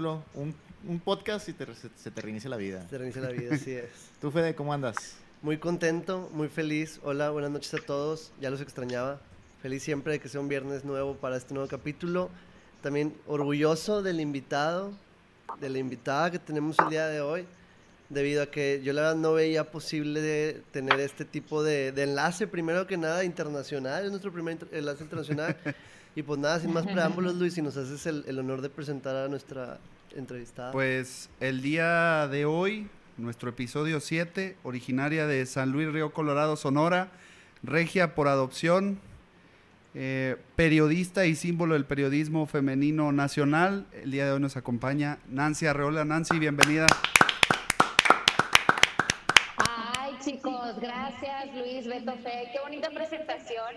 Montículo. Un, un podcast y te- se, se te reinicia la vida. Se reinicia la vida, así es. ¿Tú, Fede, cómo andas? Muy contento, muy feliz. Hola, buenas noches a todos. Ya los extrañaba. Feliz siempre de que sea un viernes nuevo para este nuevo capítulo. También orgulloso del invitado, de la invitada que tenemos el día de hoy, debido a que yo la verdad no veía posible de tener este tipo de, de enlace, primero que nada internacional, es nuestro primer enlace internacional. y pues nada, sin más preámbulos, Luis, si nos haces el, el honor de presentar a nuestra entrevistada. Pues el día de hoy, nuestro episodio 7, originaria de San Luis Río Colorado, Sonora, regia por adopción, eh, periodista y símbolo del periodismo femenino nacional. El día de hoy nos acompaña Nancy Arreola. Nancy, bienvenida. Ay, chicos, gracias Luis, Beto, Fe, qué bonita presentación.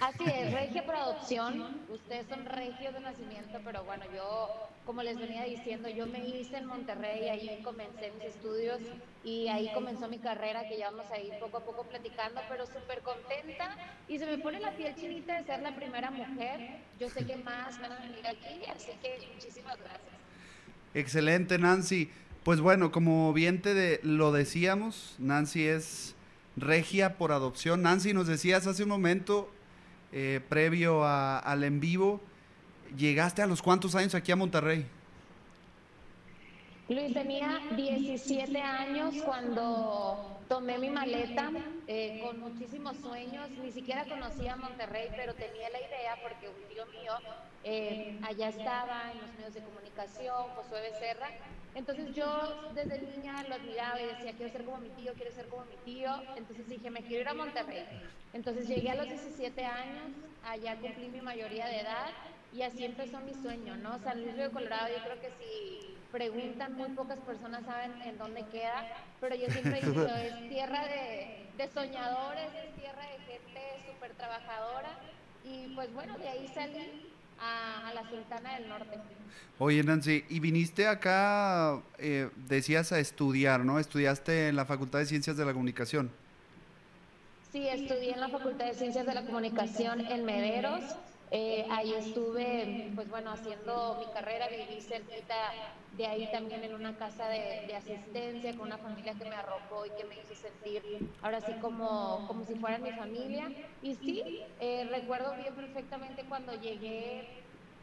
Así es, regio por adopción. Ustedes son regios de nacimiento, pero bueno, yo, como les venía diciendo, yo me hice en Monterrey, ahí comencé mis estudios y ahí comenzó mi carrera, que ya vamos a ir poco a poco platicando, pero súper contenta y se me pone la piel chinita de ser la primera mujer. Yo sé que más van a venir aquí, así que muchísimas gracias. Excelente, Nancy. Pues bueno, como bien te de- lo decíamos, Nancy es regia por adopción. Nancy, nos decías hace un momento, eh, previo a- al en vivo, llegaste a los cuántos años aquí a Monterrey. Luis tenía 17 años cuando tomé mi maleta eh, con muchísimos sueños. Ni siquiera conocía Monterrey, pero tenía la idea porque un tío mío eh, allá estaba en los medios de comunicación, Josué Becerra. Entonces yo desde niña lo admiraba y decía, quiero ser como mi tío, quiero ser como mi tío. Entonces dije, me quiero ir a Monterrey. Entonces llegué a los 17 años, allá cumplí mi mayoría de edad y así empezó mi sueño, ¿no? San Luis Río Colorado, yo creo que si preguntan, muy pocas personas saben en dónde queda, pero yo siempre he dicho, es tierra de, de soñadores, es tierra de gente súper trabajadora, y pues bueno, de ahí salí a, a la Sultana del Norte. Oye, Nancy, y viniste acá, eh, decías, a estudiar, ¿no? Estudiaste en la Facultad de Ciencias de la Comunicación. Sí, estudié en la Facultad de Ciencias de la Comunicación en Mederos. Eh, ahí estuve, pues bueno, haciendo mi carrera, viví cerquita de ahí también en una casa de, de asistencia con una familia que me arropó y que me hizo sentir ahora sí como, como si fuera mi familia. Y sí, eh, recuerdo bien perfectamente cuando llegué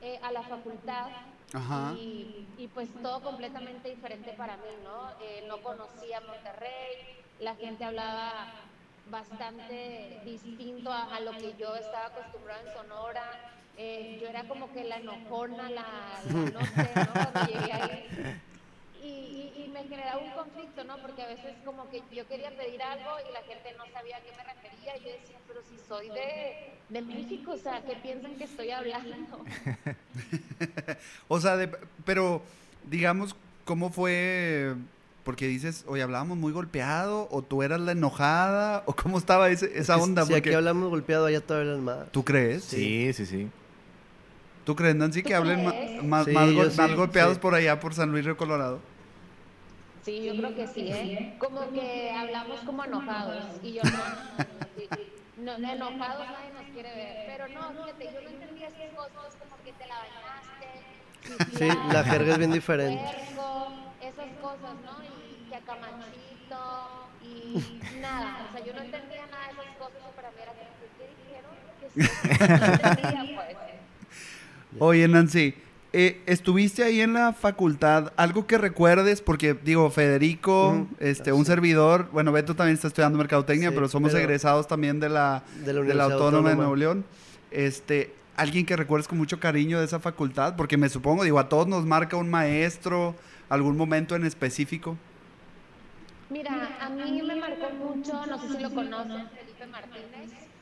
eh, a la facultad Ajá. y, y, pues todo completamente diferente para mí, ¿no? Eh, no conocía Monterrey, la gente hablaba bastante distinto a, a, lo que yo estaba acostumbrada en Sonora. Eh, yo era como que la enojona, la, la no sé, ¿no? Cuando llegué ahí. Y, y, y, me generaba un conflicto, ¿no? Porque a veces como que yo quería pedir algo y la gente no sabía a qué me refería. Y yo decía, pero si soy de, de México, o sea, ¿qué piensan que estoy hablando? o sea, de, pero digamos, ¿cómo fue porque dices, oye, hablábamos muy golpeado, o tú eras la enojada, o cómo estaba ese, esa onda. Si porque... aquí hablamos golpeado, allá todavía eran más. ¿Tú crees? Sí, sí, sí. ¿Tú crees, Nancy, que hablen crees? más, Sí, más, gol sí, más golpeados sí. por allá, por San Luis Río Colorado? Sí, yo creo que sí, ¿eh? Como que hablamos como enojados, y yo no, sí, no, no, enojados nadie nos quiere ver, pero no, fíjate, yo no entendía esas cosas, como que te la bañaste, Sí, la jerga es bien diferente. esas cosas, ¿no? Acamachito, y nada, o sea, yo no entendía nada de esas cosas, y para mí era como, ¿qué dijeron? ¿Qué? No entendía, pues. Oye, Nancy, eh, estuviste ahí en la facultad, algo que recuerdes, porque digo, Federico, Ujú, este, un servidor, bueno, Beto también está estudiando mercadotecnia, Sí, pero somos pero- egresados también de la, De la de la Universidad Autónoma de Autónoma. Nuevo León. Este, alguien que recuerdes con mucho cariño de esa facultad, porque me supongo, digo, a todos nos marca un maestro, algún momento en específico. Mira, a mí me marcó mucho, no sé si lo conocen, Felipe Martínez,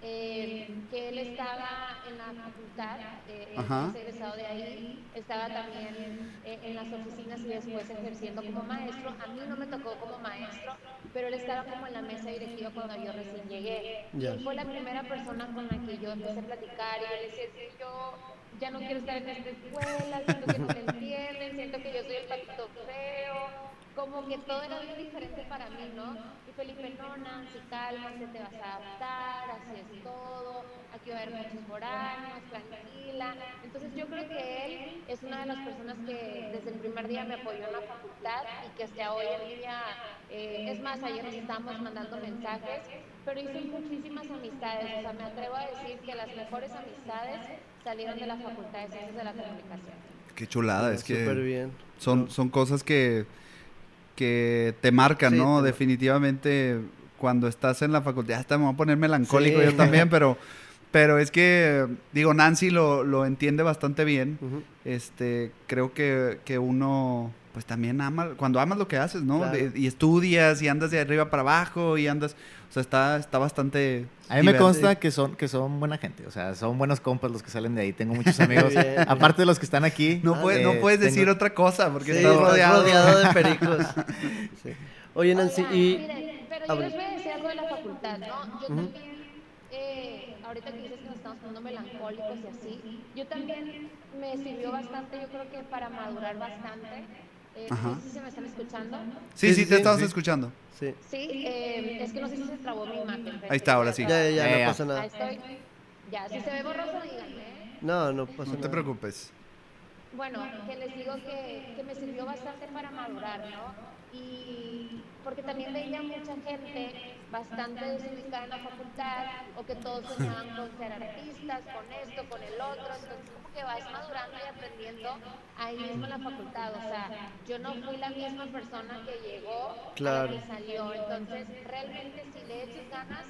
eh, que él estaba en la facultad, eh, Ajá. es egresado de ahí, estaba también eh, en las oficinas y después ejerciendo como maestro. A mí no me tocó como maestro, pero él estaba como en la mesa directiva cuando yo recién llegué. Y Ya. él fue la primera persona con la que yo empecé a platicar y yo le decía, "Es que yo ya no quiero estar en esta escuela, siento que no me entienden, siento que yo soy el patito feo como que todo era bien diferente para mí, ¿no? Y Felipe, no, Nancy, cálmate, te vas a adaptar, así es todo, aquí va a haber muchos foráneos, tranquila. Entonces yo creo que él es una de las personas que desde el primer día me apoyó en la facultad y que hasta hoy en día, eh, es más, ayer nos estábamos mandando mensajes, pero hice muchísimas amistades, o sea, me atrevo a decir que las mejores amistades salieron de la Facultad de Ciencias de la Comunicación. Qué chulada, es que Súper bien. son, son cosas que, que te marcan, Sí, ¿no? te- Definitivamente cuando estás en la facultad, hasta me voy a poner melancólico Sí. yo también, pero, pero es que, digo, Nancy lo, lo entiende bastante bien. Este, creo que, que uno, pues también ama, cuando amas lo que haces, ¿no? Claro. De- y estudias y andas de arriba para abajo y andas, o sea, está, está bastante... A mí me consta que son, que son buena gente, o sea, son buenos compas los que salen de ahí. Tengo muchos amigos, aparte de los que están aquí. No, puede- no eh, puedes decir tengo- otra cosa porque Sí, estás rodeado. rodeado de pericos. Sí. Oye, Nancy, Oigan, y... miren, pero yo les voy a decir algo de la facultad, ¿no? Yo Ujú. también, eh, ahorita que dices que nos estamos poniendo melancólicos y así, yo también me sirvió bastante, yo creo que para madurar bastante. Eh, Ajá. no sé si se me están escuchando. Sí, Sí, sí, sí, te sí. estamos Sí. escuchando. Sí. Sí, eh, es que no sé si se trabó mi imagen. Ahí está, ahora sí. Ya, ya, ya, Ya, no ya. pasa Ahí nada. estoy. Ya, si se ve borroso, díganme. No, no pasa No te nada. preocupes. Bueno, que les digo que, que me sirvió bastante para madurar, ¿no? Y porque también veía mucha gente bastante desubicada en la facultad o que todos soñaban con ser artistas, con esto, con el otro, entonces como que vas madurando y aprendiendo ahí mismo en la facultad, o sea, yo no fui la misma persona que llegó Claro. a la que salió, entonces realmente si le echas ganas,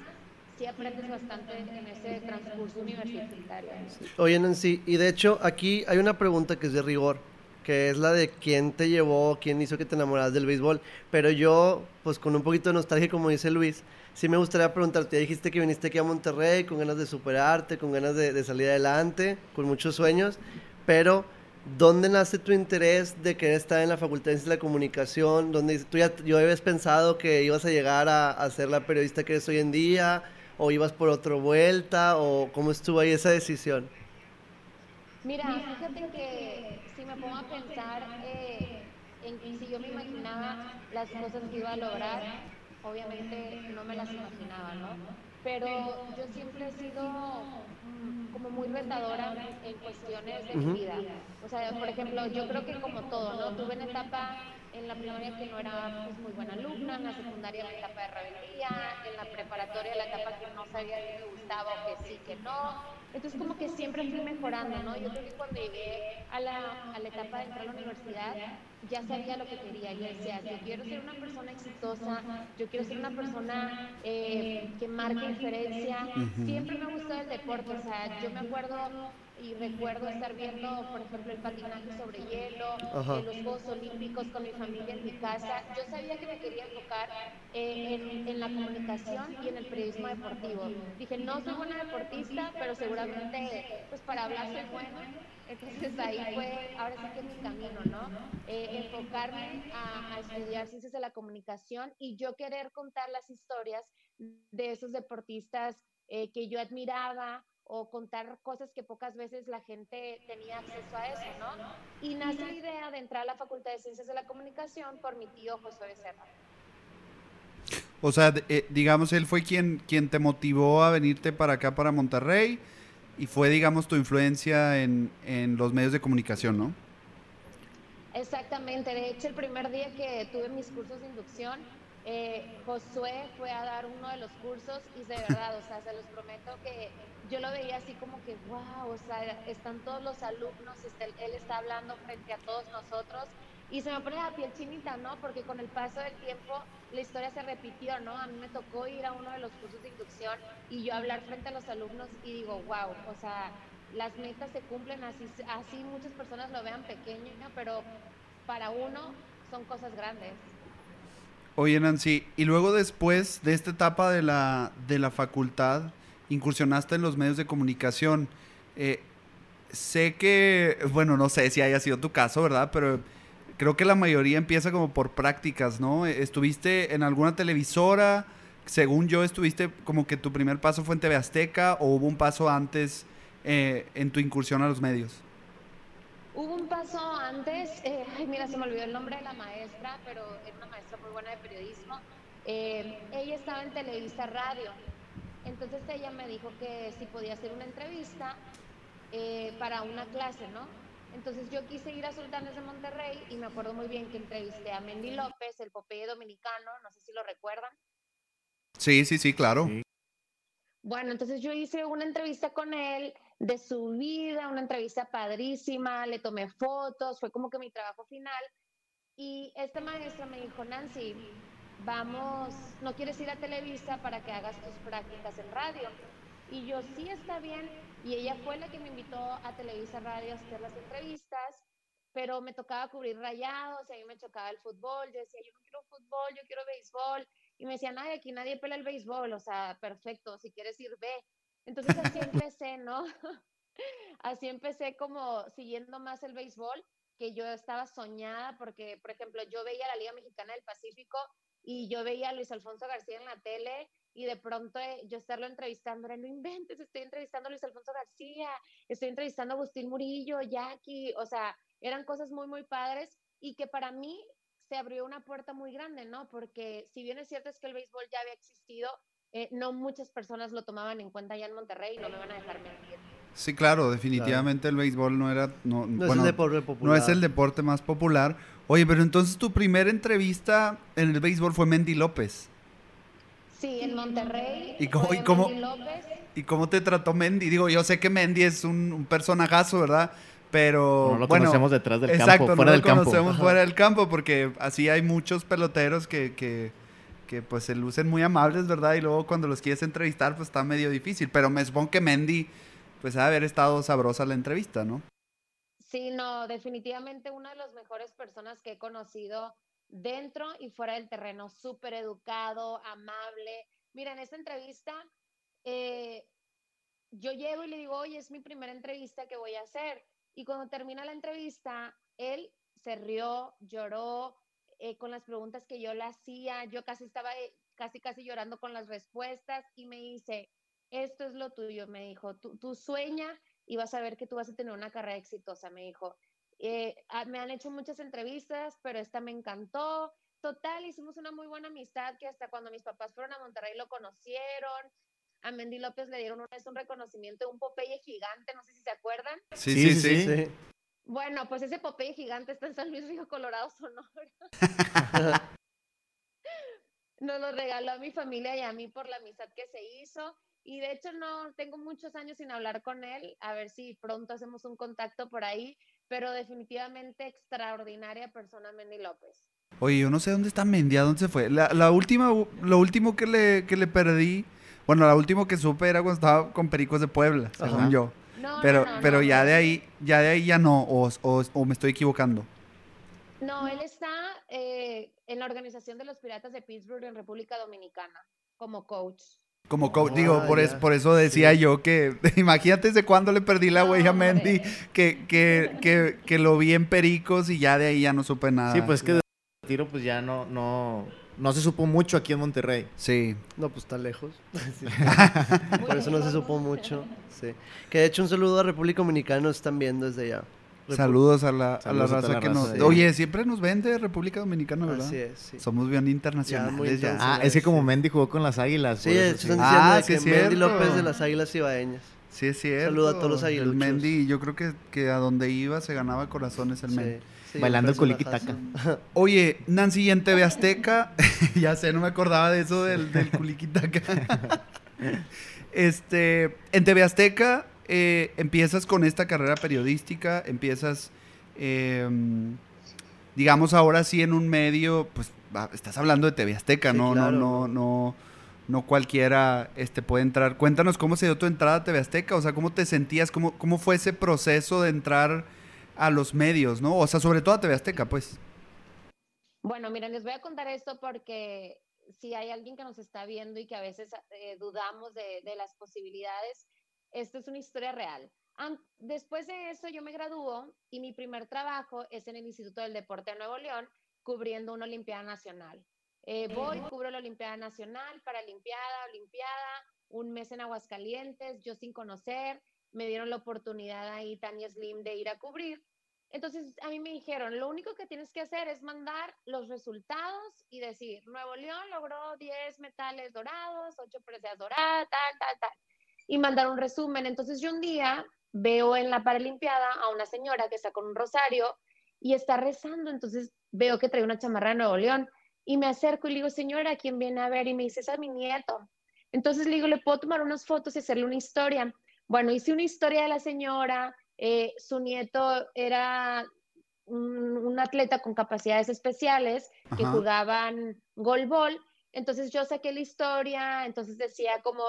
sí aprendes bastante en ese transcurso universitario. Oye, Nancy, y de hecho aquí hay una pregunta que es de rigor, que es la de quién te llevó, quién hizo que te enamoraras del béisbol. Pero yo, pues con un poquito de nostalgia, como dice Luis, sí me gustaría preguntarte, dijiste que viniste aquí a Monterrey con ganas de superarte, con ganas de, de salir adelante, con muchos sueños, pero ¿dónde nace tu interés de querer estar en la Facultad de Ciencias de la Comunicación? ¿Dónde tú ya, yo habías pensado que ibas a llegar a, a ser la periodista que eres hoy en día? ¿O ibas por otra vuelta? ¿O cómo estuvo ahí esa decisión? Mira, fíjate que me pongo a pensar eh, en si yo me imaginaba las cosas que iba a lograr, obviamente no me las imaginaba, ¿no? Pero yo siempre he sido como muy retadora en cuestiones de mi vida. O sea, por ejemplo, yo creo que como todo, ¿no? Tuve una etapa en la primaria que no era pues, muy buena alumna, en la secundaria la etapa de rebeldía, en la preparatoria la etapa que no sabía si me gustaba o que sí, que no. Entonces como que siempre fui mejorando, ¿no? Yo creo que cuando llegué a la, a la etapa de entrar a la universidad, ya sabía lo que quería. Yo decía, yo quiero ser una persona exitosa, yo quiero ser una persona eh, que marque diferencia. Siempre me ha gustado el deporte, o sea, yo me acuerdo y recuerdo estar viendo, por ejemplo, el patinaje sobre hielo, eh, los Juegos Olímpicos con mi familia en mi casa. Yo sabía que me quería enfocar eh, en, en la comunicación y en el periodismo deportivo. Dije, no soy buena deportista, pero seguramente, pues para hablar soy buena. Entonces ahí fue, ahora sí que mi camino, ¿no? Eh, enfocarme a, a estudiar ciencias de la comunicación y yo querer contar las historias de esos deportistas eh, que yo admiraba o contar cosas que pocas veces la gente tenía acceso a eso, ¿no? Y nace la idea de entrar a la Facultad de Ciencias de la Comunicación por mi tío José Becerra. O sea, eh, digamos, él fue quien, quien te motivó a venirte para acá, para Monterrey, y fue, digamos, tu influencia en, en los medios de comunicación, ¿no? Exactamente, de hecho el primer día que tuve mis cursos de inducción, eh, Josué fue a dar uno de los cursos y de verdad, o sea, se los prometo que yo lo veía así como que, wow, o sea, están todos los alumnos, está- él está hablando frente a todos nosotros y se me pone la piel chinita, ¿no? Porque con el paso del tiempo la historia se repitió, ¿no? A mí me tocó ir a uno de los cursos de inducción y yo hablar frente a los alumnos y digo, wow, o sea, las metas se cumplen así, así muchas personas lo vean pequeño, ¿no? pero para uno son cosas grandes. Oye, Nancy, y luego después de esta etapa de la, de la facultad, incursionaste en los medios de comunicación. Eh, sé que, bueno, no sé si haya sido tu caso, ¿verdad? Pero creo que la mayoría empieza como por prácticas, ¿no? ¿Estuviste en alguna televisora? Según yo, estuviste como que tu primer paso fue en TV Azteca o hubo un paso antes eh, en tu incursión a los medios. Hubo un paso antes, eh, ay, mira, se me olvidó el nombre de la maestra, pero era una maestra muy buena de periodismo. Eh, ella estaba en Televisa Radio, entonces ella me dijo que si podía hacer una entrevista eh, para una clase, ¿no? Entonces yo quise ir a Sultanes de Monterrey y me acuerdo muy bien que entrevisté a Mendy López, el Popeye dominicano, no sé si lo recuerdan. Sí, sí, sí, claro. Sí. Bueno, entonces yo hice una entrevista con él de su vida, una entrevista padrísima, le tomé fotos, fue como que mi trabajo final. Y esta maestra me dijo, Nancy, vamos, ¿no quieres ir a Televisa para que hagas tus prácticas en radio? Y yo, sí, está bien. Y ella fue la que me invitó a Televisa Radio a hacer las entrevistas, pero me tocaba cubrir rayados, y a mí me chocaba el fútbol. Yo decía, yo no quiero fútbol, yo quiero béisbol. Y me decían, ay, aquí nadie pela el béisbol, o sea, perfecto, si quieres ir, ve. Entonces así empecé, ¿no? así empecé como siguiendo más el béisbol, que yo estaba soñada porque, por ejemplo, yo veía la Liga Mexicana del Pacífico y yo veía a Luis Alfonso García en la tele y de pronto eh, yo estarlo entrevistando, no inventes, estoy entrevistando a Luis Alfonso García, estoy entrevistando a Agustín Murillo, Jackie, o sea, eran cosas muy, muy padres y que para mí se abrió una puerta muy grande, ¿no? Porque si bien es cierto es que el béisbol ya había existido, eh, no muchas personas lo tomaban en cuenta ya en Monterrey y no me van a dejar mentir. Sí, claro, definitivamente el béisbol no era, no, No bueno, es el deporte popular. no es el deporte más popular. Oye, pero entonces tu primera entrevista en el béisbol fue Mendy López. Sí, en Monterrey. ¿Y cómo- fue y cómo- Mendy López. ¿Y cómo te trató Mendy? Digo, yo sé que Mendy es un, un personajazo, ¿verdad? Pero No lo bueno, conocemos detrás del exacto, campo, fuera no del lo campo. conocemos fuera del campo porque así hay muchos peloteros que, que, que, pues se lucen muy amables, ¿verdad? Y luego cuando los quieres entrevistar pues está medio difícil. Pero me supongo que Mendy pues ha haber estado sabrosa la entrevista, ¿no? Sí, no, definitivamente una de las mejores personas que he conocido dentro y fuera del terreno, súper educado, amable. Mira, en esta entrevista, eh, yo llego y le digo, oye, es mi primera entrevista que voy a hacer. Y cuando termina la entrevista, él se rió, lloró eh, con las preguntas que yo le hacía. Yo casi estaba, eh, casi, casi llorando con las respuestas y me dice, esto es lo tuyo, me dijo, tú, tú sueña y vas a ver que tú vas a tener una carrera exitosa, me dijo. Eh, ah, me han hecho muchas entrevistas, pero esta me encantó. Total, hicimos una muy buena amistad que hasta cuando mis papás fueron a Monterrey lo conocieron. A Mendy López le dieron vez un reconocimiento un Popeye gigante, no sé si se acuerdan. Sí, sí, sí. Bueno, pues ese Popeye gigante está en San Luis Río Colorado, Sonora. Nos lo regaló a mi familia y a mí por la amistad que se hizo. Y de hecho no tengo muchos años sin hablar con él, a ver si pronto hacemos un contacto por ahí, pero definitivamente extraordinaria persona Mendy López. Oye, yo no sé dónde está Mendy, ¿a dónde se fue? La, la última, lo último que le, que le perdí, bueno, la última que supe era cuando estaba con Pericos de Puebla, según Ajá. yo. No, Pero, no, no, pero no, ya no. de ahí, ya de ahí ya no, o, o- o me estoy equivocando. No, él está eh, en la organización de los Piratas de Pittsburgh en República Dominicana como coach. Como coach, Ah, digo, por, es- por eso decía Sí. yo que, imagínate desde cuándo le perdí la No, huella a Mendy, que, que, que, que lo vi en Pericos y ya de ahí ya no supe nada. Sí, pues es que de tiro pues ya no, no, no se supo mucho aquí en Monterrey. Sí. No, pues está lejos. Sí. Por eso no se supo mucho. Sí. Que de hecho un saludo a República Dominicana, nos están viendo desde allá. Repu- Saludos a la, a la Saludos a raza la que raza nos... Oye, siempre nos ven de República Dominicana, ¿verdad? Así es, sí. Somos bien internacionales ya. internacionales. Ah, es que como sí. Mendy jugó con las águilas. Sí, eso están diciendo Ah, sí que es Mendy cierto. López de las Águilas Ibaeñas. Sí, es cierto. Saludo a todos los El aguiluchos. Mendy, yo creo que, que a donde iba se ganaba corazones el Sí, Mendy. Sí, Bailando personajazo. Oye, Nancy, y en TV Azteca, ya sé, no me acordaba de eso del, del culiquitaca. este, en TV Azteca eh, empiezas con esta carrera periodística, empiezas, eh, digamos ahora sí en un medio, pues estás hablando de TV Azteca, Sí, no, claro, no, ¿no? no, no, no cualquiera este, puede entrar. Cuéntanos cómo se dio tu entrada a TV Azteca, o sea, cómo te sentías, cómo, cómo fue ese proceso de entrar a los medios, ¿no? O sea, sobre todo a TV Azteca, pues. Bueno, miren, les voy a contar esto porque si hay alguien que nos está viendo y que a veces eh, dudamos de, las posibilidades, esto es una historia real. Después de eso yo me graduó y mi primer trabajo es en el Instituto del Deporte de Nuevo León cubriendo una Olimpiada Nacional. Eh, voy, cubro la Olimpiada Nacional, Paralimpiada, Olimpiada, un mes en Aguascalientes, yo sin conocer, me dieron la oportunidad ahí, Tania Slim, de ir a cubrir. Entonces a mí me dijeron, lo único que tienes que hacer es mandar los resultados y decir, Nuevo León logró 10 metales dorados, 8 preseas doradas, tal, tal, tal, y mandar un resumen. Entonces yo un día veo en la Paralimpiada a una señora que está con un rosario y está rezando, entonces veo que trae una chamarra de Nuevo León y me acerco y le digo, señora, ¿quién viene a ver? Y me dice, es mi nieto. Entonces le digo, ¿le puedo tomar unas fotos y hacerle una historia? Bueno, hice una historia de la señora, eh, su nieto era un, atleta con capacidades especiales que jugaban golbol, entonces yo saqué la historia, entonces decía como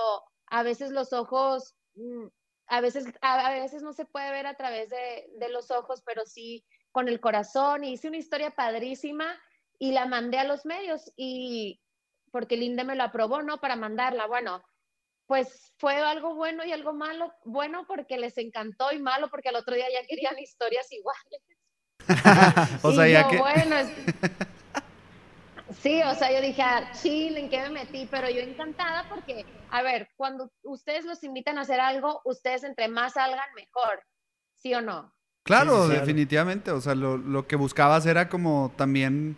a veces los ojos, mm, a veces, a, veces no se puede ver a través de, de los ojos, pero sí con el corazón, y hice una historia padrísima y la mandé a los medios y porque Linda me lo aprobó, ¿no? Para mandarla. Bueno, pues fue algo bueno y algo malo. Bueno porque les encantó y malo porque al otro día ya querían historias iguales. o sea, ya que... Bueno, Sí, o sea, yo dije, ah, Chile, ¿en qué me metí? Pero yo encantada porque, a ver, cuando ustedes los invitan a hacer algo, ustedes entre más salgan, mejor. ¿Sí o no? Claro, definitivamente. O sea, lo, lo, que buscabas era como también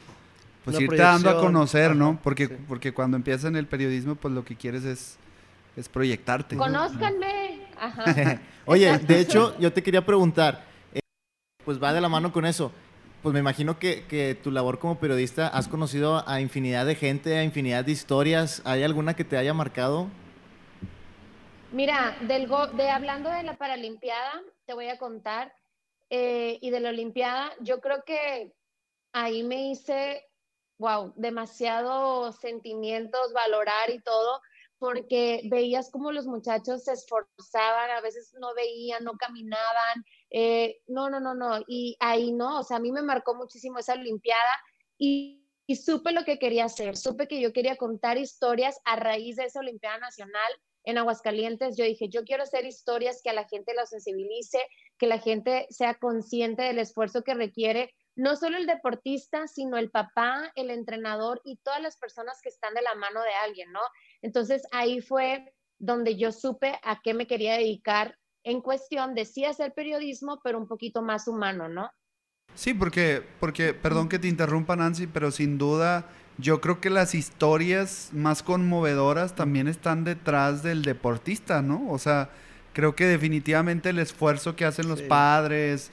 pues irte dando a conocer, ¿no? Porque, porque cuando empiezas en el periodismo, pues lo que quieres es, es proyectarte. Conózcanme. Oye, de hecho, yo te quería preguntar, eh, pues va de la mano con eso. Pues me imagino que, que, tu labor como periodista has conocido a infinidad de gente, a infinidad de historias. ¿Hay alguna que te haya marcado? Mira, del de hablando de la Paralimpiada, te voy a contar, eh, y de la Olimpiada, yo creo que ahí me hice wow, demasiados sentimientos, valorar y todo, porque veías como los muchachos se esforzaban, a veces no veían, no caminaban, eh, no, no, no, no, y ahí no, o sea, a mí me marcó muchísimo esa Olimpiada y, y supe lo que quería hacer, supe que yo quería contar historias a raíz de esa Olimpiada Nacional en Aguascalientes, yo dije, yo quiero hacer historias que a la gente la sensibilice, que la gente sea consciente del esfuerzo que requiere no solo el deportista, sino el papá, el entrenador y todas las personas que están de la mano de alguien, ¿no? Entonces ahí fue donde yo supe a qué me quería dedicar en cuestión de sí hacer periodismo, pero un poquito más humano, ¿no? Sí, porque, porque, perdón que te interrumpa Nancy, pero sin duda yo creo que las historias más conmovedoras también están detrás del deportista, ¿no? O sea, creo que definitivamente el esfuerzo que hacen los padres,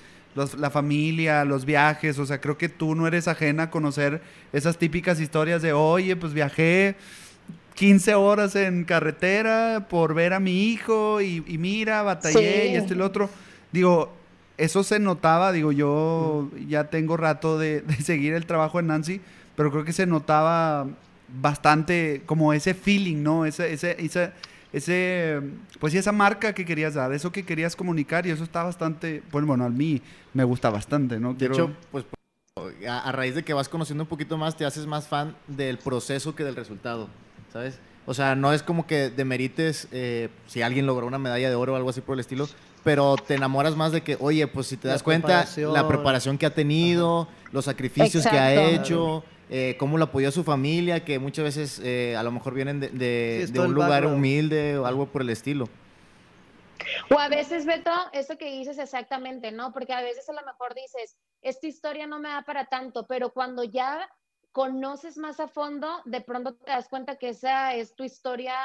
la familia, los viajes, o sea, creo que tú no eres ajena a conocer esas típicas historias de, oye, pues viajé 15 horas en carretera por ver a mi hijo y, mira, batallé y esto y lo otro. Digo, eso se notaba, digo, yo ya tengo rato de, seguir el trabajo de Nancy, pero creo que se notaba bastante como ese feeling, ¿no? Ese, ese, ese ese, pues esa marca que querías dar, eso que querías comunicar y eso está bastante, pues bueno, a mí me gusta bastante, ¿no? De hecho, pues a, raíz de que vas conociendo un poquito más, te haces más fan del proceso que del resultado, ¿sabes? O sea, no es como que demerites eh, si alguien logró una medalla de oro o algo así por el estilo, pero te enamoras más de que, oye, pues si te das cuenta, la preparación que ha tenido, los sacrificios que ha hecho, eh, cómo lo apoyó su familia, que muchas veces eh, a lo mejor vienen de, un lugar humilde o algo por el estilo. O a veces, Beto, eso que dices exactamente, ¿no? Porque a veces a lo mejor dices, esta historia no me da para tanto, pero cuando ya conoces más a fondo, de pronto te das cuenta que esa es tu historia,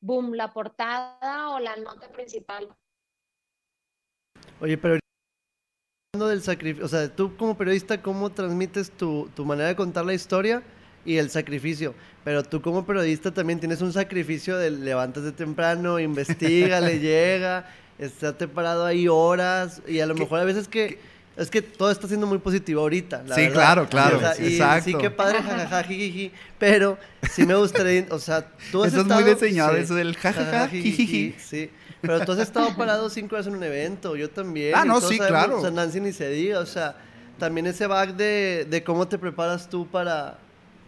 boom, la portada o la nota principal. Oye, pero del sacrificio, o sea, tú como periodista, ¿cómo transmites tu, tu, manera de contar la historia y el sacrificio? Pero tú como periodista también tienes un sacrificio de temprano, investiga, le llega, estate parado ahí horas y a lo mejor a veces que... Es que todo está siendo muy positivo ahorita, Sí, claro, claro. exacto. Sí, qué padre, jajaja, jiji, pero sí me gustaría, o sea, tú has Eso es muy diseñado, eso del jajaja, jiji. Sí, pero tú has estado parado cinco horas en un evento, yo también. Ah, no, sí, claro. O sea, Nancy ni se diga, o sea, también ese back de, de cómo te preparas tú para,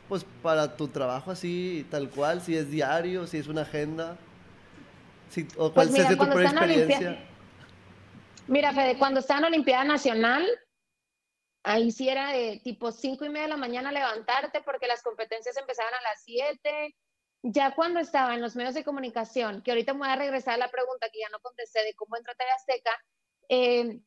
pues, para tu trabajo así, tal cual, si es diario, si es una agenda, si, o cuál pues tu propia experiencia. Mira, Fede, cuando estaba en Olimpiada Nacional, ahí sí era de tipo cinco y media de la mañana levantarte porque las competencias empezaban a las siete, ya cuando estaba en los medios de comunicación, que ahorita me voy a regresar a la pregunta que ya no contesté de cómo entró a Azteca, eh,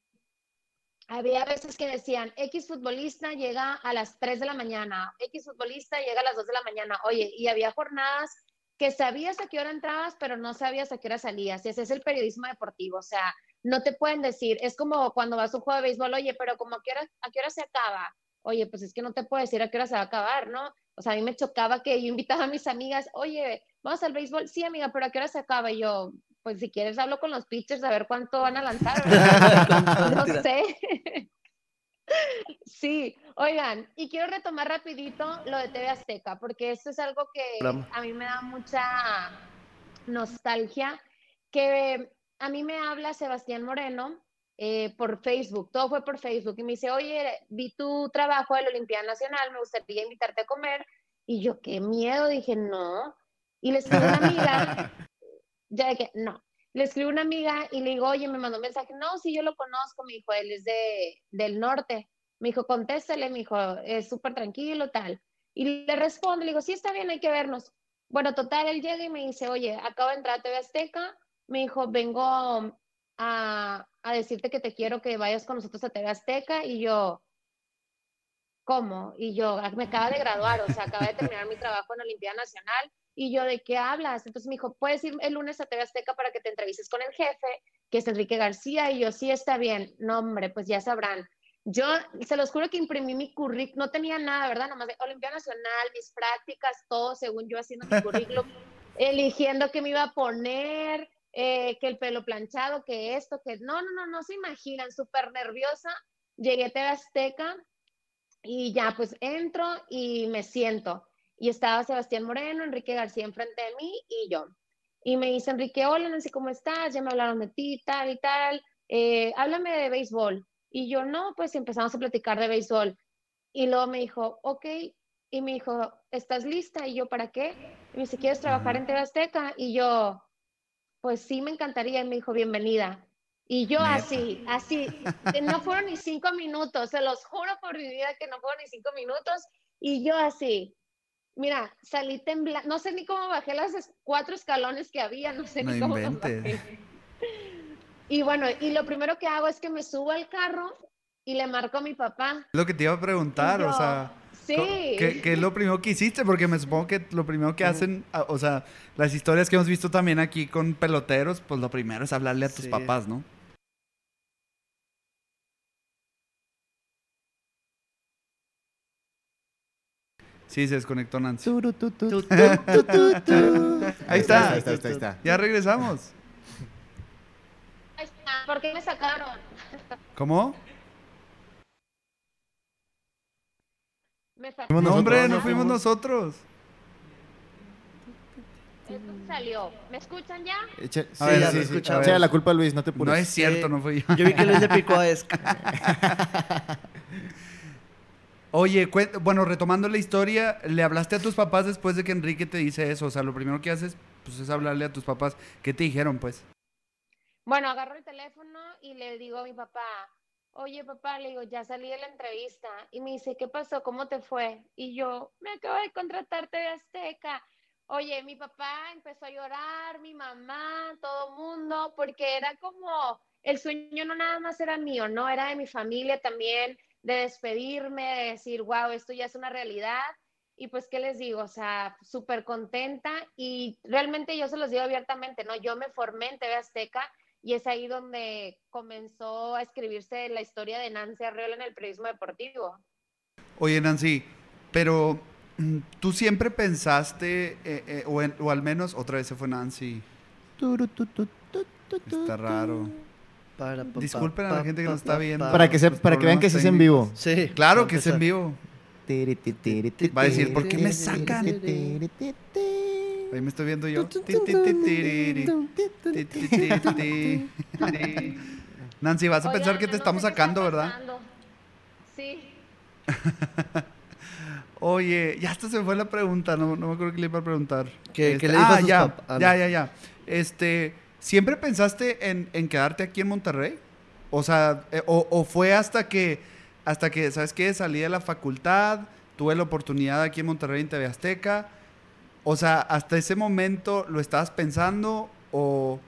había veces que decían, X futbolista llega a las 3 de la mañana, X futbolista llega a las 2 de la mañana. Oye, y había jornadas que sabías a qué hora entrabas, pero no sabías a qué hora salías. Y ese es el periodismo deportivo. O sea, no te pueden decir, es como cuando vas a un juego de béisbol, oye, pero como a qué hora, a qué hora se acaba. Oye, pues es que no te puedo decir a qué hora se va a acabar, ¿no? O sea, a mí me chocaba que yo invitaba a mis amigas, oye, vamos al béisbol. Sí, amiga, pero a qué hora se acaba. Y yo, pues si quieres hablo con los pitchers a ver cuánto van a lanzar. no sé. sí, oigan, y quiero retomar rapidito lo de TV Azteca, porque esto es algo que a mí me da mucha nostalgia, que a mí me habla Sebastián Moreno eh, por Facebook, todo fue por Facebook, y me dice, oye, vi tu trabajo de la Olimpiada Nacional, me gustaría invitarte a comer, y yo, qué miedo, dije, no, y le escribí a una amiga, ya que no. Le escribo a una amiga y le digo, oye, me mandó un mensaje, no, sí, yo lo conozco, me dijo, él es de, del norte. Me dijo, contéstale, me dijo, es súper tranquilo, tal. Y le respondo, le digo, sí, está bien, hay que vernos. Bueno, total, él llega y me dice, oye, acabo de entrar a TV Azteca. Me dijo, vengo a, a decirte que te quiero que vayas con nosotros a TV Azteca. Y yo, ¿cómo? Y yo, ah, me acaba de graduar, o sea, acaba de terminar mi trabajo en Olimpiada Nacional y yo, ¿de qué hablas? Entonces me dijo, ¿puedes ir el lunes a TV Azteca para que te entrevistes con el jefe, que es Enrique García? Y yo, sí, está bien. No, hombre, pues ya sabrán. Yo se los juro que imprimí mi currículum, no tenía nada, ¿verdad? Nomás de Olimpia Nacional, mis prácticas, todo según yo haciendo mi currículum, eligiendo qué me iba a poner, eh, que el pelo planchado, que esto, que no, no, no, no se imaginan, súper nerviosa. Llegué a TV Azteca y ya, pues entro y me siento y estaba Sebastián Moreno, Enrique García enfrente de mí y yo. Y me dice Enrique, hola Nancy, ¿cómo estás? Ya me hablaron de ti, tal y tal. Eh, háblame de béisbol. Y yo, no, pues empezamos a platicar de béisbol. Y luego me dijo, ok. Y me dijo, ¿estás lista? Y yo, ¿para qué? Y me dice, ¿quieres trabajar en TV Azteca? Y yo, pues sí, me encantaría. Y me dijo, bienvenida. Y yo así, así, no fueron ni cinco minutos, se los juro por mi vida que no fueron ni cinco minutos. Y yo así, Mira, salí temblando, no sé ni cómo bajé las cuatro escalones que había, no sé ni cómo bajé. Y bueno, y lo primero que hago es que me subo al carro y le marco a mi papá. Lo que te iba a preguntar, o sea, sí. ¿qué, es lo primero que hiciste? Porque me supongo que lo primero que hacen, o sea, las historias que hemos visto también aquí con peloteros, pues lo primero es hablarle a tus papás, ¿no? Sí, se desconectó Nancy. ahí está. Ahí está, ahí está, Ya regresamos. ¿Por qué me sacaron? ¿Cómo? Me. No, hombre, no fuimos nosotros. Esto salió. ¿Me escuchan ya? Echa, a ver, sí, sí, Echa la culpa a Luis, no te pures. No es cierto, no fui yo. Yo vi que Luis le picó a Oye, bueno, retomando la historia, ¿le hablaste a tus papás después de que Enrique te dice eso? O sea, lo primero que haces pues, es hablarle a tus papás. ¿Qué te dijeron, pues? Bueno, agarro el teléfono y le digo a mi papá, oye papá, le digo, ya salí de la entrevista. Y me dice, ¿qué pasó? ¿Cómo te fue? Y yo, me acabo de contratarte de Azteca. Oye, mi papá empezó a llorar, mi mamá, todo mundo, porque era como, el sueño no nada más era mío, ¿no? Era de mi familia también de despedirme, de decir, wow, esto ya es una realidad. Y pues, ¿qué les digo? O sea, súper contenta y realmente yo se los digo abiertamente, ¿no? Yo me formé en TV Azteca y es ahí donde comenzó a escribirse la historia de Nancy Arreola en el periodismo deportivo. Oye, Nancy, pero mm, tú siempre pensaste, eh, eh, o, o, al menos otra vez se fue Nancy. Está raro. Disculpen a la gente que nos está viendo. Para que, para que vean que sí es en vivo. Sí. Claro que es en vivo. Va a decir, ¿por qué me sacan? Ahí me estoy viendo yo. Nancy, vas a pensar que te estamos sacando, ¿verdad? Sí. Oye, ya hasta se me fue la pregunta, no, no me acuerdo qué le iba a preguntar. ¿Qué, ¿qué le dijo ah, ya, ya, ya, ya. Este, ¿Siempre pensaste en, quedarte aquí en Monterrey? O sea, eh, o, fue hasta que, hasta que, ¿sabes qué? Salí de la facultad, tuve la oportunidad aquí en Monterrey en TV Azteca. O sea, ¿hasta ese momento lo estabas pensando o,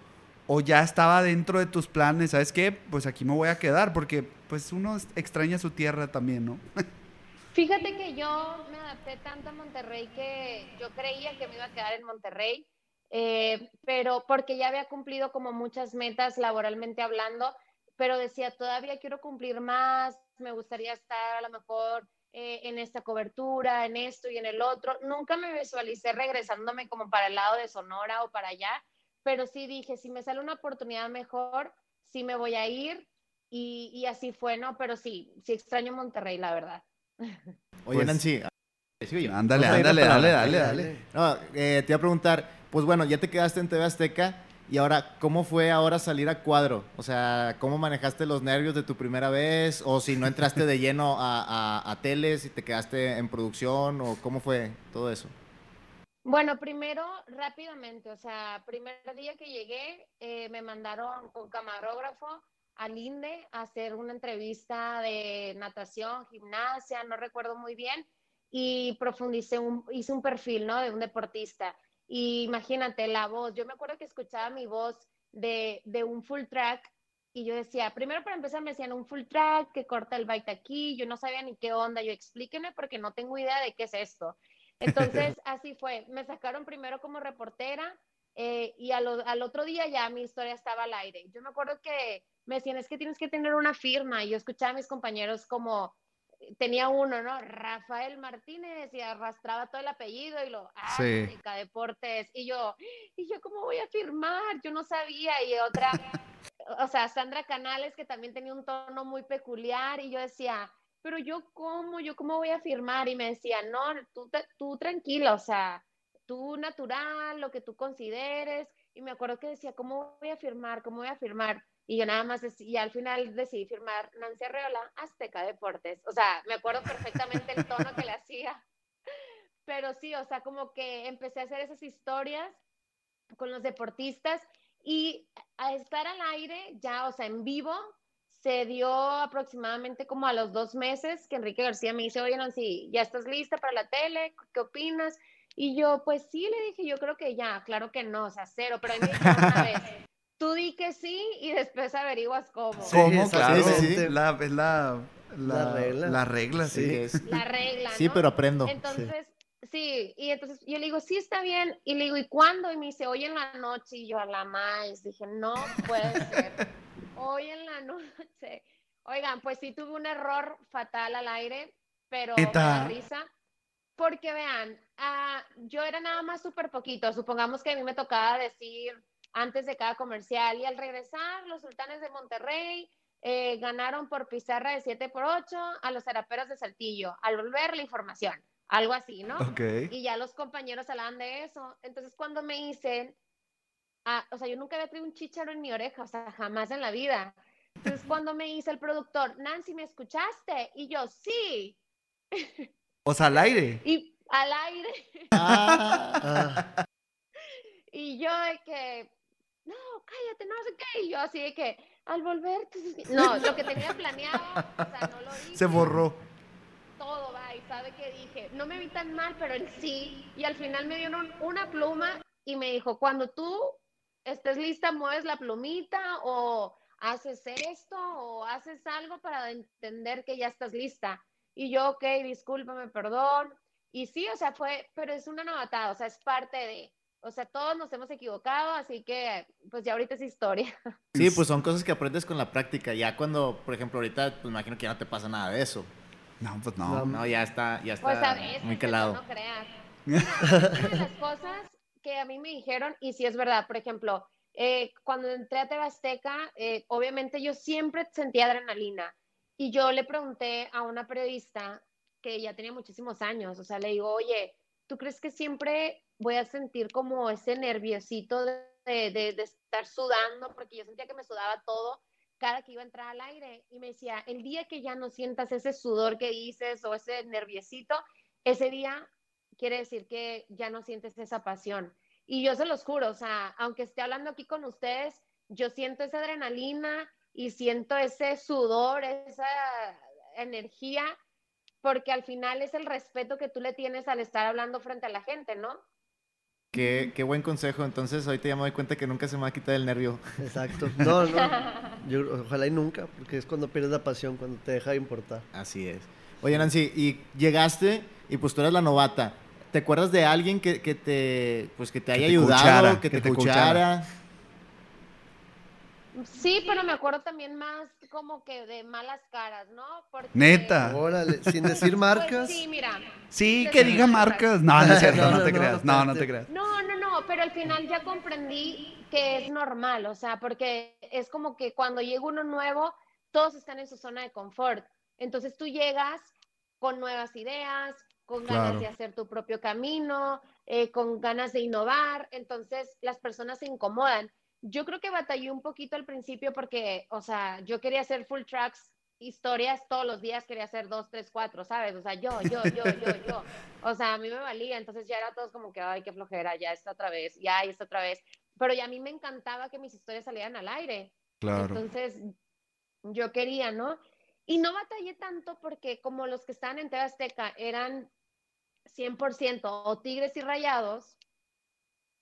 ¿O ya estaba dentro de tus planes? ¿Sabes qué? Pues aquí me voy a quedar porque pues uno extraña su tierra también, ¿no? Fíjate que yo me adapté tanto a Monterrey que yo creía que me iba a quedar en Monterrey, eh, pero porque ya había cumplido como muchas metas laboralmente hablando, pero decía, todavía quiero cumplir más, me gustaría estar a lo mejor eh, en esta cobertura, en esto y en el otro. Nunca me visualicé regresándome como para el lado de Sonora o para allá, pero sí dije, si me sale una oportunidad mejor, sí me voy a ir. Y, así fue, ¿no? Pero sí, sí extraño Monterrey, la verdad. Oye, pues, Nancy, ándale, ándale, dale, dale, dale. No, eh, te iba a preguntar, pues bueno, ya te quedaste en TV Azteca y ahora, ¿cómo fue ahora salir a cuadro? O sea, ¿cómo manejaste los nervios de tu primera vez? O si no entraste de lleno a, a, a teles y te quedaste en producción, o cómo fue todo eso? Bueno, primero, rápidamente, o sea, primer día que llegué, eh, me mandaron con camarógrafo al INDE a hacer una entrevista de natación, gimnasia, no recuerdo muy bien, y profundicé, un, hice un perfil, ¿no? De un deportista. Y imagínate la voz, yo me acuerdo que escuchaba mi voz de, de un full track y yo decía, primero para empezar me decían un full track que corta el bike aquí, yo no sabía ni qué onda, yo explíqueme porque no tengo idea de qué es esto. Entonces, así fue. Me sacaron primero como reportera eh, y al, otro día ya mi historia estaba al aire. Yo me acuerdo que me decían, es que tienes que tener una firma. Y yo escuchaba a mis compañeros como, tenía uno, ¿no? Rafael Martínez y arrastraba todo el apellido y lo, ah, Deportes. Y yo, y yo, ¿cómo voy a firmar? Yo no sabía. Y otra, o sea, Sandra Canales, que también tenía un tono muy peculiar. Y yo decía, pero yo cómo, yo cómo voy a firmar y me decía, no, tú, tú tranquila, o sea, tú natural, lo que tú consideres. Y me acuerdo que decía, ¿cómo voy a firmar? ¿Cómo voy a firmar? Y yo nada más, y al final decidí firmar Nancy Arreola, Azteca Deportes. O sea, me acuerdo perfectamente el tono que le hacía. Pero sí, o sea, como que empecé a hacer esas historias con los deportistas y a estar al aire ya, o sea, en vivo, se dio aproximadamente como a los dos meses que Enrique García me dice, oye, Nancy, ¿ya estás lista para la tele? ¿Qué opinas? Y yo, pues sí, le dije, yo creo que ya, claro que no, o sea, cero, pero ahí me dijo una vez, tú di que sí y después averiguas cómo. ¿Cómo? Claro, sí, La, es la, la, regla. La regla, sí. Es. La regla, Sí, pero aprendo. Entonces, sí. y entonces yo le digo, sí, está bien. Y le digo, ¿y cuándo? Y me dice, hoy en la noche. Y yo a la más dije, no puede ser hoy en la noche. Oigan, pues sí tuve un error fatal al aire, pero me da risa. Porque vean, uh, yo era nada más súper poquito. Supongamos que a mí me tocaba decir antes de cada comercial y al regresar, los sultanes de Monterrey eh, ganaron por pizarra de 7 por 8 a los zaraperos de Saltillo. Al volver la información, algo así, ¿no? Y ya los compañeros hablaban de eso. Entonces, cuando me dicen, Ah, o sea, yo nunca había traído un chicharo en mi oreja, o sea, jamás en la vida. Entonces, cuando me dice el productor, Nancy, ¿me escuchaste? Y yo, sí. O sea, al aire. Y al aire. Ah. y yo de que, no, cállate, no sé qué. Y yo así de que, al volver, no, lo que tenía planeado, o sea, no lo dije. Se borró. Todo va, y sabe que dije, no me vi tan mal, pero él sí. Y al final me dieron una pluma y me dijo, cuando tú estés lista, mueves la plumita o haces esto o haces algo para entender que ya estás lista. Y yo, ok, discúlpame, perdón. Y sí, o sea, fue, pero es una novatada, o sea, es parte de, o sea, todos nos hemos equivocado, así que pues ya ahorita es historia. Sí, pues son cosas que aprendes con la práctica. Ya cuando, por ejemplo, ahorita, pues imagino que ya no te pasa nada de eso. No, pues no. No, ya está, ya pues, está muy calado. No creas. Una de las cosas que a mí me dijeron, y si es verdad, por ejemplo, eh, cuando entré a Tebasteca, eh, obviamente yo siempre sentía adrenalina. Y yo le pregunté a una periodista que ya tenía muchísimos años, o sea, le digo, oye, ¿tú crees que siempre voy a sentir como ese nerviosito de, de, estar sudando? Porque yo sentía que me sudaba todo cada que iba a entrar al aire. Y me decía, el día que ya no sientas ese sudor que dices o ese nerviosito, ese día quiere decir que ya no sientes esa pasión. Y yo se los juro, o sea, aunque esté hablando aquí con ustedes, yo siento esa adrenalina y siento ese sudor, esa energía, porque al final es el respeto que tú le tienes al estar hablando frente a la gente, ¿no? Qué, qué buen consejo. Entonces, ahorita ya me doy cuenta que nunca se me va a quitar el nervio. Exacto. No, no. Yo, ojalá y nunca, porque es cuando pierdes la pasión, cuando te deja de importar. Así es. Oye, Nancy, y llegaste y pues tú eras la novata. ¿Te acuerdas de alguien que, que te, pues, que te haya te ayudado, que, que te te coachara? Sí, pero me acuerdo también más como que de malas caras, ¿no? Porque, Neta. Órale, sin decir pues, marcas. sí, mira. Sí, que diga marcas. No, no es cierto, No, no, no, te no, creas. No, no te creas. No, no, no, pero al final ya comprendí que es normal, o sea, porque es como que cuando llega uno nuevo, todos están en su zona de confort. Entonces tú llegas con nuevas ideas, con ganas Claro. de hacer tu propio camino, eh, con ganas de innovar, entonces las personas se incomodan. Yo creo que batallé un poquito al principio porque, o sea, yo quería hacer full tracks, historias todos los días, quería hacer dos, tres, cuatro, ¿sabes? O sea, yo, yo, yo, yo, yo. O sea, a mí me valía, entonces ya era todos como que, ay, qué flojera, ya está otra vez, ya está otra vez. Pero ya a mí me encantaba que mis historias salieran al aire. Claro. Entonces, yo quería, ¿no? Y no batallé tanto porque como los que estaban en TV Azteca eran 100% o tigres y rayados,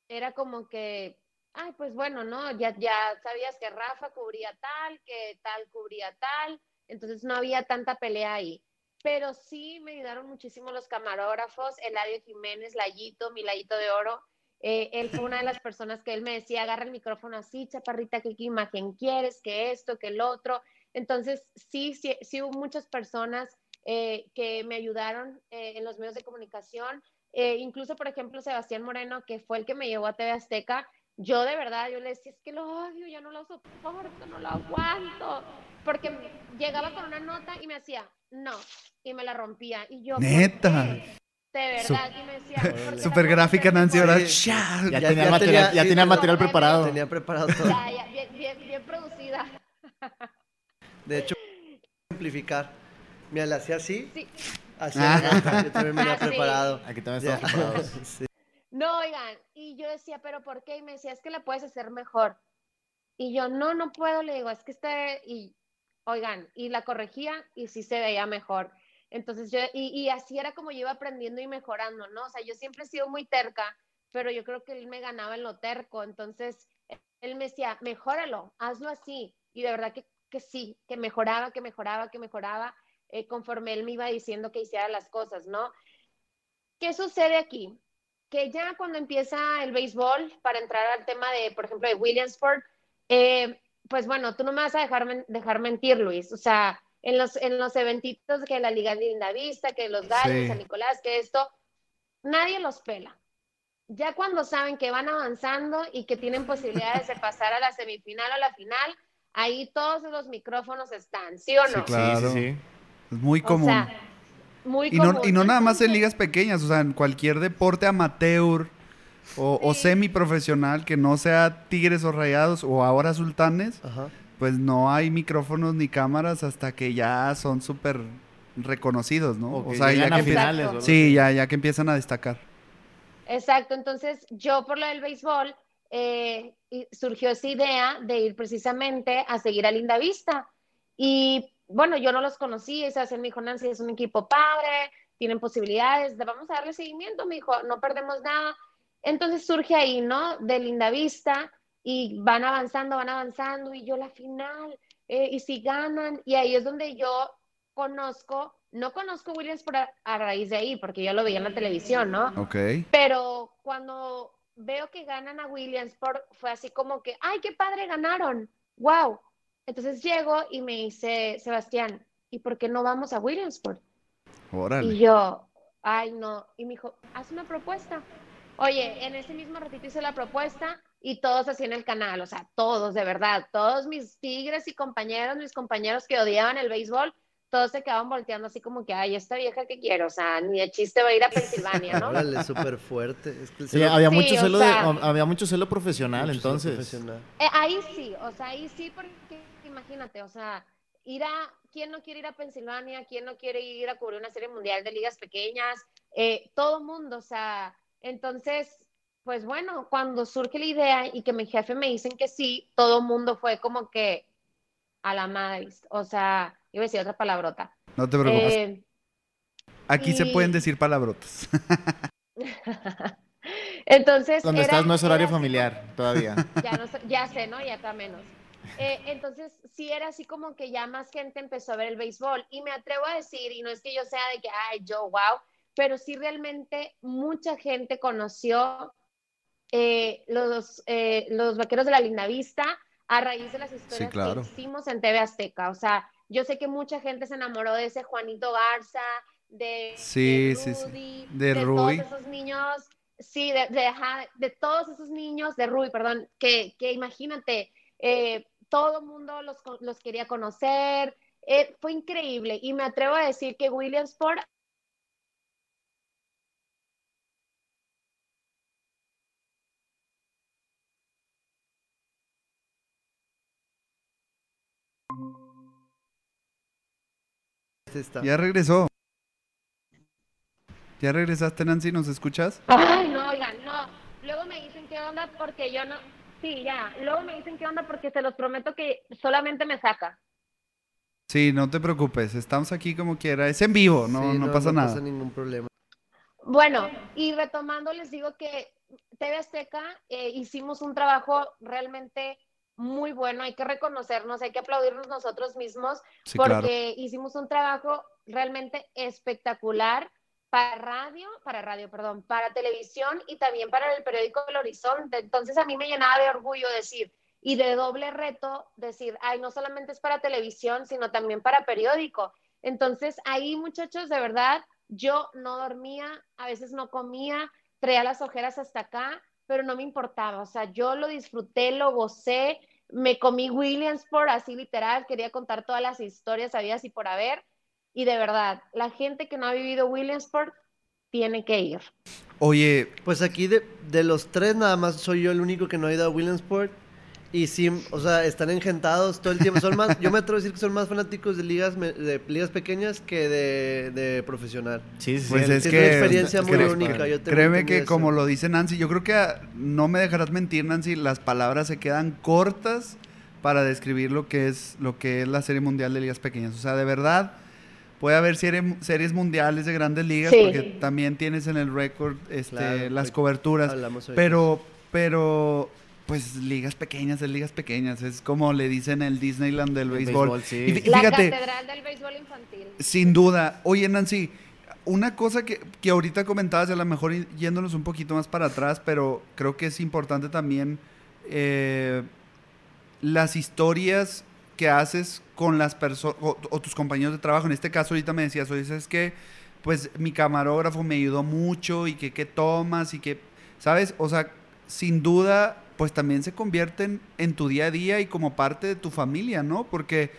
era como que, ay, pues bueno, ¿no? Ya, ya sabías que Rafa cubría tal, que tal cubría tal, entonces no había tanta pelea ahí. Pero sí me ayudaron muchísimo los camarógrafos, Eladio Jiménez, Layito, mi Layito de Oro. Eh, él fue una de las personas que él me decía, agarra el micrófono así, chaparrita, ¿qué, qué imagen quieres? ¿Qué esto? ¿Qué el otro? Entonces, sí, sí, sí hubo muchas personas eh, que me ayudaron eh, en los medios de comunicación. Incluso, por ejemplo, Sebastián Moreno, que fue el que me llevó a TV Azteca, yo de verdad, yo le decía, es que lo odio, ya no lo soporto, no lo aguanto. Porque llegaba con una nota y me hacía, no, y me la rompía. Y yo, ¿por Neta. De verdad, y me decía, "¿Por qué la pones gráfica, Nancy. Ahora. Ya, Ya- tenía, ya material, tenía- ya sí, tenía sí, material preparado. Tenía preparado todo. Ya, ya, bien, bien, bien producida. De hecho, amplificar. Mira, le hacía así. Sí. Así. Ah. la Yo también venía Ah, sí. preparado. Aquí también Ya. estamos preparados. Sí. No, oigan, y yo decía, ¿pero por qué? Y me decía, es que la puedes hacer mejor. Y yo, no, no puedo, le digo, es que este, y, oigan, y la corregía y sí se veía mejor. Entonces yo, y, así era como yo iba aprendiendo y mejorando, ¿no? O sea, yo siempre he sido muy terca, pero yo creo que él me ganaba en lo terco. Entonces, él me decía, mejóralo, hazlo así. Y de verdad que, que sí, que mejoraba, que mejoraba, que mejoraba, eh, conforme él me iba diciendo que hiciera las cosas, ¿no? ¿Qué sucede aquí? Que ya cuando empieza el béisbol, para entrar al tema de, por ejemplo, de Williamsport, eh, pues bueno, tú no me vas a dejar, men- dejar mentir, Luis. O sea, en los, en los eventitos que la Liga de Lindavista, que los Gallos, Sí. San Nicolás, que esto, nadie los pela. Ya cuando saben que van avanzando y que tienen posibilidades de pasar a la semifinal o a la final, ahí todos los micrófonos están, ¿sí o no? Sí, claro. Sí, sí, sí. Es muy O común. sea, muy y, no, y no nada más en ligas pequeñas, o sea, en cualquier deporte amateur o, o Sí. semiprofesional que no sea Tigres o Rayados o ahora Sultanes, Ajá. pues no hay micrófonos ni cámaras hasta que ya son súper reconocidos, ¿no? O O sea, ya que finales. o Sí, ya, ya que empiezan a destacar. Exacto, entonces yo por lo del béisbol eh, surgió esa idea de ir precisamente a seguir a Linda Vista. Y bueno, yo no los conocí, esa me dijo, Nancy, es un equipo padre, tienen posibilidades, de- vamos a darle seguimiento, me dijo, no perdemos nada. Entonces surge ahí, ¿no? De Linda Vista y van avanzando, van avanzando y yo la final, eh, y si ganan, y ahí es donde yo conozco, no conozco a Williams por a, a raíz de ahí, porque yo lo veía en la televisión, ¿no? Ok. Pero cuando veo que ganan a Williamsport, fue así como que, ¡ay, qué padre ganaron! ¡Wow! Entonces llego y me dice, Sebastián, ¿y por qué no vamos a Williamsport? Y yo, ay, no. Y me dijo, haz una propuesta. Oye, en ese mismo ratito hice la propuesta y todos así en el canal, o sea, todos, de verdad, todos mis tigres y compañeros, mis compañeros que odiaban el béisbol, todos se quedaban volteando así como que, ay, esta vieja que quiero, o sea, ni de chiste va a ir a Pensilvania, ¿no? Órale, súper fuerte. Es que Sí, había Sí, mucho celo sea- de, había mucho celo profesional, mucho celo entonces. profesional. Eh, ahí sí, o sea, ahí sí, porque imagínate, o sea, ir a, ¿quién no quiere ir a Pensilvania? ¿Quién no quiere ir a cubrir una serie mundial de ligas pequeñas? Eh, todo mundo, o sea, entonces, pues bueno, cuando surge la idea y que mi jefe me dicen que sí, todo mundo fue como que a la madre, o sea, iba a decir otra palabrota. No te preocupes. Eh, Aquí se pueden decir palabrotas. Entonces. Donde era- estás no es horario familiar todavía. Ya, no sé- ya sé, ¿no? Y acá menos. Eh, entonces, sí era así como que ya más gente empezó a ver el béisbol. Y me atrevo a decir, y no es que yo sea de que, ay, yo, wow, pero sí realmente mucha gente conoció eh, los, eh, los vaqueros de la Linda Vista a raíz de las historias claro. que hicimos en TV Azteca. O sea, yo sé que mucha gente se enamoró de ese Juanito Garza, de, Sí, de sí, sí. Rudy, De todos Rudy. esos niños, sí, de, de, de todos esos niños, de Ruby, perdón, que, que imagínate, eh, todo el mundo los, co- los quería conocer, eh, fue increíble y me atrevo a decir que Williamsport está. Ya regresó. ¿Ya regresaste, Nancy? ¿Nos escuchas? Ay, no, oigan, no. Luego me dicen qué onda porque yo no. Sí, ya. Luego me dicen qué onda porque se los prometo que solamente me saca. Sí, no te preocupes. Estamos aquí como quiera. Es en vivo, no, Sí, no, pasa nada. No pasa ningún problema. Bueno, y retomando, les digo que TV Azteca eh, hicimos un trabajo realmente muy bueno. Hay que reconocernos, hay que aplaudirnos nosotros mismos Sí, porque claro. hicimos un trabajo realmente espectacular para radio, para radio, perdón, para televisión y también para el periódico El Horizonte. Entonces a mí me llenaba de orgullo decir, y de doble reto, decir, ay, no solamente es para televisión, sino también para periódico. Entonces ahí, muchachos, de verdad, yo no dormía, a veces no comía, traía las ojeras hasta acá, pero no me importaba. O sea, yo lo disfruté, lo gocé, me comí Williamsport así literal, quería contar todas las historias habidas y por haber. Y de verdad, la gente que no ha vivido Williamsport tiene que ir. Oye, Pues aquí de, de los tres nada más soy yo el único que no ha ido a Williamsport. Y sí, o sea, están engentados todo el tiempo. Son más, yo me atrevo a decir que son más fanáticos de ligas, me- de ligas pequeñas que de, de profesional. Sí, sí, sí. Pues el- es Sí, que- es una experiencia muy única. Yo tengo créeme que eso. como lo dice Nancy, yo creo que ah, no me dejarás mentir, Nancy, las palabras se quedan cortas para describir lo que es lo que es la Serie Mundial de Ligas Pequeñas. O sea, de verdad puede haber serie- series mundiales de grandes ligas Sí. porque también tienes en el récord este, Claro, las coberturas, Hablamos hoy. pero pero pues ligas pequeñas, es ligas pequeñas, es como le dicen el Disneyland del El béisbol. béisbol, sí. Y La catedral del béisbol infantil. sin duda. Oye, Nancy, una cosa que, que ahorita comentabas, y a lo mejor y- yéndonos un poquito más para atrás, pero creo que es importante también eh, las historias que haces con las personas o, tus compañeros de trabajo. En este caso, ahorita me decías, oye, es que pues mi camarógrafo me ayudó mucho y que qué tomas y que, ¿sabes? O sea, sin duda, pues también se convierten en tu día a día y como parte de tu familia, ¿no? Porque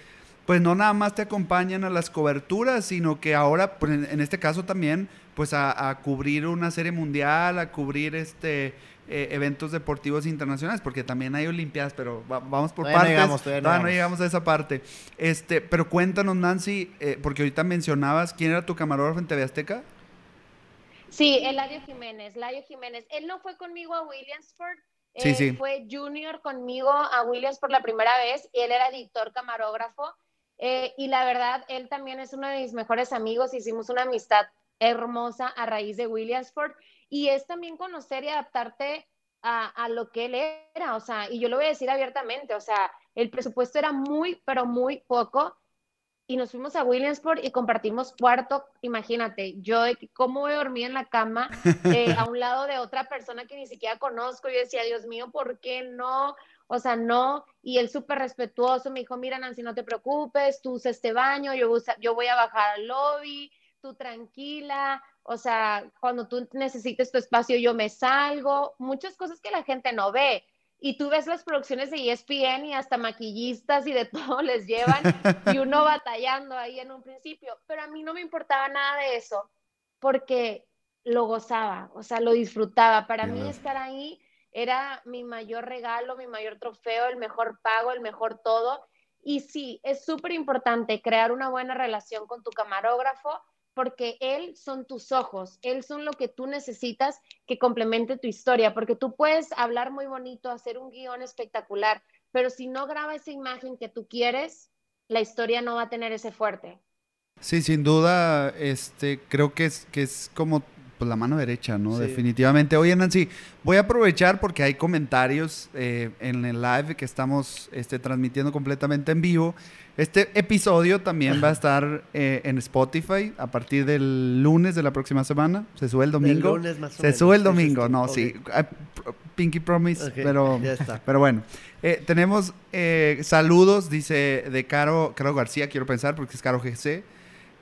pues no nada más te acompañan a las coberturas, sino que ahora, pues, en, en este caso también, pues a, a cubrir una serie mundial, a cubrir este eh, eventos deportivos internacionales, porque también hay olimpiadas, pero va- vamos por Todavía no partes. llegamos, todavía no Todavía no llegamos. llegamos a esa parte. Este, pero cuéntanos, Nancy, eh, porque ahorita mencionabas quién era tu camarógrafo en TV Azteca. Sí, Eladio Jiménez, Ladio Jiménez. Él no fue conmigo a Williamsport, Sí, eh, sí. fue junior conmigo a Williams por la primera vez y él era editor camarógrafo. eh, y la verdad, él también es uno de mis mejores amigos. Hicimos una amistad hermosa a raíz de Williamsport. Y es también conocer y adaptarte a, a lo que él era. O sea, y yo lo voy a decir abiertamente, o sea, el presupuesto era muy, pero muy poco y nos fuimos a Williamsport y compartimos cuarto. Imagínate, yo cómo voy a en la cama eh, a un lado de otra persona que ni siquiera conozco. Yo decía, Dios mío, ¿por qué no? O sea, no. Y él súper respetuoso me dijo, mira, Nancy, no te preocupes, tú usa este baño, yo, usa- yo voy a bajar al lobby, tú tranquila. O sea, cuando tú necesites tu espacio, yo me salgo. Muchas cosas que la gente no ve. Y tú ves las producciones de ESPN y hasta maquillistas y de todo les llevan y uno batallando ahí en un principio. Pero a mí no me importaba nada de eso porque lo gozaba, o sea, lo disfrutaba. Para mí estar ahí era mi mayor regalo, mi mayor trofeo, el mejor pago, el mejor todo. Y sí, es súper importante crear una buena relación con tu camarógrafo porque él son tus ojos, él son lo que tú necesitas que complemente tu historia, porque tú puedes hablar muy bonito, hacer un guion espectacular, pero si no graba esa imagen que tú quieres, la historia no va a tener ese fuerte. Sí, sin duda, este, creo que es, que es como pues la mano derecha, ¿no? Sí. Definitivamente. Oye, Nancy, voy a aprovechar porque hay comentarios eh, en el live que estamos este, transmitiendo completamente en vivo. Este episodio también va a estar eh, en Spotify a partir del lunes de la próxima semana. Se sube el domingo. lunes más o Se menos, sube el domingo, no, sí. Ah, Pinky Promise, pero, ya está. pero bueno. Eh, tenemos eh, saludos, dice de Caro, Caro García, quiero pensar, porque es Caro GC.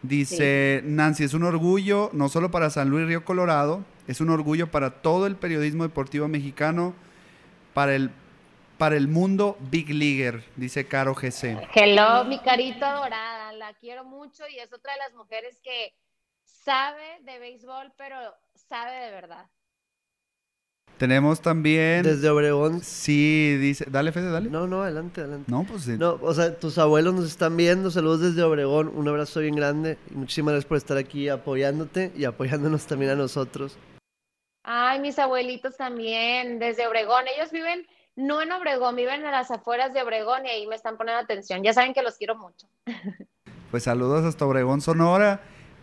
Dice Nancy, es un orgullo no solo para San Luis Río Colorado, es un orgullo para todo el periodismo deportivo mexicano, para el, para el mundo Big Leaguer, dice Caro GC. Hello, mi carita dorada, la quiero mucho y es otra de las mujeres que sabe de béisbol, pero sabe de verdad. Tenemos también... Desde Obregón. Sí, dice... Dale, Fede, dale. No, no, adelante, adelante. No, pues... eh, No, o sea, tus abuelos nos están viendo. Saludos desde Obregón. Un abrazo bien grande. Y muchísimas gracias por estar aquí apoyándote y apoyándonos también a nosotros. Ay, mis abuelitos también, desde Obregón. Ellos viven, no en Obregón, viven a las afueras de Obregón y ahí me están poniendo atención. Ya saben que los quiero mucho. Pues saludos hasta Obregón, Sonora.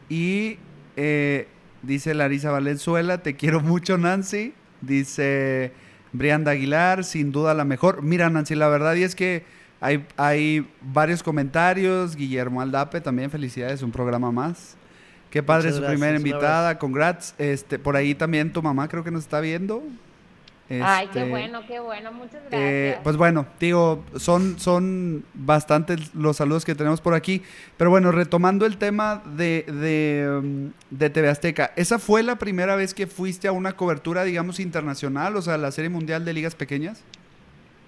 Y eh, dice Larisa Valenzuela, te quiero mucho, Nancy. Dice Brianda Aguilar, sin duda la mejor. Mira, Nancy, la verdad y es que hay, hay varios comentarios. Guillermo Aldape, también felicidades, un programa más. Qué padre Muchas su gracias, primera invitada, congrats. Este, por ahí también tu mamá creo que nos está viendo. Ay, qué Este, bueno, qué bueno. Muchas gracias. eh, pues bueno, digo, son, son bastantes los saludos que tenemos por aquí. Pero bueno, retomando el tema de, de, um, de TV Azteca, ¿esa fue la primera vez que fuiste a una cobertura, digamos, internacional, o sea, la Serie Mundial de Ligas Pequeñas?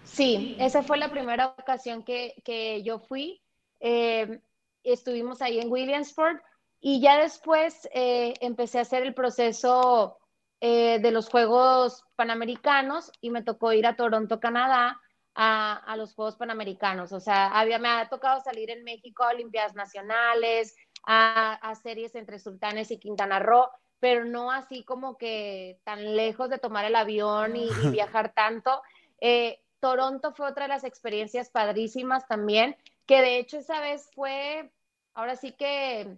Sí, esa fue la primera ocasión que, que yo fui. Eh, estuvimos ahí en Williamsport y ya después eh, empecé a hacer el proceso eh, de los Juegos Panamericanos y me tocó ir a Toronto, Canadá, a, a los Juegos Panamericanos. O sea, había, me ha tocado salir en México a Olimpiadas Nacionales, a, a series entre Sultanes y Quintana Roo, pero no así como que tan lejos de tomar el avión y, y viajar tanto. Eh, Toronto fue otra de las experiencias padrísimas también, que de hecho esa vez fue, ahora sí que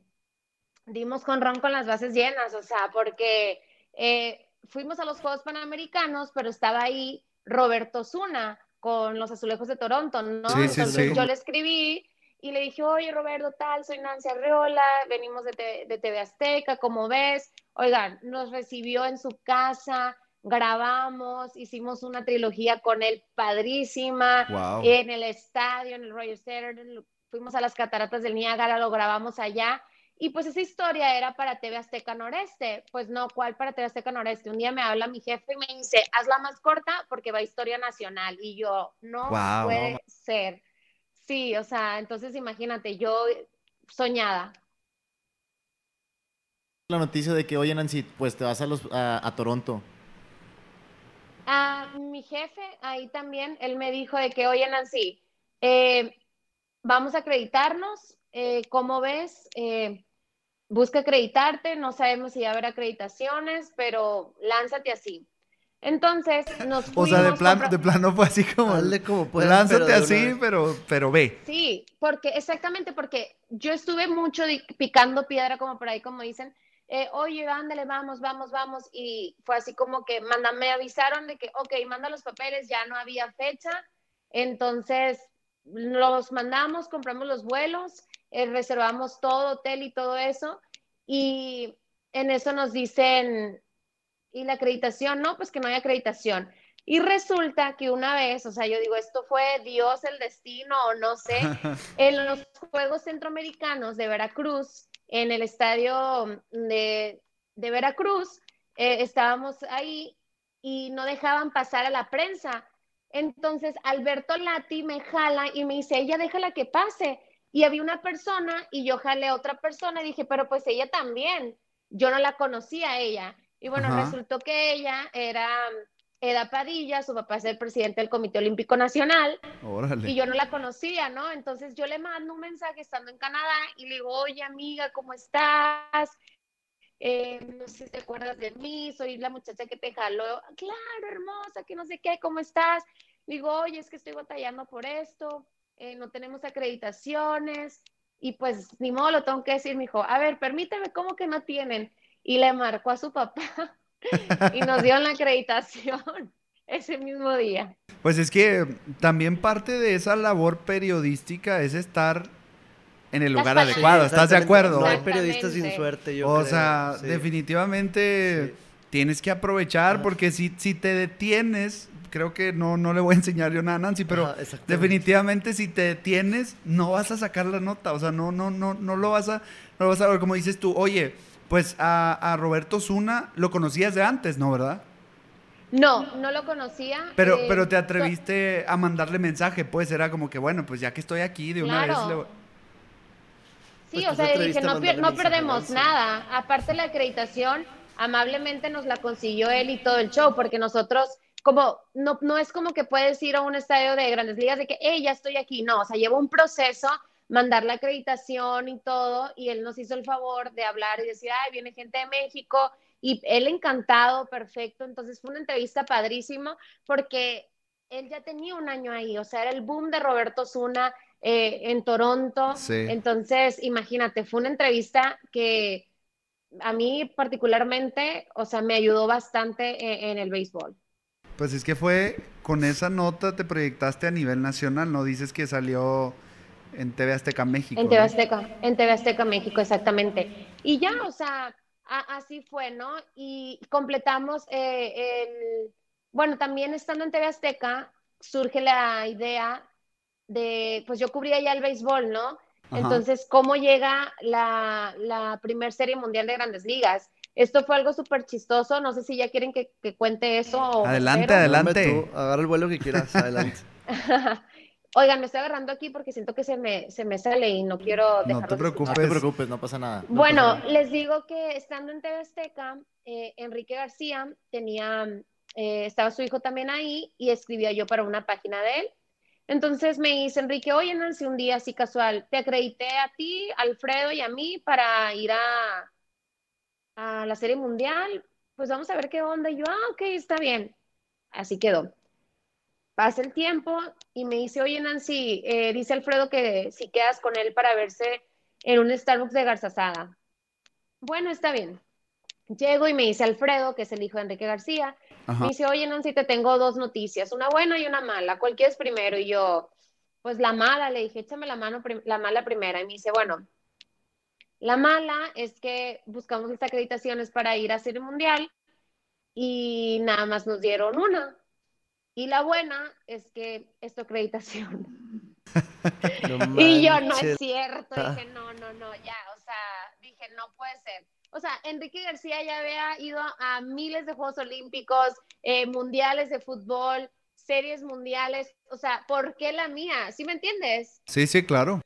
dimos con ron con las bases llenas, o sea, porque eh, fuimos a los Juegos Panamericanos, pero estaba ahí Roberto Zuna con los Azulejos de Toronto, ¿no? Sí, Entonces sí. yo le escribí y le dije, oye Roberto, tal, soy Nancy Arriola, venimos de, T- de TV Azteca, ¿cómo ves? Oigan, nos recibió en su casa, grabamos, hicimos una trilogía con él padrísima, Wow. en el estadio, en el Royal Center, fuimos a las cataratas del Niágara, lo grabamos allá. Y pues esa historia era para TV Azteca Noreste. Pues no, ¿cuál para TV Azteca Noreste? Un día me habla mi jefe y me dice, hazla más corta porque va a Historia Nacional. Y yo, no puede ser. Sí, o sea, entonces imagínate, yo soñada. La noticia de que, oye, Nancy, pues te vas a, los, a, a Toronto. a mi jefe ahí también, él me dijo de que, oye Nancy, eh, vamos a acreditarnos, eh, ¿cómo ves? Eh, busca acreditarte, no sabemos si va a haber acreditaciones, pero lánzate así. Entonces nos O sea, de fuimos, plan, de plano fue así como... Hazle como puedas, Lánzate pero una así, pero, pero ve. Sí, porque exactamente, porque yo estuve mucho picando piedra, como por ahí, como dicen, eh, oye, ándale, vamos, vamos, vamos, y fue así como que manda, me avisaron de que, ok, manda los papeles, ya no había fecha, entonces los mandamos, compramos los vuelos, eh, reservamos todo, hotel y todo eso, y en eso nos dicen, ¿y la acreditación? No, pues que no hay acreditación. Y resulta que una vez, o sea, yo digo, esto fue Dios, el destino, o no sé, en los Juegos Centroamericanos de Veracruz, en el estadio de, de Veracruz, eh, estábamos ahí y no dejaban pasar a la prensa. Entonces, Alberto Lati me jala y me dice, ella déjala que pase. Y había una persona y yo jalé a otra persona y dije, pero pues ella también. Yo no la conocía a ella. Y bueno, Ajá. resultó que ella era Eda Padilla, su papá es el presidente del Comité Olímpico Nacional Órale. y yo no la conocía, ¿no? Entonces yo le mando un mensaje estando en Canadá y le digo, oye amiga, ¿cómo estás? Eh, no sé si te acuerdas de mí, soy la muchacha que te jaló. Claro, hermosa, que no sé qué, ¿cómo estás? Le digo, oye, es que estoy batallando por esto, eh, no tenemos acreditaciones y pues ni modo lo tengo que decir, me dijo, a ver, permíteme, ¿cómo que no tienen? y le marcó a su papá y nos dio la acreditación ese mismo día. Pues es que también parte de esa labor periodística es estar en el lugar Las adecuado, palabras. ¿estás de acuerdo? No hay periodistas sin suerte, yo O creo, sea, sí. definitivamente Sí. tienes que aprovechar Ah. porque si, si te detienes, creo que no, no le voy a enseñar yo nada a Nancy, pero definitivamente si te detienes, no vas a sacar la nota, o sea, no, no, no, no lo vas a, no lo vas a ver, como dices tú, oye, pues a, a Roberto Zuna lo conocías de antes, ¿no, verdad? No, no lo conocía. Pero, eh, pero te atreviste a mandarle mensaje, pues era como que, bueno, pues ya que estoy aquí, de una Claro. vez le... Sí, Pues o sea, dije, no, perdemos nada. Aparte la acreditación, amablemente nos la consiguió él y todo el show, porque nosotros, como, no, no es como que puedes ir a un estadio de grandes ligas de que, hey, ya estoy aquí. No, o sea, lleva un proceso, mandar la acreditación y todo, y él nos hizo el favor de hablar y decir, ay, viene gente de México, y él encantado, perfecto. Entonces fue una entrevista padrísima, porque él ya tenía un año ahí, o sea, era el boom de Roberto Zuna eh, en Toronto. Sí. Entonces, imagínate, fue una entrevista que a mí particularmente, o sea, me ayudó bastante en, en el béisbol. Pues es que fue, con esa nota te proyectaste a nivel nacional, ¿no? Dices que salió en TV Azteca México. En TV ¿no? Azteca, en TV Azteca México, exactamente. Y ya, o sea, a- así fue, ¿no? Y completamos eh, el... Bueno, también estando en TV Azteca, surge la idea de, pues yo cubría ya el béisbol, ¿no? Ajá. Entonces, ¿cómo llega la, la primer serie mundial de grandes ligas? Esto fue algo súper chistoso, no sé si ya quieren que, que cuente eso o Adelante, espero. adelante. Tú, agarra el vuelo que quieras, adelante. Oigan, me estoy agarrando aquí porque siento que se me, se me sale y no quiero No dejarlo te de preocupes. No te preocupes, no pasa nada. no Bueno, pasa nada. les digo que estando en TV Azteca, eh, Enrique García tenía, eh, estaba su hijo también ahí y escribía yo para una página de él. Entonces me dice Enrique, oye Nancy, un día así casual, te acredité a ti, Alfredo y a mí para ir a, a la Serie Mundial, pues vamos a ver qué onda. Y yo, ah, ok, está bien. Así quedó. Pasa el tiempo y me dice, oye Nancy, eh, dice Alfredo que si quedas con él para verse en un Starbucks de Garzazada. Bueno, está bien. Llego y me dice Alfredo, que es el hijo de Enrique García, Ajá. me dice, oye Nancy, te tengo dos noticias, una buena y una mala, ¿cuál quieres primero? Y yo, pues la mala, le dije, échame la, mano, la mala primera. Y me dice, bueno, la mala es que buscamos las acreditaciones para ir a Serie Mundial y nada más nos dieron una. Y la buena es que es tu acreditación. No Y yo, no es cierto. Ah. Dije, no, no, no, ya. O sea, dije, no puede ser. O sea, Enrique García ya había ido a miles de Juegos Olímpicos, eh, mundiales de fútbol, series mundiales. O sea, ¿por qué la mía? ¿Sí me entiendes? Sí, sí, claro.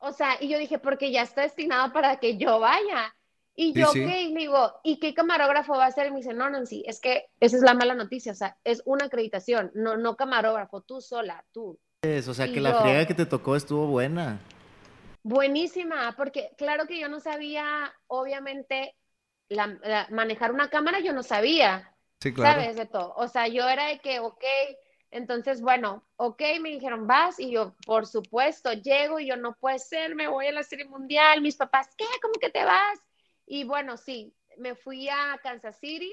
O sea, y yo dije, porque ya está destinado para que yo vaya. Y yo, sí. ok, y le digo, ¿y qué camarógrafo va a ser? Y me dice, no, Nancy, es que esa es la mala noticia, o sea, es una acreditación, no, no camarógrafo, tú sola, tú. Es, O sea, Y que la friega que te tocó estuvo buena. Buenísima, porque claro que yo no sabía, obviamente, la- la- manejar una cámara, yo no sabía, Sí, claro. ¿sabes? De todo. O sea, yo era de que, ok, entonces, bueno, ok, me dijeron, vas, y yo, por supuesto, llego y yo, no puede ser, me voy a la Serie Mundial, mis papás, ¿qué? ¿Cómo que te vas? Y bueno, sí, me fui a Kansas City,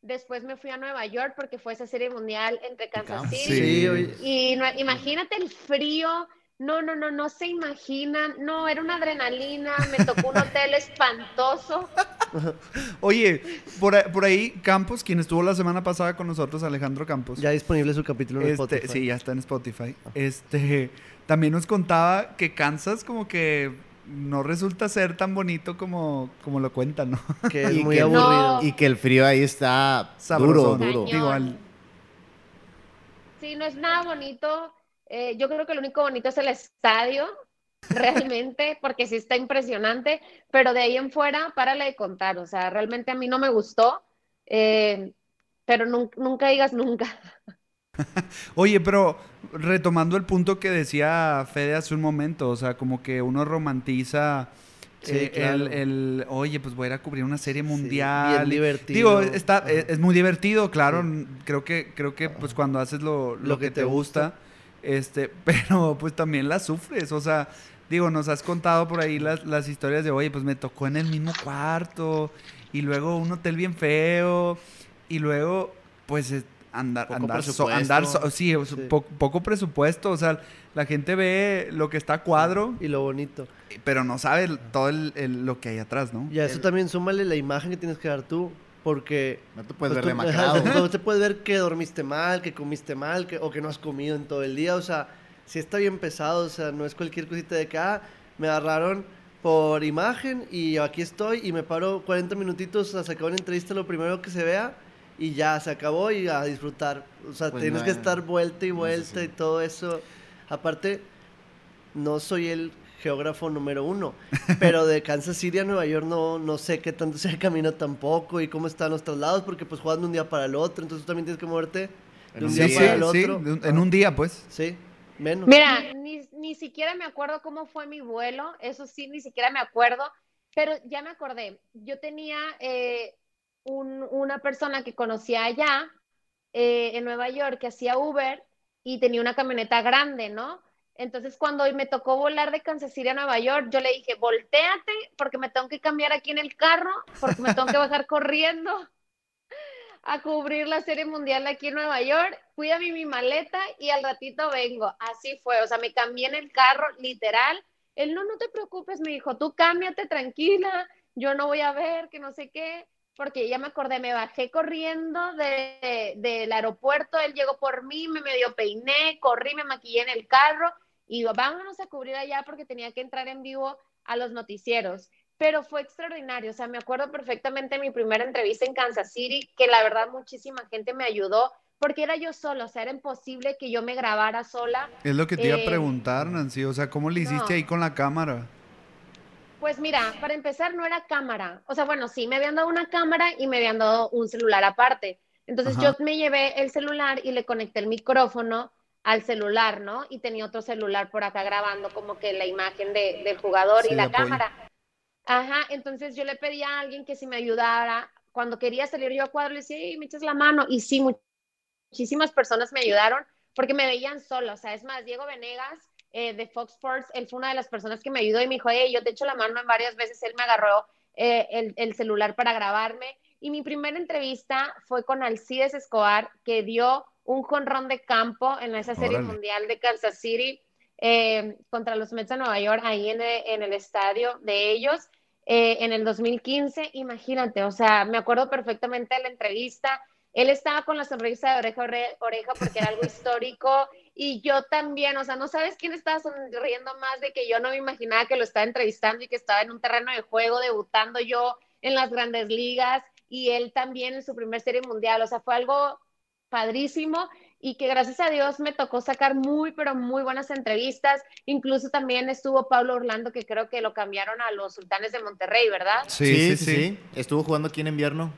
después me fui a Nueva York porque fue esa Serie Mundial entre Kansas City. Sí, Y no- imagínate el frío. No, no, no, no se imaginan. No, era una adrenalina. Me tocó un hotel espantoso. Oye, por, ahí- por ahí Campos, quien estuvo la semana pasada con nosotros, Alejandro Campos. ya disponible su capítulo en Este, Spotify. sí, ya está en Spotify. Este, también nos contaba que Kansas como que no resulta ser tan bonito como, como lo cuentan, ¿no? Que es Y muy que- aburrido. No. Y que el frío ahí está duro, Sabrosón. duro. Cañón. Digo, al- Sí, no es nada bonito. Eh, yo creo que lo único bonito es el estadio, realmente, porque sí está impresionante. Pero de ahí en fuera, párale de contar. O sea, realmente a mí no me gustó. eh, pero nun- nunca digas nunca. Oye, pero retomando el punto que decía Fede hace un momento, o sea, como que uno romantiza Sí, eh, claro. el, el, oye, pues voy a ir a cubrir una serie Sí, mundial. bien divertido. Digo, está, es, es muy divertido, claro. Sí. Creo que, creo que pues cuando haces lo, lo Lo que, que te te gusta, este, pero pues también la sufres. O sea, digo, nos has contado por ahí las, las historias de, oye, pues me tocó en el mismo cuarto y luego un hotel bien feo, y luego, pues, andar, Poco andar, so- andar so- sí, po- poco presupuesto, o sea, la gente ve lo que está a cuadro, Y lo bonito. pero no sabe el- todo el- el- lo que hay atrás, ¿no? Y a eso El- también súmale la imagen que tienes que dar tú, porque... No te puedes pues, ver demacrado. tú te puedes ver que dormiste mal, que comiste mal, que, o que no has comido en todo el día, o sea, si está bien pesado, o sea, no es cualquier cosita de que, ah, me agarraron por imagen y aquí estoy y me paro 40 minutitos a sacar una entrevista lo primero que se vea y ya se acabó y a disfrutar. O sea, Pues tienes no, que estar vuelta y no vuelta y todo eso. Aparte, no soy el geógrafo número uno, pero de Kansas City a Nueva York no, no sé qué tanto sea el camino tampoco y cómo están los traslados, porque pues juegan de un día para el otro, entonces tú también tienes que moverte de En un un día Sí, día para sí, el otro. sí, de un- en un día, pues. Sí, menos. Mira, ni, ni siquiera me acuerdo cómo fue mi vuelo, eso sí, ni siquiera me acuerdo, pero ya me acordé. Yo tenía eh, un- una persona que conocía allá eh, en Nueva York que hacía Uber y tenía una camioneta grande, ¿no? Entonces, cuando me tocó volar de Kansas City a Nueva York, yo le dije, volteate porque me tengo que cambiar aquí en el carro, porque me tengo que bajar corriendo a cubrir la Serie Mundial aquí en Nueva York, cuídame mi maleta y al ratito vengo. Así fue, o sea, me cambié en el carro, literal. Él, no, no te preocupes, me dijo, tú cámbiate tranquila, yo no voy a ver, que no sé qué, porque ya me acordé, me bajé corriendo de- del aeropuerto, él llegó por mí, me medio peiné, corrí, me maquillé en el carro y digo, vámonos a cubrir allá porque tenía que entrar en vivo a los noticieros pero fue extraordinario. O sea, me acuerdo perfectamente mi primera entrevista en Kansas City, que la verdad muchísima gente me ayudó, porque era yo sola, o sea, era imposible que yo me grabara sola. Es lo que te iba a Eh, preguntar, Nancy. O sea, ¿cómo le hiciste no. ahí con la cámara? Pues mira, para empezar no era cámara. O sea, bueno, sí, me habían dado una cámara y me habían dado un celular aparte. Entonces Ajá. yo me llevé el celular y le conecté el micrófono al celular, ¿no? Y tenía otro celular por acá grabando como que la imagen de- del jugador Sí, y la apoyo. cámara. Ajá, entonces yo le pedí a alguien que si me ayudara. Cuando quería salir yo a cuadro, le decía, "Ey, me echas la mano. Y sí, mu- muchísimas personas me ayudaron porque me veían sola. O sea, es más, Diego Venegas eh, de Fox Sports, él fue una de las personas que me ayudó y me dijo, hey, yo te echo la mano en varias veces. Él me agarró eh, el, el celular para grabarme. Y mi primera entrevista fue con Alcides Escobar, que dio un jonrón de campo en esa serie Órale. mundial de Kansas City eh, contra los Mets de Nueva York, ahí en el, en el estadio de ellos, eh, en el 2015. Imagínate, o sea, me acuerdo perfectamente de la entrevista. Él estaba con la sonrisa de oreja a ore- oreja porque era algo histórico y yo también, o sea, no sabes quién estaba sonriendo más de que yo no me imaginaba que lo estaba entrevistando y que estaba en un terreno de juego, debutando yo en las grandes ligas y él también en su primer serie mundial, o sea, fue algo padrísimo y que gracias a Dios me tocó sacar muy, pero muy buenas entrevistas. Incluso también estuvo Pablo Orlando, que creo que lo cambiaron a los Sultanes de Monterrey, ¿verdad? Sí, sí, sí. Estuvo jugando aquí en invierno.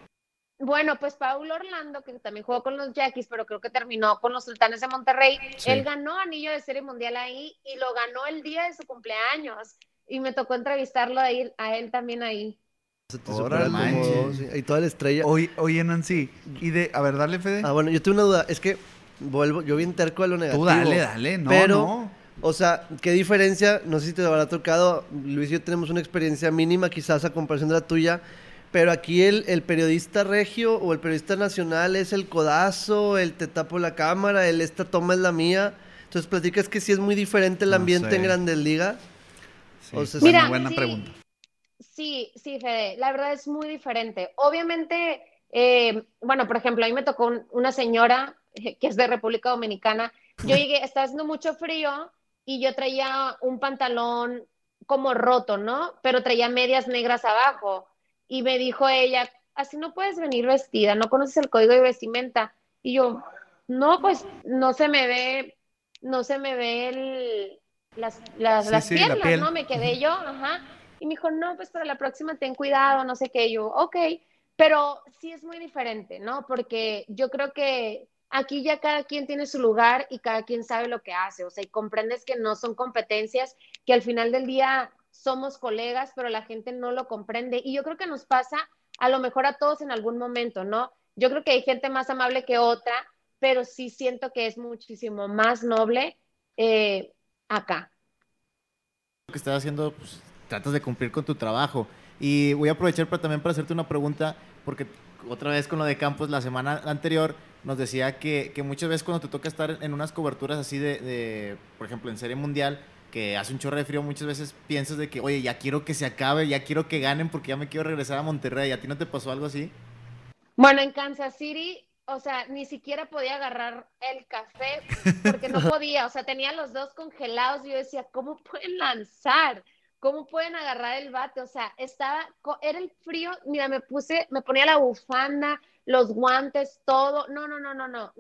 Bueno, pues Paulo Orlando, que también jugó con los Yaquis, pero creo que terminó con los Sultanes de Monterrey, Sí. él ganó anillo de serie mundial ahí y lo ganó el día de su cumpleaños. Y me tocó entrevistarlo a él, a él también ahí. Y toda la estrella. Oye, oye, Nancy, y de, a ver, dale, Fede. Ah, bueno, yo tengo una duda. Es que vuelvo, yo bien terco a lo negativo. Tú dale, dale, no, pero, no. o sea, ¿qué diferencia? No sé si te habrá tocado. Luis y yo tenemos una experiencia mínima, quizás a comparación de la tuya. Pero aquí el, el periodista regio o el periodista nacional es el codazo, el te tapo la cámara, el esta toma es la mía. Entonces, platicas que sí es muy diferente el No ambiente sé. en Grandes Ligas. Sí, o sea, buena, Mira, buena sí. pregunta. Sí, sí, Fede, la verdad es muy diferente. Obviamente, eh, bueno, por ejemplo, a mí me tocó un- una señora que es de República Dominicana. Yo llegué, estaba haciendo mucho frío y yo traía un pantalón como roto, ¿no? Pero traía medias negras abajo. Y me dijo ella, así no puedes venir vestida, no conoces el código de vestimenta. Y yo, no, pues no se me ve, no se me ve el, las, las, Sí, las sí, piernas. ¿no? Me quedé yo, ajá. Y me dijo, no, pues para la próxima ten cuidado, no sé qué. Yo, ok, pero sí es muy diferente, ¿no? Porque yo creo que aquí ya cada quien tiene su lugar y cada quien sabe lo que hace, o sea, y comprendes que no son competencias, que al final del día somos colegas, pero la gente no lo comprende. Y yo creo que nos pasa a lo mejor a todos en algún momento, ¿no? Yo creo que hay gente más amable que otra, pero sí siento que es muchísimo más noble eh, acá. Lo que estás haciendo, pues, tratas de cumplir con tu trabajo. Y voy a aprovechar para, también para hacerte una pregunta, porque otra vez con lo de Campos, la semana anterior nos decía que, que muchas veces cuando te toca estar en unas coberturas así de, de, por ejemplo, en Serie Mundial, que hace un chorro de frío, muchas veces piensas de que, oye, ya quiero que se acabe, ya quiero que ganen porque ya me quiero regresar a Monterrey. ¿A ti no te pasó algo así? Bueno, en Kansas City, o sea, ni siquiera podía agarrar el café porque no podía, o sea, tenía los dos congelados y yo decía, ¿cómo pueden lanzar? ¿Cómo pueden agarrar el bate? O sea, estaba, era el frío, mira, me puse, me ponía la bufanda, los guantes, todo. No, no, no, no, no.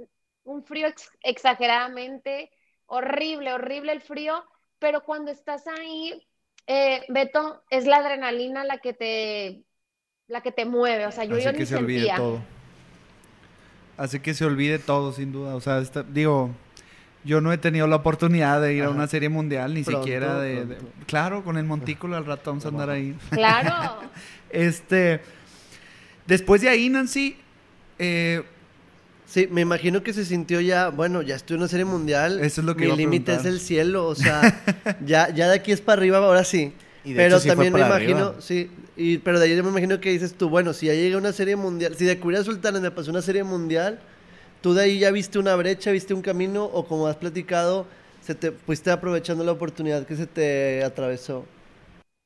Un frío exageradamente horrible, horrible el frío, pero cuando estás ahí, eh, Beto, es la adrenalina la que te, la que te mueve. O sea, yo, yo que ni se olvide todo. Hace que se olvide todo, sin duda. O sea, está- digo, yo no he tenido la oportunidad de ir a una serie mundial, ni Pronto, siquiera de. Claro, con el montículo al rato vamos a andar ahí. Claro. Este. Después de ahí, Nancy. eh, Sí, me imagino que se sintió ya, bueno, ya estoy en una serie mundial. Eso es lo que Mi a límite es el cielo, o sea, ya, ya de aquí es para arriba, ahora sí. Y de pero hecho sí fue también me imagino, arriba. sí, y, pero de ahí yo me imagino que dices tú, bueno, si ya llega una serie mundial, si de Curia Sultanes me pasó una serie mundial, tú de ahí ya viste una brecha, viste un camino, o como has platicado, se te fuiste aprovechando la oportunidad que se te atravesó.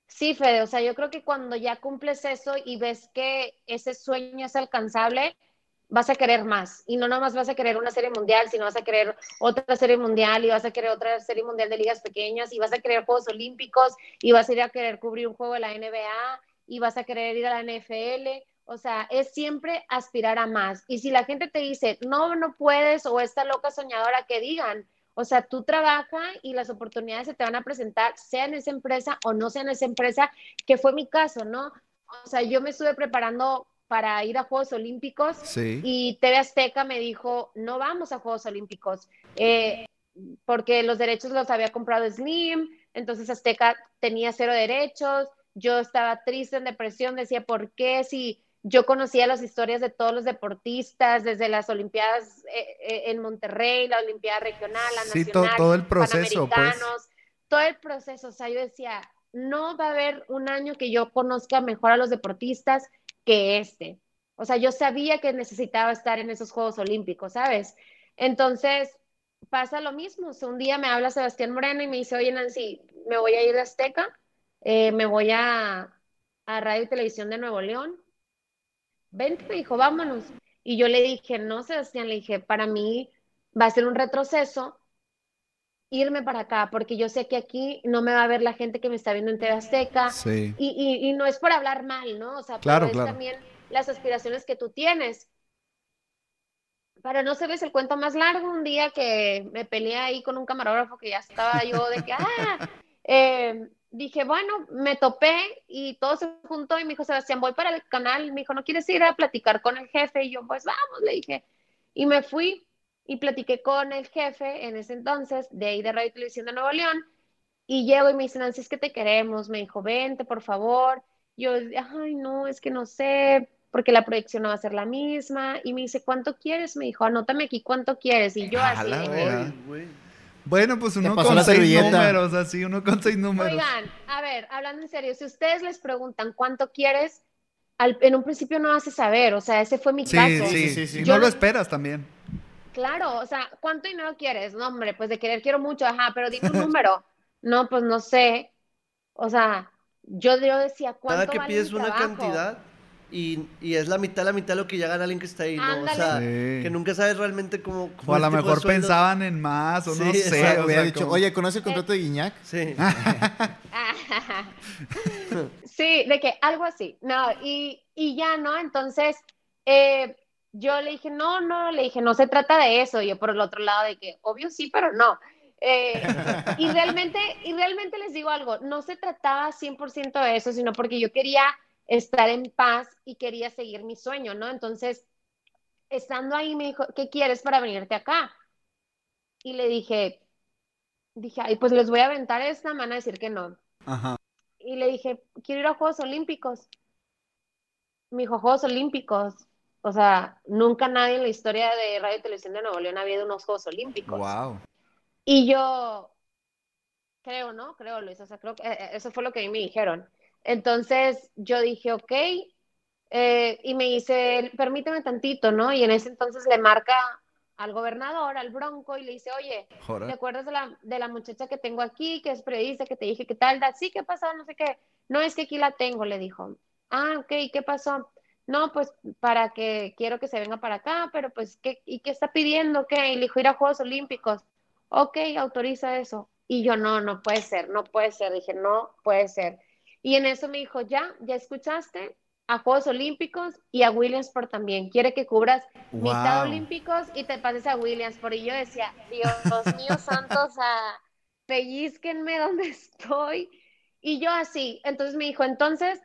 Sí, Fede, o sea, yo creo que cuando ya cumples eso y ves que ese sueño es alcanzable, vas a querer más. Y no nomás vas a querer una serie mundial, sino vas a querer otra serie mundial y vas a querer otra serie mundial de ligas pequeñas y vas a querer Juegos Olímpicos y vas a ir a querer cubrir un juego de la NBA y vas a querer ir a la NFL. O sea, es siempre aspirar a más. Y si la gente te dice, no, no puedes, o esta loca soñadora, que digan, o sea, tú trabaja y las oportunidades se te van a presentar, sea en esa empresa o no sea en esa empresa, que fue mi caso, ¿no? O sea, yo me estuve preparando para ir a Juegos Olímpicos sí. y TV Azteca me dijo, no vamos a Juegos Olímpicos, eh, porque los derechos los había comprado Slim, entonces Azteca tenía cero derechos, yo estaba triste, en depresión, decía, ¿por qué si yo conocía las historias de todos los deportistas, desde las Olimpiadas eh, eh, en Monterrey, la Olimpiada Regional, la Sí, Nacional, todo el proceso, pues. Todo el proceso, o sea, yo decía, no va a haber un año que yo conozca mejor a los deportistas que este. O sea, yo sabía que necesitaba estar en esos Juegos Olímpicos, ¿sabes? Entonces, pasa lo mismo. O sea, un día me habla Sebastián Moreno y me dice, oye, Nancy, me voy a ir de Azteca, eh, me voy a, a Radio y Televisión de Nuevo León. Vente, dijo, vámonos. Y yo le dije, no, Sebastián, le dije, para mí va a ser un retroceso irme para acá, porque yo sé que aquí no me va a ver la gente que me está viendo en TV Azteca, Sí. y, y- y no es por hablar mal, ¿no? O sea, Claro, pero es claro. también las aspiraciones que tú tienes. Para no sabes el cuento más largo, un día que me peleé ahí con un camarógrafo que ya estaba yo de que, ah, eh, dije, bueno, me topé y todo se juntó y me dijo, Sebastián, voy para el canal. Me dijo, ¿no quieres ir a platicar con el jefe? Y yo, pues vamos, le dije. Y me fui y platiqué con el jefe en ese entonces, de ahí de Radio y Televisión de Nuevo León. Y llego y me dice, Nancy, es que te queremos. Me dijo, vente, por favor. Yo, ay, no, es que no sé, porque la proyección no va a ser la misma. Y me dice, ¿cuánto quieres? Me dijo, anótame aquí cuánto quieres. Y yo así, que. Bueno, pues uno con seis servilleta. números, así, uno con seis números. Oigan, a ver, hablando en serio, si ustedes les preguntan cuánto quieres, al- en un principio no haces saber, o sea, ese fue mi Sí, caso. sí, Sí, sí, sí. Y Yo no lo esperas también. Claro, o sea, ¿cuánto dinero quieres? No, hombre, pues de querer quiero mucho, ajá, pero dime un número. No, pues no sé. O sea, yo, yo decía, Cada ¿cuánto que vale pides mi una trabajo? cantidad y, y es la mitad, la mitad lo que ya gana alguien que está ahí, ¿no? O sea, Sí. que nunca sabes realmente cómo... O a lo de mejor pensaban en más, o no sé. exacto. o Hubiera sea, dicho, como- oye, ¿conoce el contrato de Guiñac? Sí. Sí, de que algo así. No, y, y ya, ¿no? Entonces, eh, yo le dije, no, no, le dije, no se trata de eso. Y yo por el otro lado de que, obvio sí, pero no. Eh, y realmente, y realmente les digo algo, no se trataba 100% de eso, sino porque yo quería estar en paz y quería seguir mi sueño, ¿no? Entonces, estando ahí me dijo, ¿qué quieres para venirte acá? Y le dije, dije, ay, pues les voy a aventar esta, me van a decir que no. Ajá. Y le dije, quiero ir a Juegos Olímpicos. Me dijo, Juegos Olímpicos. O sea, nunca nadie en la historia de Radio y Televisión de Nuevo León había ido a unos Juegos Olímpicos. Wow. Y yo, creo, ¿no? Creo, Luis. O sea, creo que eh, eso fue lo que a mí me dijeron. Entonces yo dije, ok, eh, y me dice, permíteme tantito, ¿no? Y en ese entonces le marca al gobernador, al Bronco, y le dice, oye, ¿te acuerdas de la, de la muchacha que tengo aquí, que es periodista, que te dije que tal? Sí, ¿qué pasó? No sé qué. No, es que aquí la tengo, le dijo. Ah, ok, ¿qué pasó? No, pues para que quiero que se venga para acá, pero pues, ¿qué, ¿y qué está pidiendo? ¿Qué? Y le dijo, ir a Juegos Olímpicos. Ok, autoriza eso. Y yo, no, no puede ser, no puede ser. Dije, no puede ser. Y en eso me dijo, ya, ya escuchaste, a Juegos Olímpicos y a Williamsport también. Quiere que cubras mitad Olímpicos y te pases a Williamsport. Y yo decía, Dios mío santo, o sea, pellizquenme donde estoy. Y yo así, entonces me dijo, entonces,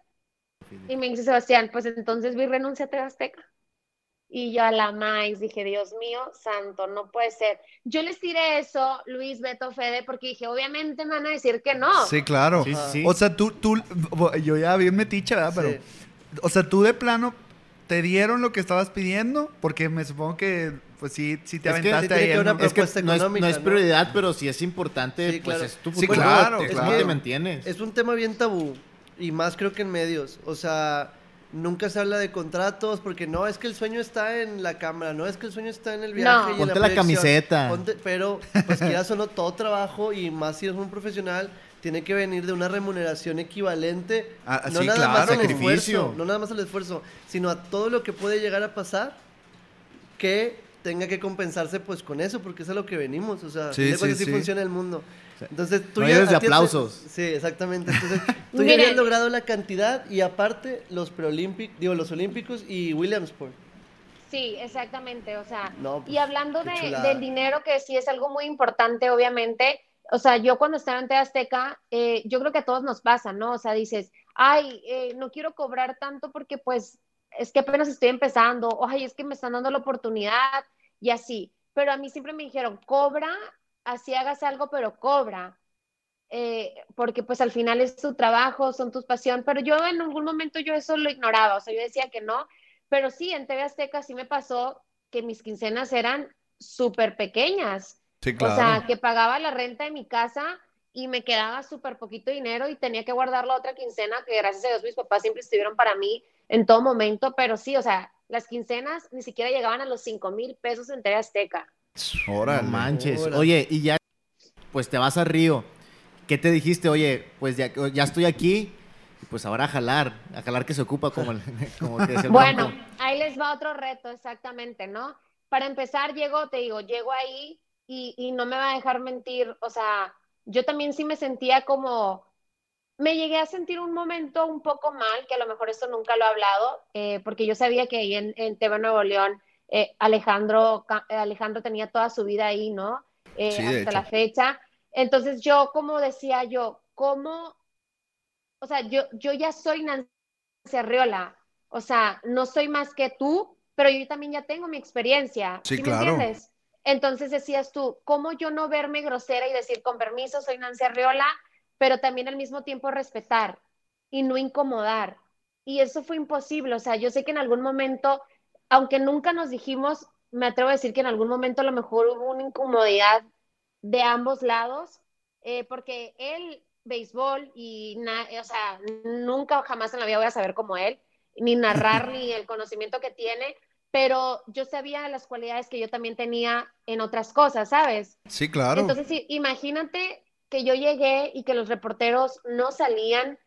y me dice Sebastián, pues entonces vi renuncia a Azteca. Y yo a la más dije, Dios mío, santo, no puede ser. Yo les tiré eso, Luis, Beto, Fede, porque dije, obviamente me van a decir que no. Sí, claro. O sea, tú, tú, yo ya bien metiche, ¿verdad? Pero o sea, tú de plano te dieron lo que estabas pidiendo, porque me supongo que pues sí, sí te aventaste ahí. es que no es, no es prioridad, pero si es importante, pues es tu futuro. Sí, claro, es claro. te mantienes. Es un tema bien tabú, y más creo que en medios. O sea, nunca se habla de contratos, porque no, es que el sueño está en la cámara, no es que el sueño está en el viaje. Y Ponte la, camiseta. pero, pues quieras o no, todo trabajo, y más si eres un profesional tiene que venir de una remuneración equivalente. Ah, no nada más al esfuerzo, no nada más al esfuerzo, sino a todo lo que puede llegar a pasar que tenga que compensarse pues con eso, porque es a lo que venimos, o sea, sí, así funciona el mundo. Entonces tú ya de aplausos. sí, exactamente. Entonces, tú ya habías logrado la cantidad y aparte los preolímpicos, digo, los olímpicos y Williamsport. Sí, exactamente, o sea, y pues, hablando de, del dinero que sí es algo muy importante, obviamente, o sea, yo cuando estaba en Azteca, eh, yo creo que a todos nos pasa, ¿no? O sea, dices, ay, eh, no quiero cobrar tanto porque pues es que apenas estoy empezando, o ay, es que me están dando la oportunidad y así. Pero a mí siempre me dijeron, cobra, así hagas algo, pero cobra. Eh, porque pues al final es tu trabajo, son tus pasión, pero yo en algún momento yo eso lo ignoraba, o sea, yo decía que no, pero sí, en TV Azteca sí me pasó que mis quincenas eran súper pequeñas, o sea, que pagaba la renta de mi casa y me quedaba súper poquito dinero y tenía que guardar la otra quincena, que gracias a Dios mis papás siempre estuvieron para mí en todo momento, pero sí, o sea, las quincenas ni siquiera llegaban a los 5 mil pesos en TV Azteca. Ahora, manches. Oye, y ya, pues te vas a Río. ¿Qué te dijiste? Oye, pues ya, ya estoy aquí, pues ahora a jalar, a jalar que se ocupa como, el, como el Bueno, ahí les va otro reto, exactamente, ¿no? Para empezar, llego, te digo, llego ahí y, no me va a dejar mentir, o sea, yo también sí me sentía como, me llegué a sentir un momento un poco mal, que a lo mejor esto nunca lo he hablado, eh, porque yo sabía que ahí en, en TV Nuevo León, eh, Alejandro, Alejandro tenía toda su vida ahí, ¿no? Eh, hasta la fecha. Entonces yo, como decía yo, ¿cómo? O sea, yo, yo ya soy Nancy Arriola, o sea, no soy más que tú, pero yo también ya tengo mi experiencia. Sí, claro. entiendes? Entonces decías tú, ¿cómo yo no verme grosera y decir, con permiso, soy Nancy Arriola, pero también al mismo tiempo respetar y no incomodar? Y eso fue imposible. O sea, yo sé que en algún momento, aunque nunca nos dijimos, me atrevo a decir que en algún momento a lo mejor hubo una incomodidad de ambos lados, eh, porque él, béisbol, y, o sea, nunca jamás en la vida voy a saber como él, ni narrar, ni el conocimiento que tiene, pero yo sabía las cualidades que yo también tenía en otras cosas, ¿sabes? Sí, claro. Entonces, imagínate que yo llegué y que los reporteros no salían,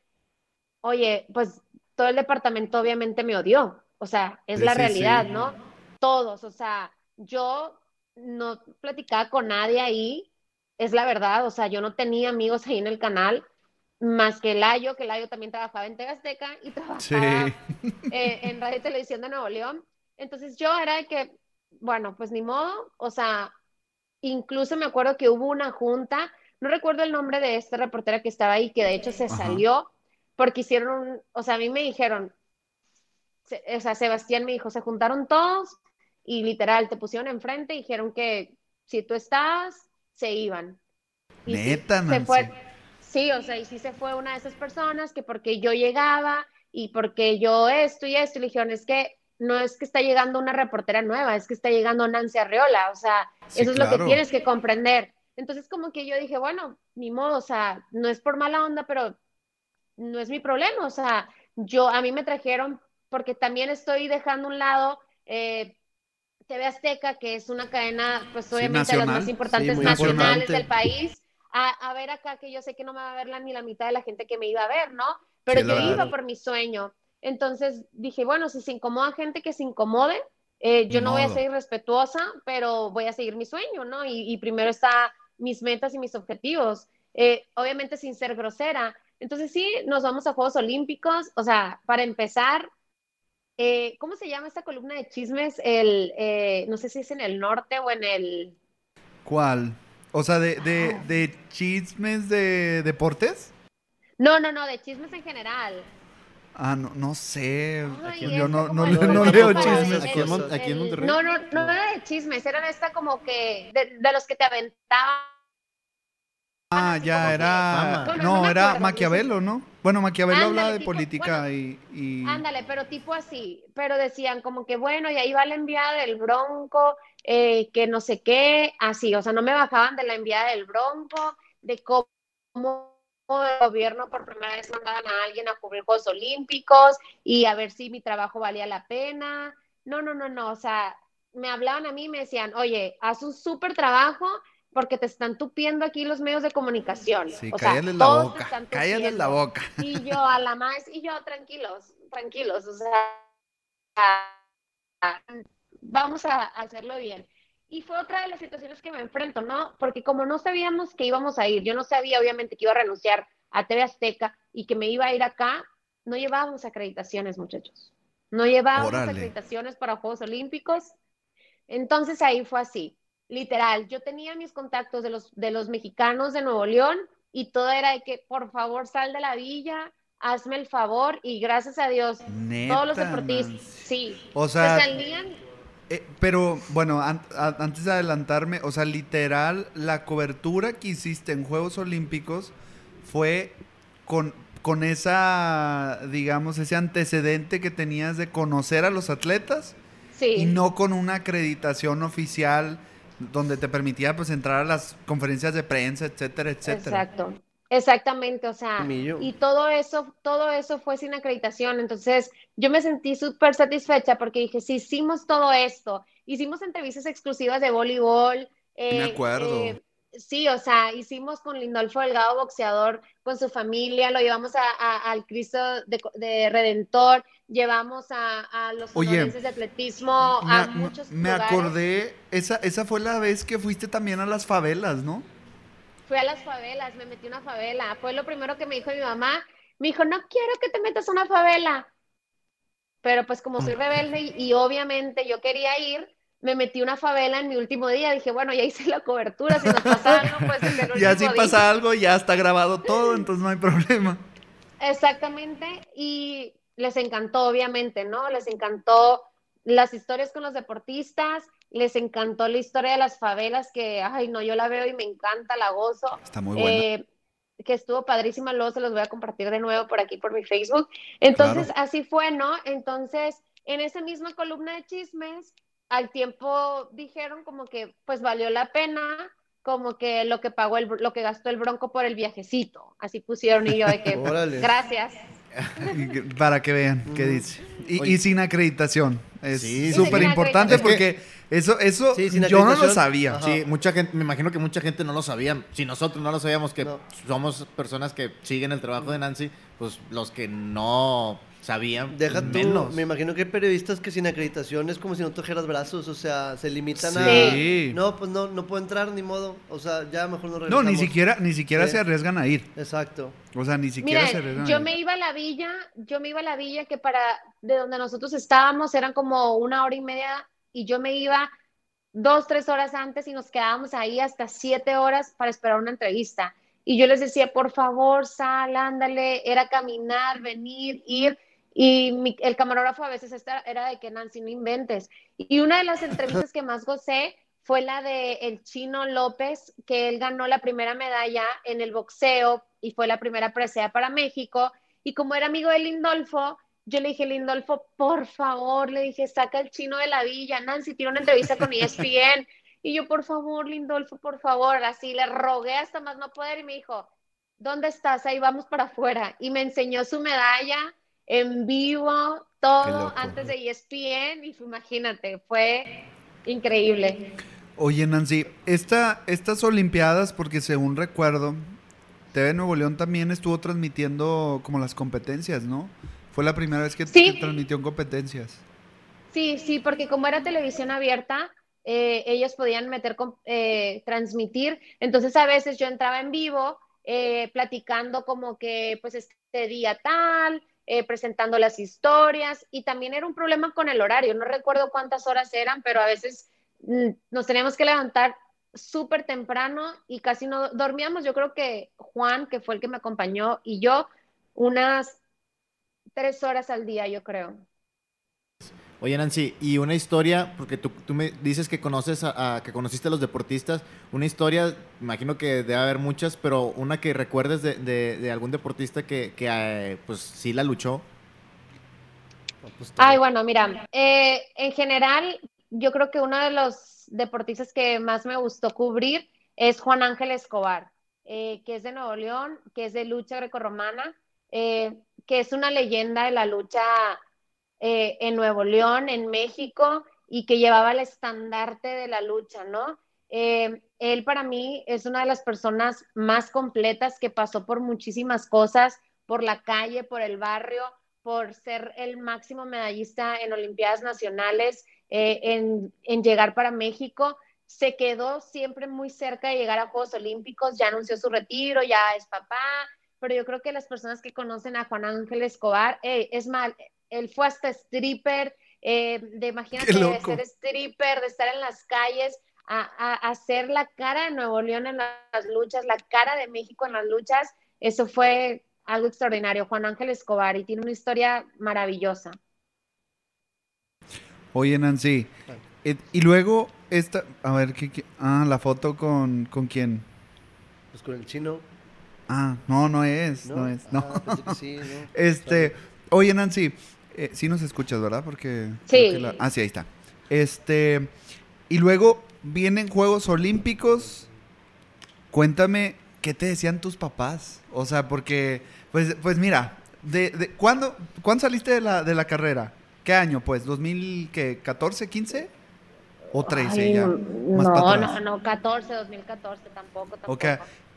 oye, pues todo el departamento obviamente me odió, o sea, es la realidad, ¿no? Todos, o sea, yo no platicaba con nadie ahí, es la verdad, o sea, yo no tenía amigos ahí en el canal, más que Layo, que Layo también trabajaba en Tegasteca y trabajaba eh, en Radio y Televisión de Nuevo León. Entonces yo era de que, bueno, pues ni modo, o sea, incluso me acuerdo que hubo una junta, no recuerdo el nombre de esta reportera que estaba ahí, que de hecho se salió porque hicieron un, o sea, a mí me dijeron, o sea, Sebastián me dijo, se juntaron todos y literal te pusieron enfrente y dijeron que si tú estabas, se iban. Y Neta, se fue, Sí, o sea, y sí se fue una de esas personas que porque yo llegaba y porque yo esto y esto, y le dijeron, es que no es que está llegando una reportera nueva, es que está llegando Nancy Arreola, o sea, eso es lo que tienes que comprender. Entonces como que yo dije, bueno, ni modo, o sea, no es por mala onda, pero no es mi problema, o sea, yo, a mí me trajeron porque también estoy dejando a un lado eh, TV Azteca, que es una cadena, pues obviamente de las más importantes nacionales del país, a, ver acá que yo sé que no me va a ver la, ni la mitad de la gente que me iba a ver, ¿no? Pero yo iba por mi sueño. Entonces dije, bueno, si se incomoda gente que se incomode, eh, yo no voy a ser irrespetuosa, pero voy a seguir mi sueño, ¿no? Y, primero está mis metas y mis objetivos, eh, obviamente sin ser grosera. Entonces sí, nos vamos a Juegos Olímpicos, o sea, para empezar, eh, ¿cómo se llama esta columna de chismes? El, no sé si es en el norte o en el... ¿Cuál? O sea, de, de, ah. de chismes de deportes. No, no, no, de chismes en general. Ah, no, no sé. yo no, no, no, leo chismes. Aquí en, aquí en Monterrey. No, no, no era de chismes, era esta como que de, de los que te aventaban. Ah, ya, era. No, era Maquiavelo, ¿no? Bueno, Maquiavelo hablaba de política y, y, Ándale, pero tipo así. Pero decían como que, bueno, y ahí va la enviada del Bronco, eh, que no sé qué, así. O sea, no me bajaban de la enviada del Bronco, de cómo el gobierno por primera vez mandaban a alguien a cubrir Juegos Olímpicos y a ver si mi trabajo valía la pena. No, no, no, no, o sea, me hablaban a mí y me decían, oye, haz un súper trabajo porque te están tupiendo aquí los medios de comunicación. Sí, cállale la boca, cállale la boca. Y yo a la más, y yo tranquilos, tranquilos, o sea, vamos a hacerlo bien. Y fue otra de las situaciones que me enfrento, ¿no? Porque como no sabíamos que íbamos a ir, yo no sabía obviamente que iba a renunciar a TV Azteca y que me iba a ir acá, no llevábamos acreditaciones, muchachos. No llevábamos acreditaciones para Juegos Olímpicos. Entonces ahí fue así, literal. Yo tenía mis contactos de los, de los mexicanos de Nuevo León y todo era de que por favor sal de la villa, hazme el favor y gracias a Dios, todos los deportistas, sí, o sea, salían eh, pero bueno, antes de adelantarme, o sea, literal, la cobertura que hiciste en Juegos Olímpicos fue con, con esa, digamos, ese antecedente que tenías de conocer a los atletas y no con una acreditación oficial donde te permitía pues entrar a las conferencias de prensa, etcétera, etcétera. Exacto. Exactamente, o sea, y todo eso, todo eso fue sin acreditación, entonces yo me sentí súper satisfecha porque dije, si hicimos todo esto, hicimos entrevistas exclusivas de voleibol. Eh, me acuerdo. Eh, sí, o sea, hicimos con Lindolfo Delgado, boxeador, con su familia, lo llevamos al Cristo de, Redentor, llevamos a, los Oye, de atletismo, a muchos Me acordé, esa, esa fue la vez que fuiste también a las favelas, ¿no? Fui a las favelas, me metí una favela. Fue lo primero que me dijo mi mamá. Me dijo, no quiero que te metas a una favela. Pero pues como soy rebelde y, obviamente yo quería ir, me metí una favela en mi último día. Dije, bueno, ya hice la cobertura. Si nos pasa algo, pues en el Ya si pasa algo, ya está grabado todo, entonces no hay problema. Exactamente. Y les encantó, obviamente, ¿no? Les encantó las historias con los deportistas les encantó la historia de las favelas, que, ay, no, yo la veo y me encanta, la gozo. Está muy buena. Eh, que estuvo padrísima, luego se los voy a compartir de nuevo por aquí, por mi Facebook. Entonces, así fue, ¿no? Entonces, en esa misma columna de chismes, al tiempo dijeron como que, pues, valió la pena, como que lo que pagó, el, lo que gastó el bronco por el viajecito. Así pusieron y yo de que, gracias. Para que vean qué dice. Y, sin acreditación. Es súper importante porque eso, eso yo no lo sabía. Sí, mucha gente, me imagino que mucha gente no lo sabía. Si nosotros no lo sabíamos, que somos personas que siguen el trabajo de Nancy, pues los que no sabían. Deja menos. Tú, me imagino que hay periodistas que sin acreditación es como si no trajeras brazos, o sea, se limitan a. No, pues no, no puedo entrar ni modo. O sea, ya mejor no regresamos. No, ni siquiera, ni siquiera se arriesgan a ir. Exacto. O sea, ni siquiera se arriesgan yo me iba a la villa, yo me iba a la villa que para de donde nosotros estábamos eran como una hora y media y yo me iba dos, tres horas antes y nos quedábamos ahí hasta siete horas para esperar una entrevista. Y yo les decía, por favor, sal, ándale, era caminar, venir, ir. Y el camarógrafo a veces era de que Nancy, no inventes. Y una de las entrevistas que más gocé fue la de el chino López, que él ganó la primera medalla en el boxeo y fue la primera presea para México. Y como era amigo de Lindolfo, yo le dije, Lindolfo, por favor, le dije, saca el chino de la villa. Nancy tiene una entrevista con ESPN. Y yo, por favor, Lindolfo, por favor, así le rogué hasta más no poder y me dijo, ¿dónde estás? Ahí vamos para afuera. Y me enseñó su medalla en vivo, todo antes de ESPN. Y imagínate, fue increíble. Oye, Nancy, esta, estas Olimpiadas, porque según recuerdo, TV Nuevo León también estuvo transmitiendo como las competencias, ¿no? Fue la primera vez que, transmitió en competencias. Sí, sí, porque como era televisión abierta, eh, ellos podían meter, eh, transmitir. Entonces a veces yo entraba en vivo eh, platicando como que pues este día tal, presentando las historias y también era un problema con el horario. No recuerdo cuántas horas eran, pero a veces mm, nos teníamos que levantar súper temprano y casi no dormíamos. Yo creo que Juan, que fue el que me acompañó, y yo unas tres horas al día, yo creo. Oye, Nancy, y una historia, porque tú, me dices que conoces a, que conociste a los deportistas, una historia, imagino que debe haber muchas, pero una que recuerdes de, algún deportista que, eh, pues sí la luchó. Ay, bueno, mira, eh, en general, yo creo que uno de los deportistas que más me gustó cubrir es Juan Ángel Escobar, eh, que es de Nuevo León, que es de lucha grecorromana, que es una leyenda de la lucha eh, en Nuevo León, en México, y que llevaba el estandarte de la lucha, ¿no? Eh, él para mí es una de las personas más completas que pasó por muchísimas cosas, por la calle, por el barrio, por ser el máximo medallista en Olimpiadas Nacionales, eh, en, en, llegar para México. Se quedó siempre muy cerca de llegar a Juegos Olímpicos, ya anunció su retiro, ya es papá, pero yo creo que las personas que conocen a Juan Ángel Escobar, es mal, él fue hasta stripper, eh, de imagínate de ser stripper, de estar en las calles, a, hacer la cara de Nuevo León en las luchas, la cara de México en las luchas, eso fue algo extraordinario. Juan Ángel Escobar y tiene una historia maravillosa. Oye, Nancy, eh, y luego esta, a ver, ¿qué, ah, la foto con, con quién? Pues con el chino. Ah, no, no es, no, es, no. Ah, sí, no. Este, oye, Nancy, eh, sí nos escuchas, ¿verdad? Porque... Sí. Ah, sí, ahí está. Este... Y luego vienen Juegos Olímpicos. Cuéntame, ¿qué te decían tus papás? O sea, porque... Pues, pues mira, de, ¿cuándo, ¿cuándo saliste de la, de la carrera? ¿Qué año, pues? ¿2014, 15? ¿O 13 ya? no, no, no, 14, 2014 tampoco, tampoco. Ok,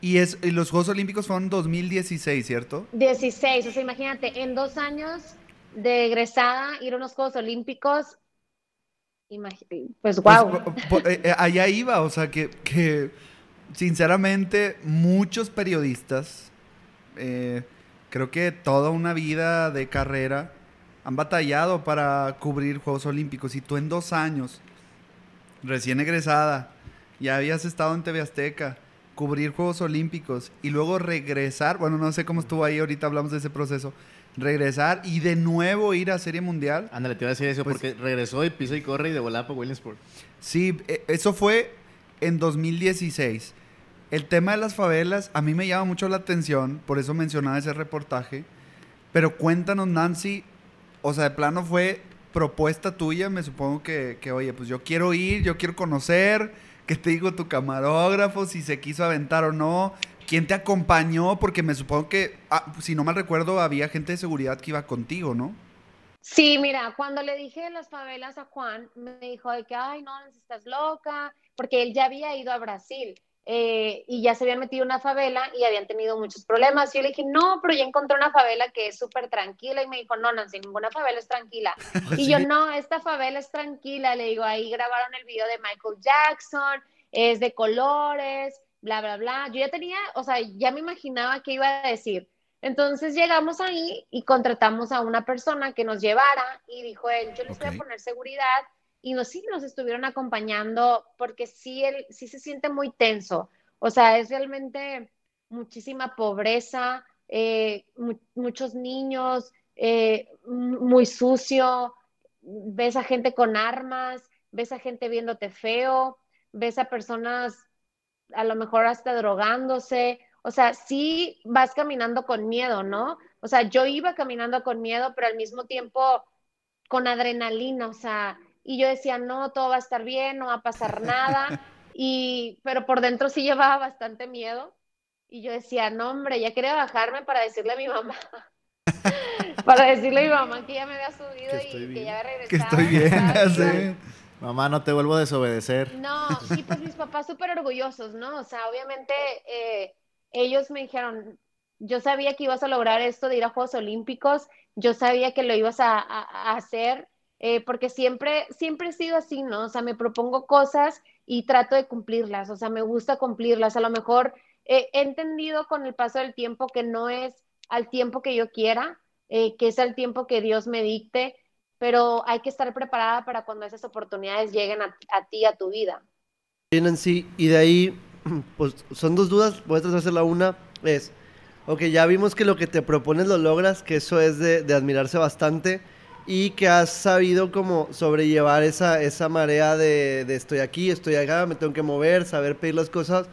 y, es, y los Juegos Olímpicos fueron 2016, ¿cierto? 16, o sea, imagínate, en dos años de egresada, ir a unos Juegos Olímpicos, pues wow. Pues, eh, eh, allá iba, o sea, que, que sinceramente muchos periodistas, eh, creo que toda una vida de carrera, han batallado para cubrir Juegos Olímpicos y tú en dos años, recién egresada, ya habías estado en TV Azteca, cubrir Juegos Olímpicos y luego regresar, bueno, no sé cómo estuvo ahí, ahorita hablamos de ese proceso, regresar y de nuevo ir a Serie Mundial. Ándale, te iba a decir eso, pues porque regresó y piso y corre y de volada para Williamsport. Sí, e, eso fue en 2016. El tema de las favelas a mí me llama mucho la atención, por eso mencionaba ese reportaje. Pero cuéntanos, Nancy, o sea, de plano fue propuesta tuya, me supongo que, que oye, pues yo quiero ir, yo quiero conocer, que te digo tu camarógrafo, si se quiso aventar o no, ¿Quién te acompañó? Porque me supongo que, ah, si no mal recuerdo, había gente de seguridad que iba contigo, ¿no? Sí, mira, cuando le dije las favelas a Juan, me dijo de que, ay, no, estás loca, porque él ya había ido a Brasil eh, y ya se habían metido en una favela y habían tenido muchos problemas. Y yo le dije, no, pero ya encontré una favela que es súper tranquila. Y me dijo, no, Nancy, ninguna favela es tranquila. Y yo, no, esta favela es tranquila. Le digo, ahí grabaron el video de Michael Jackson, es de colores, bla, bla, bla. Yo ya tenía, o sea, ya me imaginaba qué iba a decir. Entonces llegamos ahí y contratamos a una persona que nos llevara y dijo él, yo les voy a poner seguridad y nos, sí estuvieron acompañando porque sí, él, sí se siente muy tenso. O sea, es realmente muchísima pobreza, eh, muchos niños, eh, muy sucio, ves a gente con armas, ves a gente viéndote feo, ves a personas a lo mejor hasta drogándose, o sea, sí vas caminando con miedo, ¿no? O sea, yo iba caminando con miedo, pero al mismo tiempo con adrenalina, o sea, y yo decía, no, todo va a estar bien, no va a pasar nada, y, pero por dentro sí llevaba bastante miedo. Y yo decía, no, hombre, ya quería bajarme para decirle a mi mamá. para decirle a mi mamá que ya me había subido y que ya había regresado. Que estoy bien, Mamá, no te vuelvo a desobedecer. No, y pues mis papás súper orgullosos, ¿no? O sea, obviamente eh, ellos me dijeron, yo sabía que ibas a lograr esto de ir a Juegos Olímpicos, yo sabía que lo ibas a, hacer, eh, porque siempre, siempre he sido así, ¿no? O sea, me propongo cosas y trato de cumplirlas, o sea, me gusta cumplirlas. A lo mejor he entendido con el paso del tiempo que no es al tiempo que yo quiera, eh, que es al tiempo que Dios me dicte, pero hay que estar preparada para cuando esas oportunidades lleguen a, ti, a tu vida. Sí, y de ahí, pues son dos dudas, voy a tratar la una, es, ok, ya vimos que lo que te propones lo logras, que eso es de admirarse bastante, y que has sabido como sobrellevar esa, esa marea de, de, estoy aquí, estoy acá, me tengo que mover, saber pedir las cosas,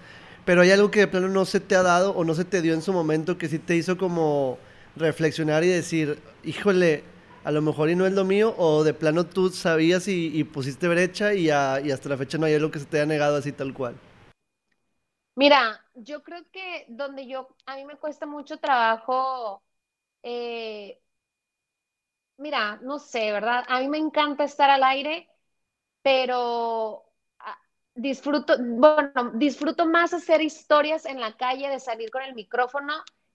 pero hay algo que de plano no se te ha dado o no se te dio en su momento que sí te hizo como reflexionar y decir, híjole, a lo mejor y no es lo mío, o de plano tú sabías y, pusiste brecha y, hasta la fecha no hay algo que se te haya negado así tal cual. Mira, yo creo que donde yo, a mí me cuesta mucho trabajo, eh, mira, no sé, ¿verdad? A mí me encanta estar al aire, pero ah, disfruto, bueno, disfruto más hacer historias en la calle, de salir con el micrófono,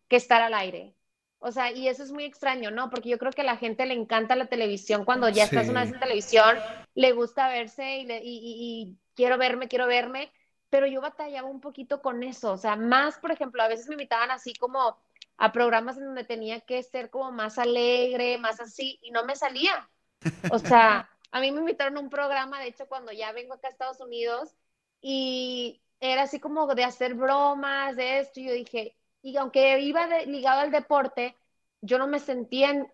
que estar al aire. O sea, y eso es muy extraño, ¿no? Porque yo creo que a la gente le encanta la televisión cuando ya estás una vez en televisión, le gusta verse y, quiero verme, quiero verme, pero yo batallaba un poquito con eso, o sea, más, por ejemplo, a veces me invitaban así como a programas en donde tenía que ser como más alegre, más así, y no me salía. O sea, a mí me invitaron a un programa, de hecho, cuando ya vengo acá a Estados Unidos, y era así como de hacer bromas, de esto, y yo dije, y aunque iba ligado al deporte, yo no me sentía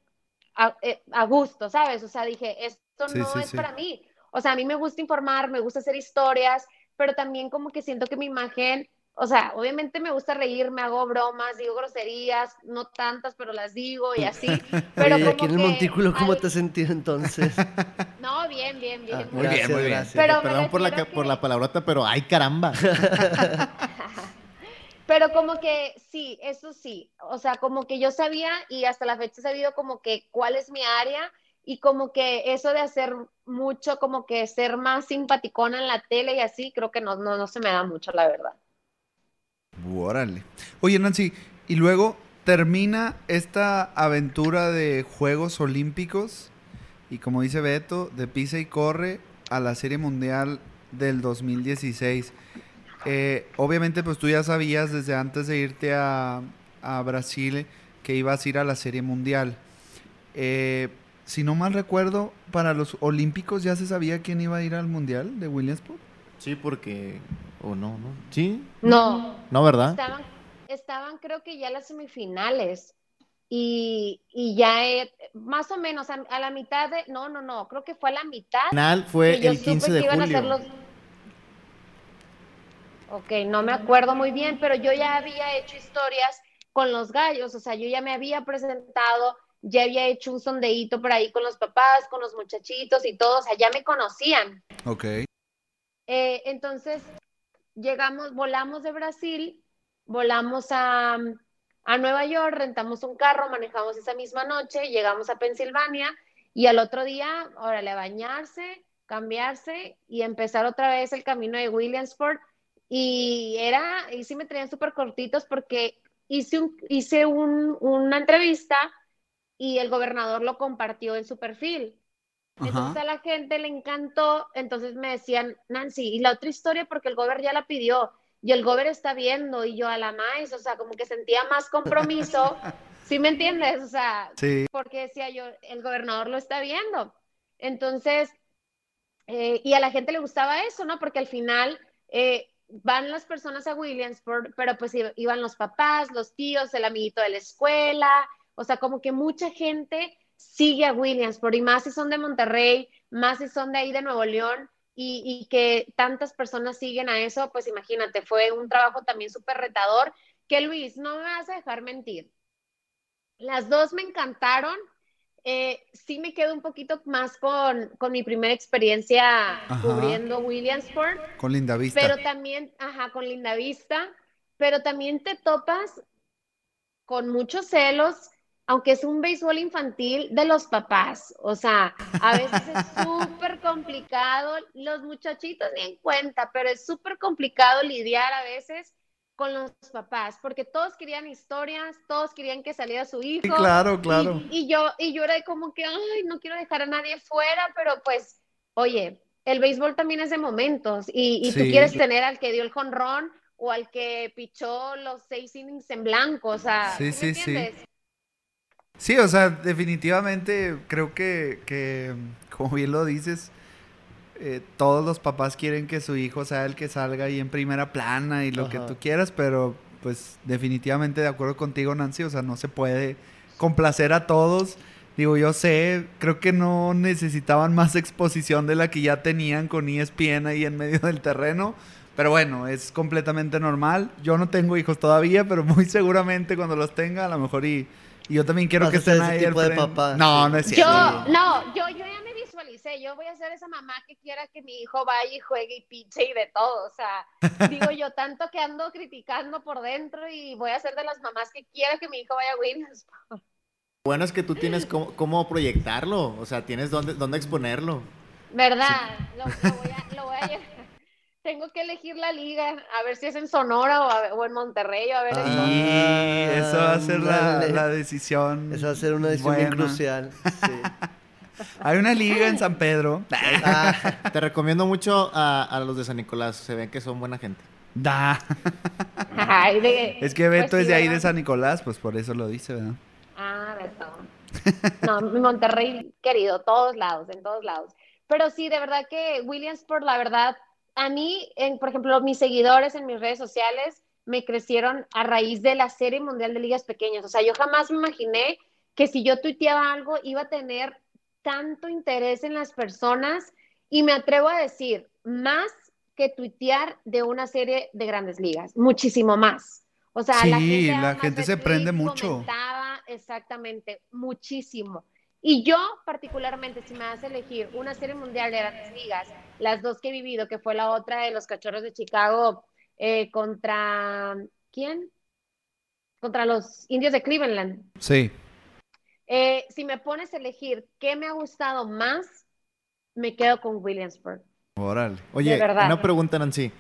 eh, a, gusto, ¿sabes? O sea, dije, esto no es para mí. O sea, a mí me gusta informar, me gusta hacer historias, pero también como que siento que mi imagen, o sea, obviamente me gusta reír, me hago bromas, digo groserías, no tantas, pero las digo y así. Pero Oye, aquí en el montículo, ¿cómo te has sentido entonces? No, bien, bien, bien. Ah, muy bien, muy bien. Perdón por la, por la palabrota, pero ay caramba. Pero como que sí, eso sí, o sea, como que yo sabía y hasta la fecha he sabido como que cuál es mi área y como que eso de hacer mucho, como que ser más simpaticona en la tele y así, creo que no, no, no se me da mucho, la verdad. Órale. Oye, Nancy, y luego termina esta aventura de Juegos Olímpicos y como dice Beto, de pisa y corre a la Serie Mundial del 2016. Eh, obviamente, pues tú ya sabías desde antes de irte a, Brasil que ibas a ir a la Serie Mundial. Eh, si no mal recuerdo, para los Olímpicos ya se sabía quién iba a ir al Mundial de Williamsport. Sí, porque... ¿O no? ¿No? ¿Sí? No. No, ¿verdad? Estaban, estaban creo que ya las semifinales. Y, ya más o menos a, la mitad de... No, no, no, creo que fue a la mitad. Final fue el 15 de julio. Ok, no me acuerdo muy bien, pero yo ya había hecho historias con los gallos, o sea, yo ya me había presentado, ya había hecho un sondeíto por ahí con los papás, con los muchachitos y todos, o sea, ya me conocían. Ok. Eh, entonces, llegamos, volamos de Brasil, volamos a, a Nueva York, rentamos un carro, manejamos esa misma noche, llegamos a Pensilvania y al otro día, órale, a bañarse, cambiarse y empezar otra vez el camino de Williamsport y era, y sí me traían súper cortitos porque hice, un, hice un, una entrevista y el gobernador lo compartió en su perfil. Entonces a la gente le encantó, entonces me decían, Nancy, y la otra historia porque el gobernador ya la pidió y el gobernador está viendo y yo a la más, o sea, como que sentía más compromiso, ¿sí me entiendes? O sea, porque decía yo, el gobernador lo está viendo. Entonces, eh, y a la gente le gustaba eso, ¿no? Porque al final eh, van las personas a Williamsport, pero pues iban los papás, los tíos, el amiguito de la escuela, o sea, como que mucha gente sigue a Williamsport y más si son de Monterrey, más si son de ahí de Nuevo León y, y que tantas personas siguen a eso, pues imagínate, fue un trabajo también súper retador que Luis, no me vas a dejar mentir. Las dos me encantaron, eh, sí me quedo un poquito más con, mi primera experiencia cubriendo Williamsport. Con Linda Vista. Pero también, ajá, con Linda Vista. pero también te topas con muchos celos, aunque es un béisbol infantil de los papás. O sea, a veces es súper complicado, los muchachitos ni en cuenta, pero es súper complicado lidiar a veces con los papás, porque todos querían historias, todos querían que saliera su hijo. Sí, claro, claro. Y, y yo, y yo era como que, ay, no quiero dejar a nadie fuera, pero pues, oye, el béisbol también es de momentos y, y tú quieres tener al que dio el jonrón o al que pichó los seis innings en blanco, o sea, Sí, ¿sí me sí, sí. Sí, o sea, definitivamente creo que, que, como bien lo dices, eh, todos los papás quieren que su hijo sea el que salga ahí en primera plana y lo que tú quieras, pero pues definitivamente de acuerdo contigo, Nancy, o sea, no se puede complacer a todos. Digo, yo sé, creo que no necesitaban más exposición de la que ya tenían con ESPN ahí en medio del terreno. Pero bueno, es completamente normal. Yo no tengo hijos todavía, pero muy seguramente cuando los tenga, a lo mejor y, y yo también quiero Vas que estén ese ahí tipo de papá, No, no es Yo, cierto. no, yo, yo ya me visualicé, yo voy a ser esa mamá que quiera que mi hijo vaya y juegue y piche y de todo, o sea, digo yo tanto que ando criticando por dentro y voy a ser de las mamás que quiera que mi hijo vaya a Williams. Bueno, es que tú tienes cómo, cómo proyectarlo, o sea, tienes dónde, dónde exponerlo. ¿Verdad? Lo, lo voy a, lo voy a llevar. Tengo que elegir la liga, a ver si es en Sonora o, a- o en Monterrey, o a ver en dónde. eso va a ser la, decisión. Esa va a ser una decisión bien buena. crucial. Sí. Hay una liga en San Pedro. Ah, Te recomiendo mucho a, a los de San Nicolás, se ven que son buena gente. Da. Ay, de- Es que Beto pues es sí, de ahí de. San Nicolás, pues por eso lo dice, ¿verdad? Ah, Beto. No, Monterrey, querido, todos lados, en todos lados. Pero sí, de verdad que Williamsport, la verdad, a mí, en, por ejemplo, mis seguidores en mis redes sociales me crecieron a raíz de la Serie Mundial de Ligas Pequeñas. O sea, yo jamás me imaginé que si yo tuiteaba algo iba a tener tanto interés en las personas y me atrevo a decir, más que tuitear de una serie de grandes ligas, muchísimo más. O sea, la gente, la gente se prende mucho. comentaba, exactamente, muchísimo. Y yo, particularmente, si me hace elegir una serie mundial de grandes ligas, las dos que he vivido, que fue la otra de los cachorros de Chicago eh, contra, ¿quién? Contra los indios de Cleveland. Sí. Eh, si me pones a elegir qué me ha gustado más, me quedo con Williamsburg. Órale. Oye, una pregunta, Nancy.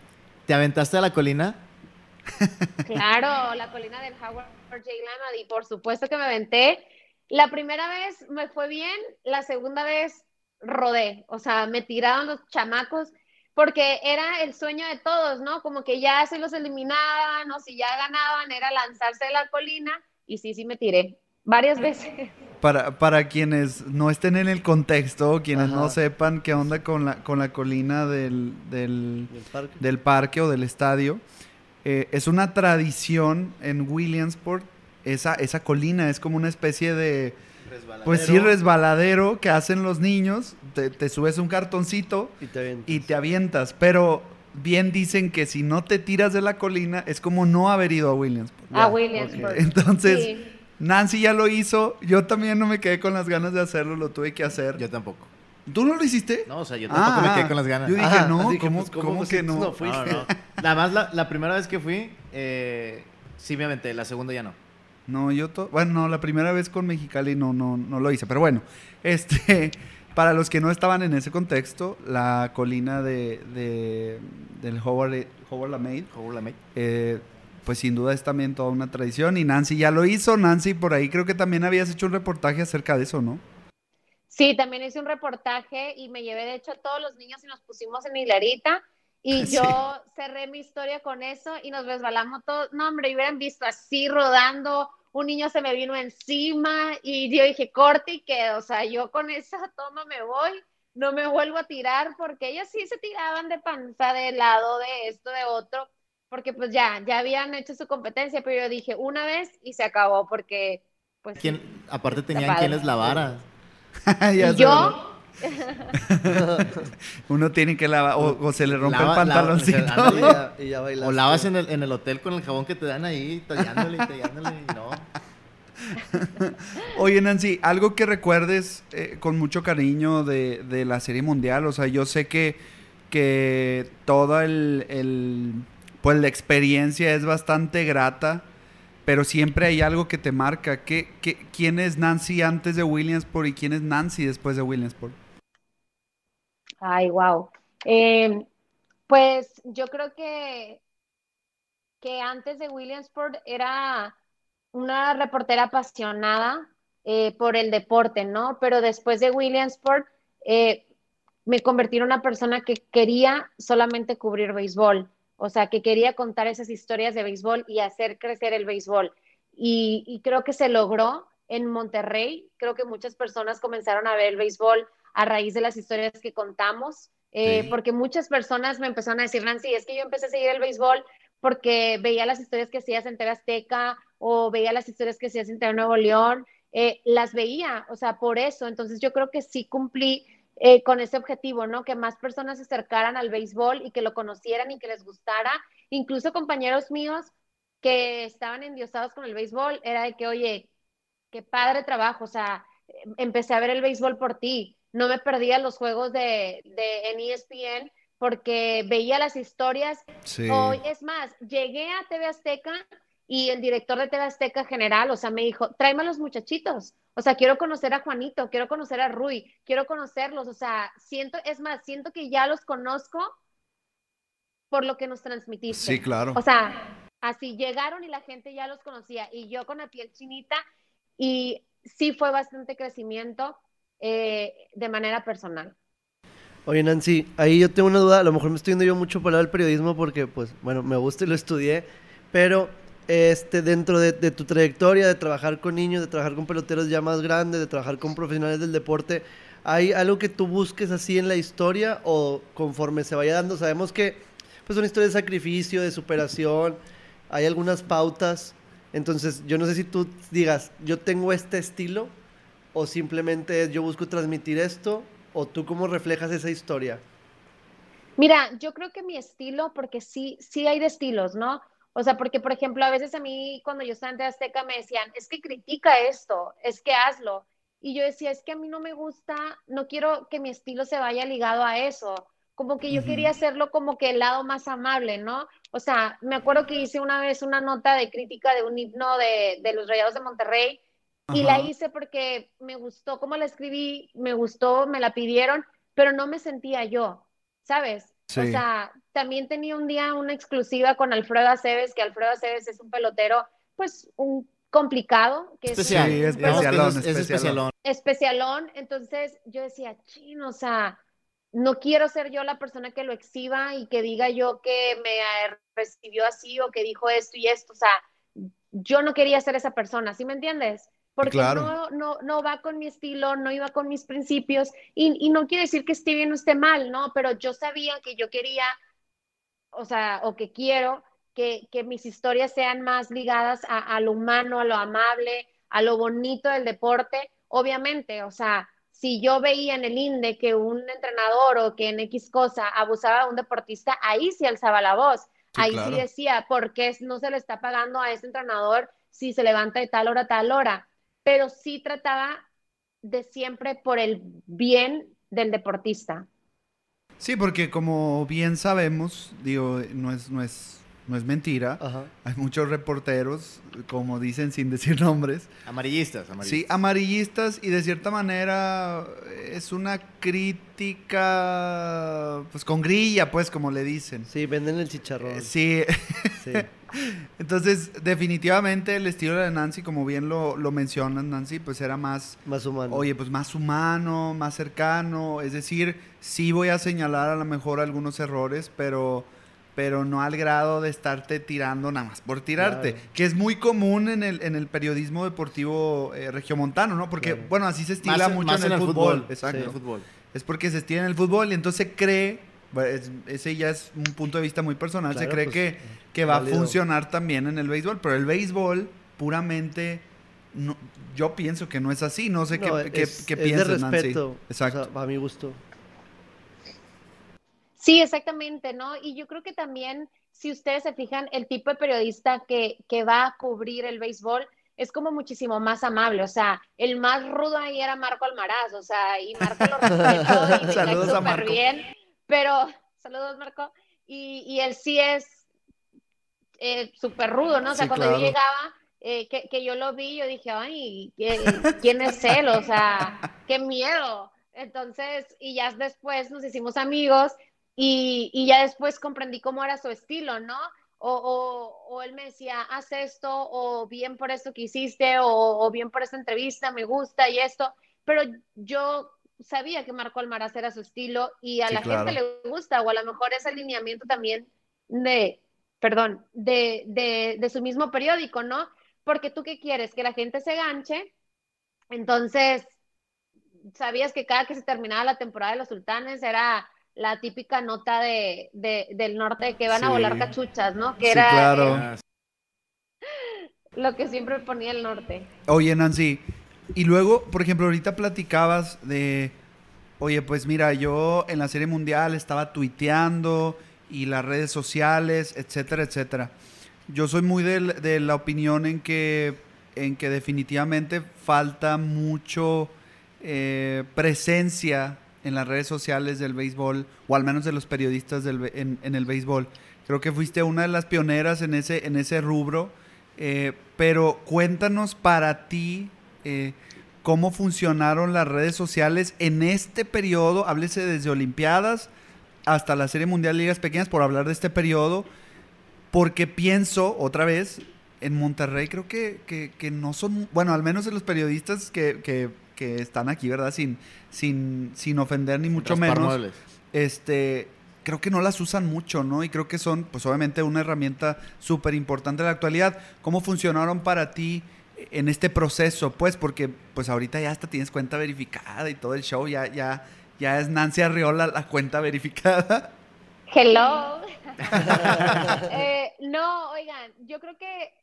¿Te aventaste a la colina? Claro, la colina del Howard J. Leonard y por supuesto que me aventé. La primera vez me fue bien, la segunda vez rodé, o sea, me tiraron los chamacos porque era el sueño de todos, ¿no? Como que ya se los eliminaban o si ya ganaban era lanzarse de la colina y sí, sí me tiré varias veces. Para, para quienes no estén en el contexto, quienes no sepan qué onda con la, con la colina del, del, del parque. del parque o del estadio, eh, es una tradición en Williamsport. Esa, esa colina es como una especie de, pues sí, resbaladero que hacen los niños. Te, te subes un cartoncito Y te avientas. y te avientas. Pero bien dicen que si no te tiras de la colina es como no haber ido a Williamsport. A Williamsburg. ok. Entonces, Sí. Nancy ya lo hizo. Yo también no me quedé con las ganas de hacerlo, lo tuve que hacer. Yo tampoco. ¿Tú no lo hiciste? No, o sea, yo tampoco me quedé con las ganas. Yo dije, Ajá, no, ¿cómo, pues, ¿cómo cómo me que sientes? no? No fui. No, no. Nada más la, la primera vez que fui, eh, sí me aventé, la segunda ya no. No, yo, to- bueno, no, la primera vez con Mexicali no, no, no lo hice, pero bueno, este, para los que no estaban en ese contexto, la colina de, de- del Howard, Howard eh, pues sin duda es también toda una tradición y Nancy ya lo hizo, Nancy por ahí creo que también habías hecho un reportaje acerca de eso, ¿no? Sí, también hice un reportaje y me llevé de hecho a todos los niños y nos pusimos en hilarita y Sí. yo cerré mi historia con eso y nos resbalamos todos. No, hombre, hubieran visto así rodando, un niño se me vino encima y yo dije, corte y quedo. O sea, yo con esa toma me voy, no me vuelvo a tirar porque ellos sí se tiraban de panza de lado, de esto, de otro, porque pues ya, ya habían hecho su competencia, pero yo dije una vez y se acabó porque pues... ¿Quién, aparte tenían quien les lavara. Yo, Uno tiene que lavar, o, o se le rompe Lava- el lava- pantaloncito. o sea, Y ya, y ya. O lavas en el, en el hotel con el jabón que te dan ahí, tallándole y tallándole y no. Oye, Nancy, algo que recuerdes eh, con mucho cariño de, de la Serie Mundial. O sea, yo sé que, que todo el, el, pues la experiencia es bastante grata, pero siempre hay algo que te marca. ¿Qué, qué, quién es Nancy antes de Williamsport y quién es Nancy después de Williamsport? Ay, wow. Eh, pues yo creo que, que antes de Williamsport era una reportera apasionada eh, por el deporte, ¿no? Pero después de Williamsport eh, me convertí en una persona que quería solamente cubrir béisbol, o sea, que quería contar esas historias de béisbol y hacer crecer el béisbol. Y, y creo que se logró en Monterrey, creo que muchas personas comenzaron a ver el béisbol a raíz de las historias que contamos, eh, Sí. porque muchas personas me empezaron a decir, Nancy, es que yo empecé a seguir el béisbol porque veía las historias que hacías en TV Azteca o veía las historias que hacías en TV Nuevo León, eh, las veía, o sea, por eso. Entonces yo creo que sí cumplí eh, con ese objetivo, ¿no? Que más personas se acercaran al béisbol y que lo conocieran y que les gustara. Incluso compañeros míos que estaban endiosados con el béisbol, era de que, oye, qué padre trabajo, o sea, em- empecé a ver el béisbol por ti, no me perdía los juegos de, de en ESPN porque veía las historias Sí. Hoy, es más, llegué a TV Azteca y el director de TV Azteca general, o sea, me dijo, tráeme a los muchachitos. O sea, quiero conocer a Juanito, quiero conocer a Rui, quiero conocerlos. O sea, siento, es más, siento que ya los conozco por lo que nos transmitiste. Sí, claro. O sea, así llegaron y la gente ya los conocía. Y yo con la piel chinita, y sí fue bastante crecimiento eh, de manera personal. Oye, Nancy, ahí yo tengo una duda, a lo mejor me estoy yendo yo mucho por el periodismo porque, pues, bueno, me gusta y lo estudié, pero este, dentro de, de tu trayectoria de trabajar con niños, de trabajar con peloteros ya más grandes, de trabajar con profesionales del deporte, ¿hay algo que tú busques así en la historia o conforme se vaya dando? Sabemos que, pues, una historia de sacrificio, de superación, hay algunas pautas, entonces yo no sé si tú digas, yo tengo este estilo o simplemente es, yo busco transmitir esto o tú cómo reflejas esa historia. Mira, yo creo que mi estilo, porque sí, sí hay de estilos, ¿no? O sea, porque, por ejemplo, a veces a mí cuando yo estaba en Azteca me decían, es que critica esto, es que hazlo. Y yo decía, es que a mí no me gusta, no quiero que mi estilo se vaya ligado a eso. Como que yo quería hacerlo como que el lado más amable, ¿no? O sea, me acuerdo que hice una vez una nota de crítica de un himno de, de los Rayados de Monterrey y la hice porque me gustó cómo la escribí, me gustó, me la pidieron, pero no me sentía yo, ¿sabes? O sea, también tenía un día una exclusiva con Alfredo Aceves, que Alfredo Aceves es un pelotero, pues, un complicado, que Especial. Sí, es especialón, es, es especialón. especialón. Entonces yo decía, chino, o sea, no quiero ser yo la persona que lo exhiba y que diga yo que me recibió así o que dijo esto y esto. O sea, yo no quería ser esa persona, ¿sí me entiendes? Porque Claro. no, no, no va con mi estilo, no iba con mis principios y, y no quiere decir que esté bien o esté mal, ¿no? Pero yo sabía que yo quería, o sea, o que quiero que, que mis historias sean más ligadas a, a lo humano, a lo amable, a lo bonito del deporte. Obviamente, o sea, si yo veía en el INDE que un entrenador o que en X cosa abusaba de un deportista, ahí sí alzaba la voz. Sí, ahí claro. sí decía, ¿por qué no se le está pagando a ese entrenador si se levanta de tal hora a tal hora? Pero sí trataba de siempre por el bien del deportista. Sí, porque como bien sabemos, digo, no es, no es, no es mentira. Ajá. Hay muchos reporteros, como dicen sin decir nombres, Amarillistas, sí, amarillistas. amarillistas y de cierta manera es una crítica, pues con grilla, pues como le dicen. Sí, venden el chicharrón. Eh, Sí, Sí. entonces definitivamente el estilo de Nancy, como bien lo, lo mencionas, Nancy, pues era más, Más humano. Oye, pues más humano, más cercano. Es decir, sí voy a señalar a lo mejor algunos errores, pero, pero no al grado de estarte tirando nada más por tirarte. Claro. Que es muy común en el, en el periodismo deportivo eh, regiomontano, ¿no? Porque, Claro. bueno, así se estila Más- mucho más en, el, fútbol. Sí, Exacto. en el fútbol. Es porque se estila en el fútbol y entonces se cree, es- ese ya es un punto de vista muy personal, se Claro, cree pues, que, que va a funcionar también en el béisbol, pero el béisbol puramente... No, yo pienso que no es así, no sé No, qué, qué, es, qué es piensas, de Nancy. Exacto. O sea, a mi gusto. Sí, exactamente, ¿no? Y yo creo que también, si ustedes se fijan, el tipo de periodista que, que va a cubrir el béisbol es como muchísimo más amable. O sea, el más rudo ahí era Marco Almaraz, o sea, y Marco lo respeto y Saludos a súper Marco. bien, pero, saludos Marco, y, y él sí es eh, súper rudo, ¿no? O sea, Sí, cuando claro. yo llegaba, eh, que, que yo lo vi, yo dije, ay, ¿qué- ¿quién es él? O sea, qué miedo. Entonces, y ya después nos hicimos amigos y, y ya después comprendí cómo era su estilo, ¿no? O, o, o él me decía, haz esto, o bien por esto que hiciste, o, o bien por esta entrevista, me gusta y esto. Pero yo sabía que Marco Almaraz era su estilo y a Sí, la claro. gente le gusta, o a lo mejor ese alineamiento también de, perdón, de, de, de su mismo periódico, ¿no? Porque tú qué quieres, que la gente se ganche. Entonces, sabías que cada que se terminaba la temporada de los sultanes era la típica nota de, de- del norte que van a volar cachuchas, ¿no? Que Sí, era claro. Eh, lo que siempre ponía el norte. Oye, Nancy, y luego, por ejemplo, ahorita platicabas de, oye, pues mira, yo en la Serie Mundial estaba tuiteando y las redes sociales, etcétera, etcétera. Yo soy muy de, la opinión en que, en que definitivamente falta mucho eh, presencia en las redes sociales del béisbol, o al menos de los periodistas del, en, en el béisbol. Creo que fuiste una de las pioneras en ese, en ese rubro. Eh, pero cuéntanos para ti eh, cómo funcionaron las redes sociales en este periodo, háblese desde Olimpiadas hasta la Serie Mundial Ligas Pequeñas, por hablar de este periodo, porque pienso, otra vez, en Monterrey creo que, que- no son, bueno, al menos de los periodistas que- que están aquí, ¿verdad? Sin, sin, sin ofender ni mucho raspar menos muebles. este, creo que no las usan mucho, ¿no? Y creo que son, pues obviamente, una herramienta súper importante en la actualidad. ¿Cómo funcionaron para ti en este proceso? Pues, porque pues ahorita ya hasta tienes cuenta verificada y todo el show, ya, ya, ya es Nancy Arriola la cuenta verificada. Hello. Eh, no, oigan, yo creo que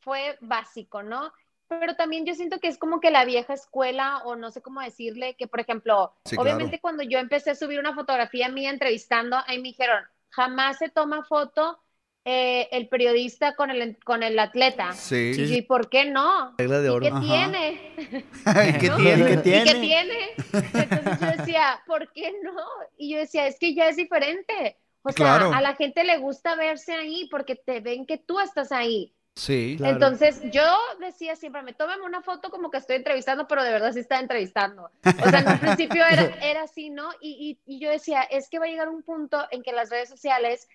fue básico, ¿no? Pero también yo siento que es como que la vieja escuela, o no sé cómo decirle, que por ejemplo, Sí, obviamente claro. cuando yo empecé a subir una fotografía mía entrevistando, ahí me dijeron, jamás se toma foto eh, el periodista con el, con el atleta. Sí. Y yo, ¿y por qué no? Regla de ¿Y oro. qué tiene? ¿Qué ¿no? tiene? ¿Qué ¿Y tiene? qué tiene? Entonces yo decía, ¿por qué no? Y yo decía, es que ya es diferente. O sea, Claro. a la gente le gusta verse ahí porque te ven que tú estás ahí. Sí. Claro. Entonces yo decía siempre, me tomen una foto como que estoy entrevistando, pero de verdad sí estaba entrevistando. O sea, en un principio era, era así, ¿no? Y, y, y yo decía, es que va a llegar un punto en que las redes sociales,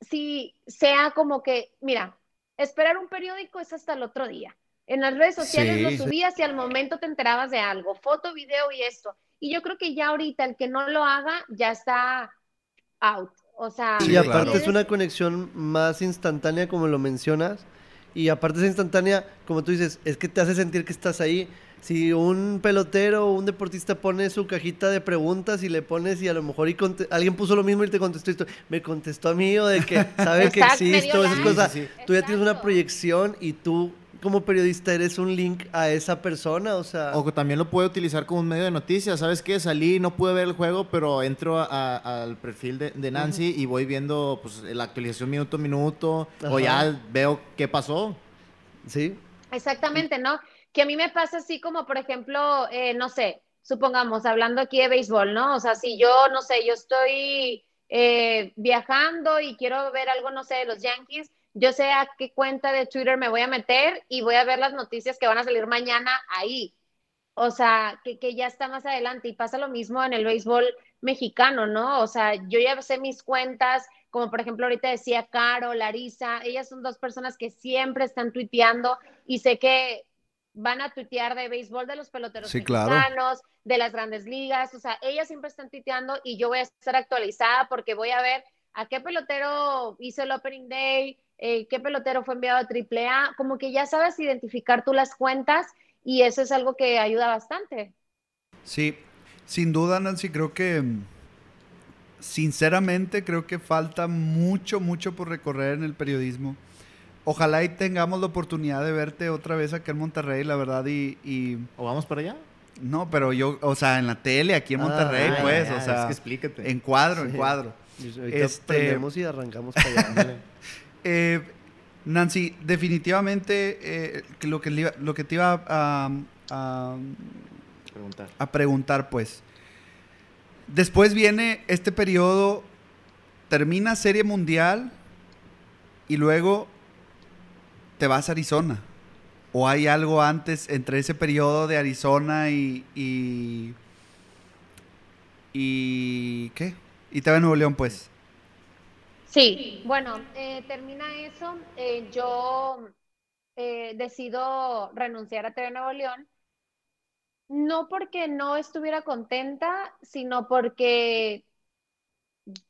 si sea como que, mira, esperar un periódico es hasta el otro día. En las redes sociales Sí. lo subías y al momento te enterabas de algo, foto, video y esto. Y yo creo que ya ahorita el que no lo haga ya está out. O sea, Sí, y aparte claro. es una conexión más instantánea como lo mencionas. Y aparte es instantánea, como tú dices, es que te hace sentir que estás ahí. Si un pelotero o un deportista pone su cajita de preguntas y le pones y a lo mejor y alguien puso lo mismo y te contestó esto, me contestó a mí o de que sabe que existo, esas cosas. Sí, Tú ya tienes una proyección y tú como periodista eres un link a esa persona, o sea... O que también lo puede utilizar como un medio de noticias. ¿Sabes qué? Salí, no pude ver el juego, pero entro a- a- al perfil de, de Nancy y voy viendo pues, la actualización minuto a minuto. O ya veo qué pasó. Sí, Exactamente, ¿no? Que a mí me pasa así como, por ejemplo, eh, no sé, supongamos, hablando aquí de béisbol, ¿no? O sea, si yo, no sé, yo estoy eh, viajando y quiero ver algo, no sé, de los Yankees, yo sé a qué cuenta de Twitter me voy a meter y voy a ver las noticias que van a salir mañana ahí. O sea, que, que ya está más adelante y pasa lo mismo en el béisbol mexicano, ¿no? O sea, yo ya sé mis cuentas, como por ejemplo ahorita decía Caro, Larisa, ellas son dos personas que siempre están tuiteando y sé que van a tuitear de béisbol de los peloteros Sí, claro. mexicanos, de las grandes ligas, o sea, ellas siempre están tuiteando y yo voy a estar actualizada porque voy a ver a qué pelotero hizo el opening day, eh, qué pelotero fue enviado a AAA, como que ya sabes identificar tú las cuentas y eso es algo que ayuda bastante. Sí, sin duda, Nancy, creo que, mm, sinceramente, creo que falta mucho, mucho por recorrer en el periodismo. Ojalá y tengamos la oportunidad de verte otra vez acá en Monterrey, la verdad, y, y- ¿O vamos para allá? no, pero yo, o sea, en la tele, aquí en Ah, Monterrey, ah, pues, ya, o es sea, que explícate. en cuadro, en cuadro. Ahorita Este- prendemos y arrancamos para allá. Eh, Nancy, definitivamente eh, lo, que iba- lo que te iba a, a- Preguntar. a preguntar, pues. Después viene este periodo, termina Serie Mundial y luego te vas a Arizona. ¿O hay algo antes entre ese periodo de Arizona y... y, y ¿Qué? Y te va a Nuevo León, pues. Sí, bueno, eh, termina eso. eh, yo eh, decido renunciar a TV Nuevo León. No porque no estuviera contenta, sino porque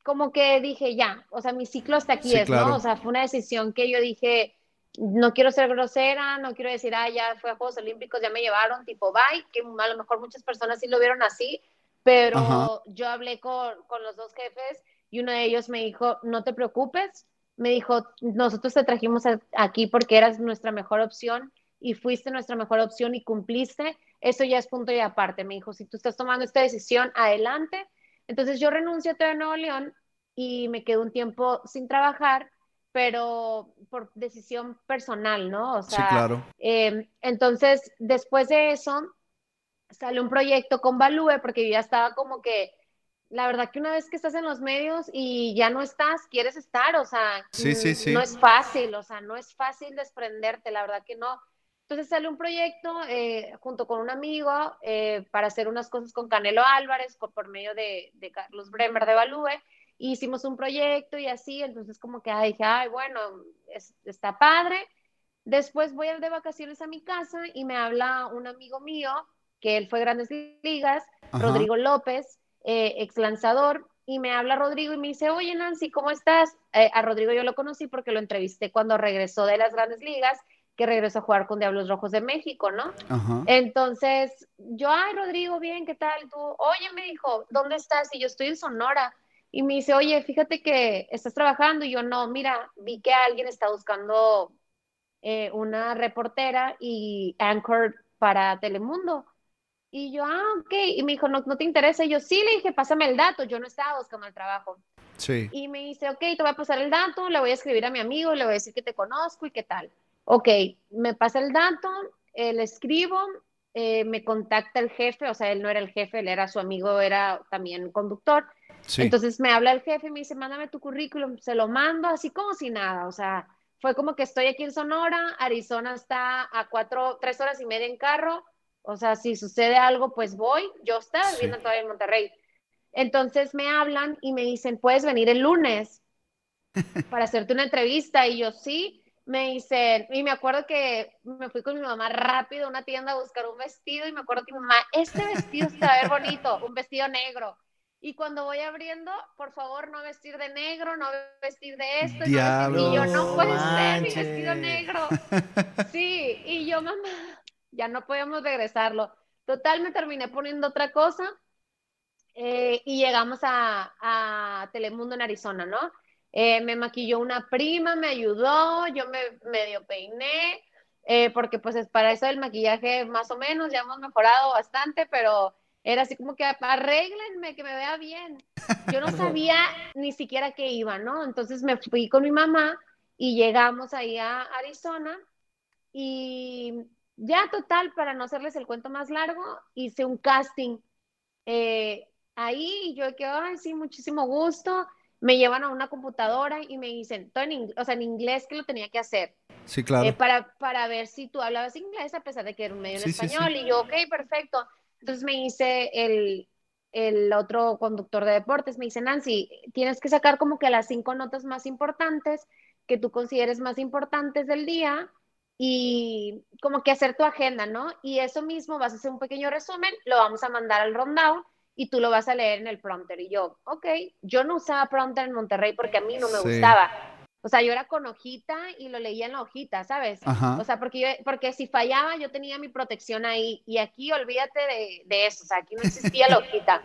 como que dije ya, o sea, mi ciclo hasta aquí Sí, es, claro. ¿no? O sea, fue una decisión que yo dije, no quiero ser grosera, no quiero decir, ah, ya fue a Juegos Olímpicos, ya me llevaron, tipo, bye, que a lo mejor muchas personas sí lo vieron así, pero Ajá. yo hablé con, con los dos jefes y uno de ellos me dijo, no te preocupes, me dijo, nosotros te trajimos aquí porque eras nuestra mejor opción y fuiste nuestra mejor opción y cumpliste, eso ya es punto y aparte. Me dijo, si tú estás tomando esta decisión, adelante. Entonces yo renuncio a TV Nuevo León y me quedo un tiempo sin trabajar, pero por decisión personal, ¿no? O Sí, sea, claro. eh, entonces después de eso sale un proyecto con Balúe porque yo ya estaba como que, la verdad que una vez que estás en los medios y ya no estás, quieres estar, o sea, Sí, sí, sí. no es fácil, o sea, no es fácil desprenderte, la verdad que no. Entonces sale un proyecto eh, junto con un amigo eh, para hacer unas cosas con Canelo Álvarez por, por medio de, de Carlos Bremer de Balúe. Y hicimos un proyecto y así, entonces como que ay, dije, ay, bueno, es- está padre. Después voy de vacaciones a mi casa y me habla un amigo mío, que él fue Grandes Ligas, Ajá. Rodrigo López, eh, ex lanzador, y me habla Rodrigo y me dice, oye Nancy, ¿cómo estás? Eh, a Rodrigo yo lo conocí porque lo entrevisté cuando regresó de las Grandes Ligas, que regresó a jugar con Diablos Rojos de México, ¿no? Ajá. Entonces, yo, ay, Rodrigo, bien, ¿qué tal tú? Oye, me dijo, ¿dónde estás? Y yo estoy en Sonora. Y me dice, oye, fíjate que estás trabajando. Y yo, no, mira, vi que alguien está buscando eh, una reportera y anchor para Telemundo. Y yo, ah, ok. Y me dijo, ¿no, no te interesa? Y yo, sí, le dije, pásame el dato. Yo no estaba buscando el trabajo. Sí. Y me dice, ok, te voy a pasar el dato, le voy a escribir a mi amigo, le voy a decir que te conozco y qué tal. Ok, me pasa el dato, eh, le escribo, eh, me contacta el jefe, o sea, él no era el jefe, él era su amigo, era también conductor. Sí. Entonces me habla el jefe y me dice, mándame tu currículum, se lo mando así como si nada, o sea, fue como que estoy aquí en Sonora, Arizona está a cuatro, tres horas y media en carro, o sea, si sucede algo, pues voy, yo estaba Sí. viviendo todavía en Monterrey. Entonces me hablan y me dicen, puedes venir el lunes para hacerte una entrevista. Y yo, sí. Me dicen, y me acuerdo que me fui con mi mamá rápido a una tienda a buscar un vestido. Y me acuerdo que mi mamá, este vestido se va a ver bonito, un vestido negro. Y cuando voy abriendo, por favor, no vestir de negro, no vestir de esto. y no vestir- Y yo, no puede ser mi vestido negro. Sí, y yo, mamá, ya no podíamos regresarlo. Total, me terminé poniendo otra cosa eh, y llegamos a, a Telemundo en Arizona, ¿no? Eh, me maquilló una prima, me ayudó, yo me medio peiné, eh, porque pues es para eso del maquillaje más o menos, ya hemos mejorado bastante, pero era así como que arréglenme, que me vea bien. Yo no sabía ni siquiera qué iba, ¿no? Entonces me fui con mi mamá y llegamos ahí a Arizona y ya total, para no hacerles el cuento más largo, hice un casting eh, ahí yo que, ay, sí, muchísimo gusto. Me llevan a una computadora y me dicen, todo en o sea, en inglés que lo tenía que hacer, Sí, claro. eh, para, para ver si tú hablabas inglés, a pesar de que era un medio en Sí, sí, sí. español. Y yo, ok, perfecto. Entonces me dice el, el otro conductor de deportes, me dice, Nancy, tienes que sacar como que las cinco notas más importantes que tú consideres más importantes del día y como que hacer tu agenda, ¿no? Y eso mismo vas a hacer un pequeño resumen, lo vamos a mandar al rundown y tú lo vas a leer en el prompter. Y yo, ok, yo no usaba prompter en Monterrey porque a mí no me Sí. gustaba. O sea, yo era con hojita y lo leía en la hojita, ¿sabes? Ajá. O sea, porque, yo- porque si fallaba yo tenía mi protección ahí y aquí olvídate de, de eso, o sea, aquí no existía la hojita.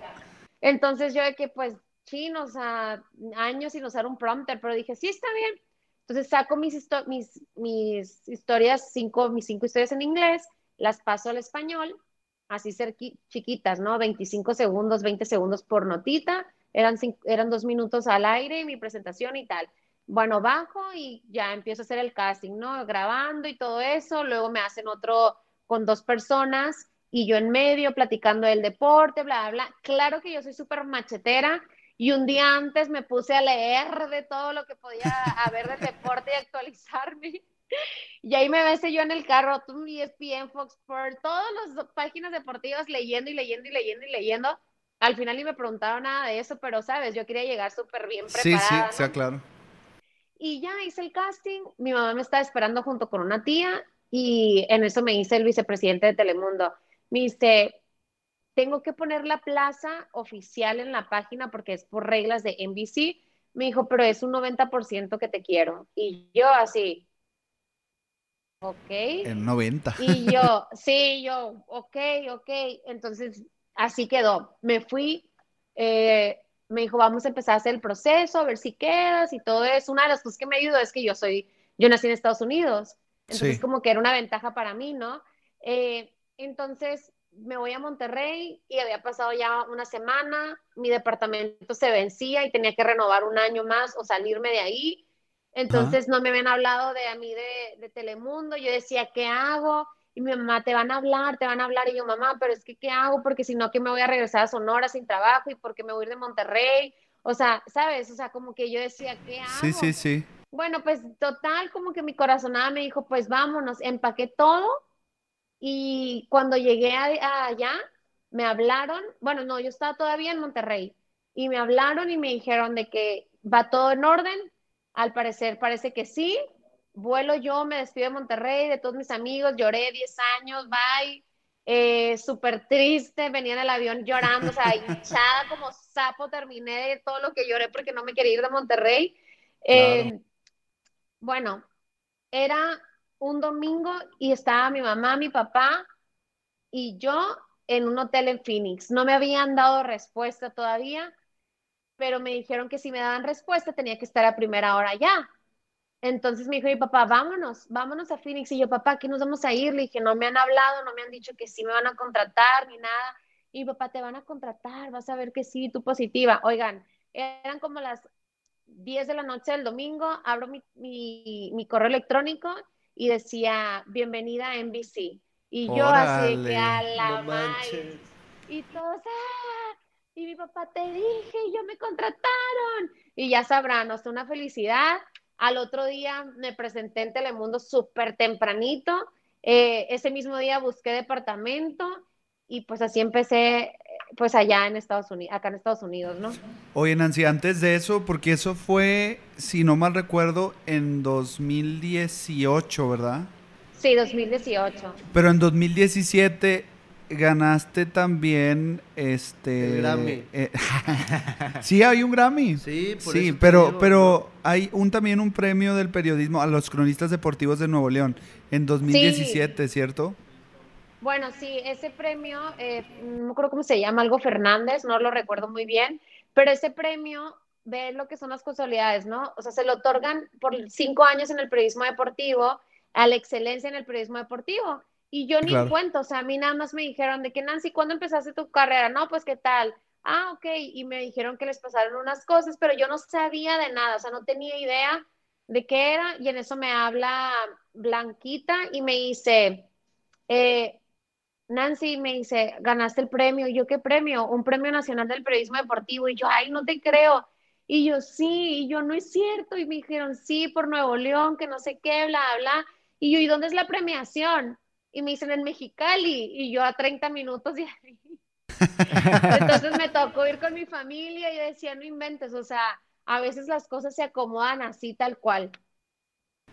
Entonces yo de que pues, sí, o sea, años sin usar un prompter, pero dije, sí, está bien. Entonces saco mis, histo- mis, mis historias, cinco, mis cinco historias en inglés, las paso al español, así chiquitas, ¿no? 25 segundos, 20 segundos por notita, eran, cin- eran dos minutos al aire, mi presentación y tal. Bueno, bajo y ya empiezo a hacer el casting, ¿no? Grabando y todo eso, luego me hacen otro con dos personas y yo en medio platicando del deporte, bla, bla. Claro que yo soy súper machetera y un día antes me puse a leer de todo lo que podía haber del deporte y actualizarme. Y ahí me ves yo en el carro, tú, ESPN, Fox Sports, todas las páginas deportivas leyendo y leyendo y leyendo y leyendo. Al final ni me preguntaron nada de eso, pero sabes, yo quería llegar súper bien preparada. Sí, sí, claro. Y ya hice el casting, mi mamá me estaba esperando junto con una tía y en eso me dice el vicepresidente de Telemundo, me dice, tengo que poner la plaza oficial en la página porque es por reglas de NBC. Me dijo, pero es un 90% que te quiero. Y yo así, ok. El 90. Y yo, sí, yo, ok, ok. Entonces, así quedó. Me fui, eh, me dijo, vamos a empezar a hacer el proceso, a ver si quedas y todo eso. Una de las cosas que me ayudó es que yo soy, yo nací en Estados Unidos. Entonces, como que era una ventaja para mí, ¿no? Eh, entonces, me voy a Monterrey y había pasado ya una semana, mi departamento se vencía y tenía que renovar un año más o salirme de ahí. Entonces no me habían hablado de a mí de, de, Telemundo, yo decía, ¿qué hago? Y mi mamá, te van a hablar, te van a hablar. Y yo, mamá, pero es que, ¿qué hago? Porque si no, que me voy a regresar a Sonora sin trabajo y porque me voy a ir de Monterrey. O sea, ¿sabes? O sea, como que yo decía, ¿qué hago? Sí, sí, sí. Bueno, pues total, como que mi corazonada me dijo, pues vámonos, empaqué todo y cuando llegué allá, me hablaron, bueno, no, yo estaba todavía en Monterrey, y me hablaron y me dijeron de que va todo en orden. Al parecer parece que sí. Vuelo yo, me despido de Monterrey, de todos mis amigos, lloré 10 años, bye. Eh, súper triste, venía en el avión llorando, o sea, hinchada como sapo, terminé de todo lo que lloré porque no me quería ir de Monterrey. Eh, bueno, era un domingo y estaba mi mamá, mi papá y yo en un hotel en Phoenix. No me habían dado respuesta todavía, pero me dijeron que si me daban respuesta tenía que estar a primera hora ya. Entonces me dijo mi papá, vámonos, vámonos a Phoenix. Y yo, papá, ¿qué nos vamos a ir? Le dije, no me han hablado, no me han dicho que sí me van a contratar ni nada. Y papá, te van a contratar, vas a ver que sí, tú positiva. Oigan, eran como las 10 de la noche del domingo, abro mi, mi, mi correo electrónico y decía, bienvenida a NBC. Y yo así que a la madre. Y todos, ¡ah! Y mi papá, te dije, yo me contrataron. Y ya sabrán, o sea, una felicidad. Al otro día me presenté en Telemundo súper tempranito. Eh, ese mismo día busqué departamento y pues así empecé pues allá en Estados Unidos, acá en Estados Unidos, ¿no? Oye, Nancy, antes de eso, porque eso fue, si no mal recuerdo, en 2018, ¿verdad? Sí, 2018. Pero en 2017 ganaste también este el Grammy. Eh, sí, hay un Grammy. Sí, por sí, eso pero digo, pero hay un también un premio del periodismo a los cronistas deportivos de Nuevo León en 2017, ¿cierto? Bueno, sí, ese premio, eh, no creo cómo se llama, algo Fernández, no lo recuerdo muy bien, pero ese premio ve lo que son las casualidades, ¿no? O sea, se lo otorgan por cinco años en el periodismo deportivo, a la excelencia en el periodismo deportivo. Y yo ni Claro. cuento, o sea, a mí nada más me dijeron de que Nancy, ¿cuándo empezaste tu carrera? No, pues qué tal. Ah, ok, y me dijeron que les pasaron unas cosas, pero yo no sabía de nada, o sea, no tenía idea de qué era, y en eso me habla Blanquita y me dice, eh, Nancy me dice, ganaste el premio. Y yo, ¿qué premio? Un premio nacional del periodismo deportivo. Y yo, ay, no te creo. Y yo, sí, y yo, no es cierto. Y me dijeron, sí, por Nuevo León, que no sé qué, bla, bla. Y yo, ¿y dónde es la premiación? Y me dicen, en Mexicali. Y yo, a 30 minutos de ahí. Entonces me tocó ir con mi familia y decía, no inventes, o sea, a veces las cosas se acomodan así, tal cual.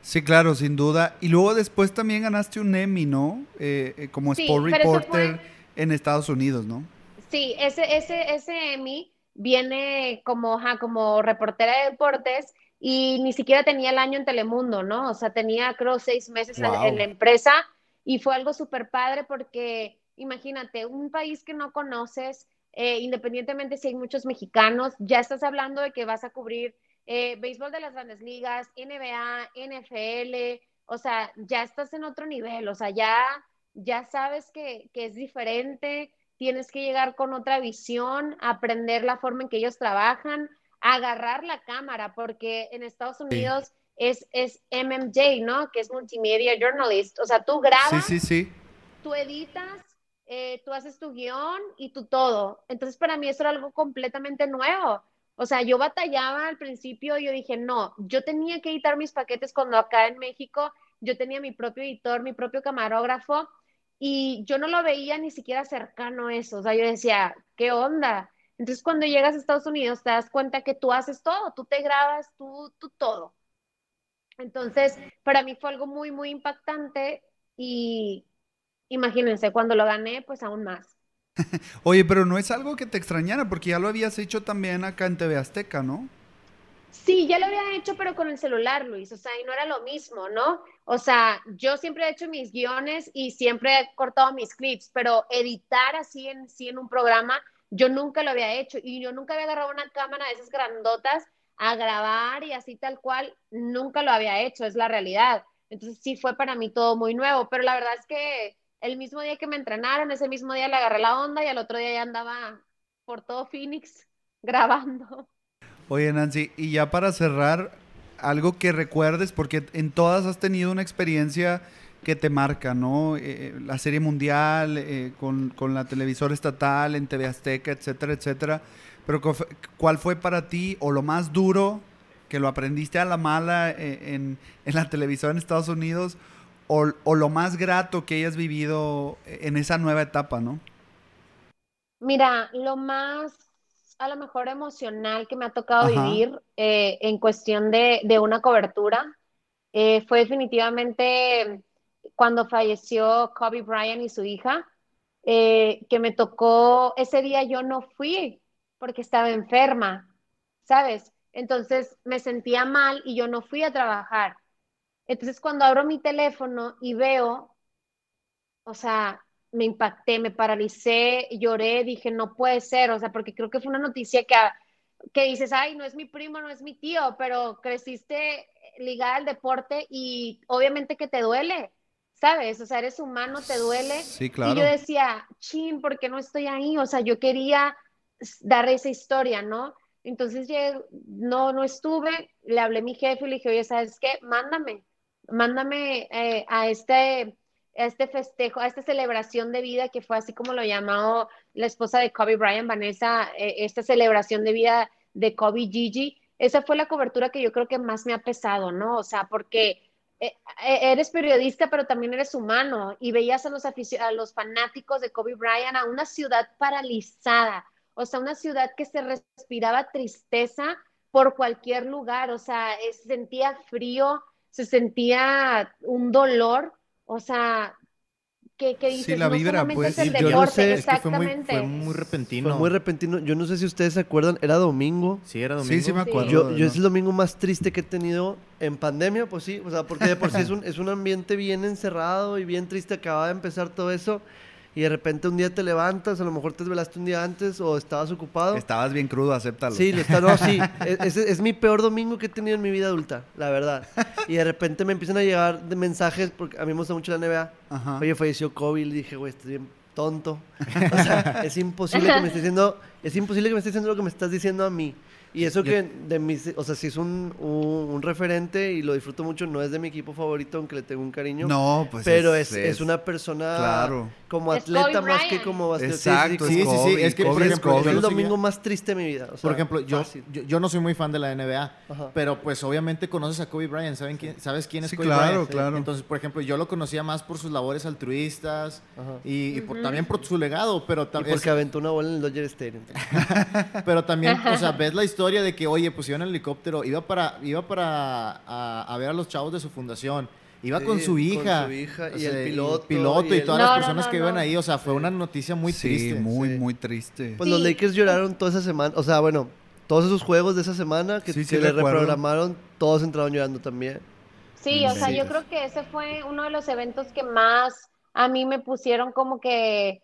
Sí, claro, sin duda. Y luego después también ganaste un Emmy, ¿no? Eh, eh, como Sí, Sport Reporter en Estados Unidos, ¿no? Sí, ese, ese, ese Emmy viene como, ajá, como reportera de deportes y ni siquiera tenía el año en Telemundo, ¿no? O sea, tenía creo seis meses en- Wow. en, la empresa y fue algo súper padre porque imagínate, un país que no conoces, eh, independientemente si hay muchos mexicanos, ya estás hablando de que vas a cubrir eh, béisbol de las grandes ligas, NBA, NFL, o sea, ya estás en otro nivel, o sea, ya, ya sabes que, que es diferente, tienes que llegar con otra visión, aprender la forma en que ellos trabajan, agarrar la cámara, porque en Estados Unidos es, es MMJ, ¿no? Que es Multimedia Journalist, o sea, tú Sí, grabas, sí, sí. tú editas, eh, tú haces tu guion y tú todo. Entonces, para mí eso era algo completamente nuevo. O sea, yo batallaba al principio, yo dije, no, yo tenía que editar mis paquetes cuando acá en México yo tenía mi propio editor, mi propio camarógrafo, y yo no lo veía ni siquiera cercano a eso. O sea, yo decía, ¿qué onda? Entonces, cuando llegas a Estados Unidos, te das cuenta que tú haces todo, tú te grabas, tú, tú todo. Entonces, para mí fue algo muy, muy impactante y imagínense, cuando lo gané, pues aún más. Oye, pero no es algo que te extrañara, porque ya lo habías hecho también acá en TV Azteca, ¿no? Sí, ya lo había hecho, pero con el celular, Luis, o sea, y no era lo mismo, ¿no? O sea, yo siempre he hecho mis guiones y siempre he cortado mis clips, pero editar así en, sí en un programa, yo nunca lo había hecho y yo nunca había agarrado una cámara de esas grandotas a grabar y así tal cual, nunca lo había hecho, es la realidad. Entonces sí fue para mí todo muy nuevo, pero la verdad es que el mismo día que me entrenaron, ese mismo día le agarré la onda y al otro día ya andaba por todo Phoenix grabando. Oye, Nancy, y ya para cerrar, algo que recuerdes, porque en todas has tenido una experiencia que te marca, ¿no? Eh, eh, la serie mundial, eh, con, con, la televisora estatal, en TV Azteca, etcétera, etcétera. Pero ¿cuál fue para ti o lo más duro que lo aprendiste a la mala en, en la televisión en Estados Unidos o, o, lo más grato que hayas vivido en esa nueva etapa, ¿no? Mira, lo más a lo mejor emocional que me ha tocado vivir eh, en cuestión de, de una cobertura eh, fue definitivamente cuando falleció Kobe Bryant y su hija, eh, que me tocó, ese día yo no fui porque estaba enferma, ¿sabes? Entonces me sentía mal y yo no fui a trabajar. Entonces cuando abro mi teléfono y veo, o sea, me impacté, me paralicé, lloré, dije, no puede ser, o sea, porque creo que fue una noticia que, que dices, ay, no es mi primo, no es mi tío, pero creciste ligada al deporte y obviamente que te duele, ¿sabes? O sea, eres humano, te duele. Sí, claro. Y yo decía, chin, ¿por qué no estoy ahí? O sea, yo quería dar esa historia, ¿no? Entonces, no, no estuve, le hablé a mi jefe y le dije, oye, ¿sabes qué? Mándame, mándame eh, a este este festejo, a esta celebración de vida que fue así como lo llamó la esposa de Kobe Bryant, Vanessa, eh, esta celebración de vida de Kobe Gigi, esa fue la cobertura que yo creo que más me ha pesado, ¿no? O sea, porque eh, eres periodista, pero también eres humano y veías a los, a los fanáticos de Kobe Bryant a una ciudad paralizada, o sea, una ciudad que se respiraba tristeza por cualquier lugar, o sea, se sentía frío, se sentía un dolor o sea, que, que dices, sí, la vibra, pues. Es el yo deporte, no sé, exactamente. Es que fue, muy, fue muy repentino. Fue muy repentino. Yo no sé si ustedes se acuerdan, era domingo. Sí, era domingo. Sí, sí me acuerdo. Yo, yo es el domingo más triste que he tenido en pandemia, pues sí. O sea, porque de por sí es un, es un ambiente bien encerrado y bien triste. Acaba de empezar todo eso y de repente un día te levantas, a lo mejor te desvelaste un día antes o estabas ocupado. Estabas bien crudo, acéptalo. Sí, está, no, sí. Es, es, mi peor domingo que he tenido en mi vida adulta, la verdad. Y de repente me empiezan a llegar de mensajes, porque a mí me gusta mucho la NBA. Ajá. Oye, falleció Kobe, y le dije, güey, estás bien tonto. O sea, es imposible que me estés diciendo, es imposible que me estés diciendo lo que me estás diciendo a mí. Y eso que de mis, o sea, sí es un, un, un, referente y lo disfruto mucho, no es de mi equipo favorito, aunque le tengo un cariño. No, pues Pero es, es, es una persona claro. como Es atleta más que como Exacto, Sí, sí, sí, es que, por Kobe es ejemplo, Kobe. Fue el domingo más triste de mi vida. o sea, Por ejemplo, yo, yo, yo no soy muy fan de la NBA, Ajá. pero pues obviamente conoces a Kobe Bryant, ¿saben quién, ¿sabes quién es Sí, Kobe claro, Bryant? claro. Entonces, por ejemplo, yo lo conocía más por sus labores altruistas Ajá. y, y por- también por su legado, pero también... porque aventó una bola en el Dodger Stadium. Pero también, o sea, ves la historia de que, oye, pues iba en el helicóptero, iba para, iba para a, a ver a los chavos de su fundación, iba Sí, con su con hija. su hija o y sea, el piloto, piloto y y, el- todas No, las personas no, que no. iban ahí, o sea, fue una noticia muy sí, triste. muy, sí. muy triste. Pues los. Lakers lloraron toda esa semana. O sea, bueno, todos esos juegos de esa semana que, Sí, sí que le reprogramaron, todos entraron llorando también. Sí, o sea, yo creo que ese fue uno de los eventos que más a mí me pusieron como que,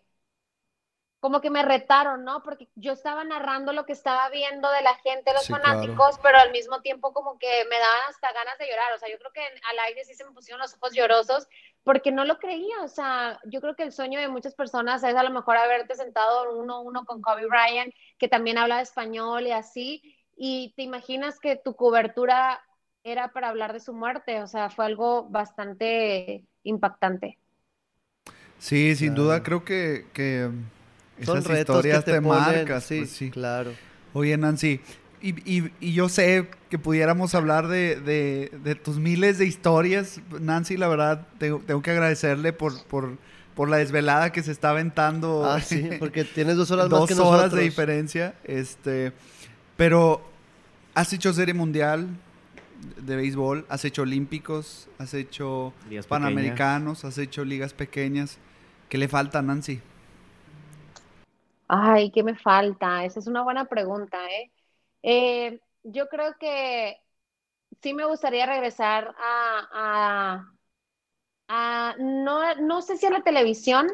como que me retaron, ¿no? Porque yo estaba narrando lo que estaba viendo de la gente, los Sí, fanáticos, pero al mismo tiempo como que me daban hasta ganas de llorar. O sea, yo creo que al aire sí se me pusieron los ojos llorosos porque no lo creía. O sea, yo creo que el sueño de muchas personas es a lo mejor haberte sentado uno a uno con Kobe Bryant, que también habla español y así, y te imaginas que tu cobertura era para hablar de su muerte, o sea, fue algo bastante impactante. Sí, sin Claro. duda creo que, que Son esas retos historias que te, te, ponen, marcas. sí, pues sí. claro. Oye, Nancy, y, yo sé que pudiéramos hablar de, tus miles de historias. Nancy, la verdad, tengo, que agradecerle por, por, la desvelada que se está aventando. Ah, sí, porque tienes dos horas más que nosotros. horas de diferencia. Este, pero has hecho serie mundial de béisbol, has hecho olímpicos, has hecho panamericanos, has hecho ligas pequeñas. ¿Qué le falta a Nancy? Ay, ¿qué me falta? Esa es una buena pregunta, ¿eh? Eh, yo creo que sí me gustaría regresar a, a, no, no sé si a la televisión.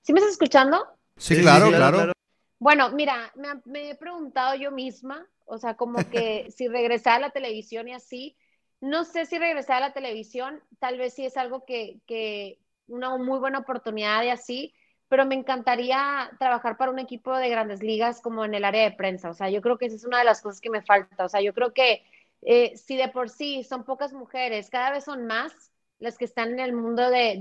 ¿Sí me estás escuchando? Sí, claro, claro, Bueno, mira, me, he preguntado yo misma, o sea, como que si regresar a la televisión y así, no sé si regresar a la televisión, tal vez sí es algo que, que una muy buena oportunidad y así, pero me encantaría trabajar para un equipo de grandes ligas como en el área de prensa. O sea, yo creo que esa es una de las cosas que me falta. O sea, yo creo que eh, si de por sí son pocas mujeres, cada vez son más las que están en el mundo de,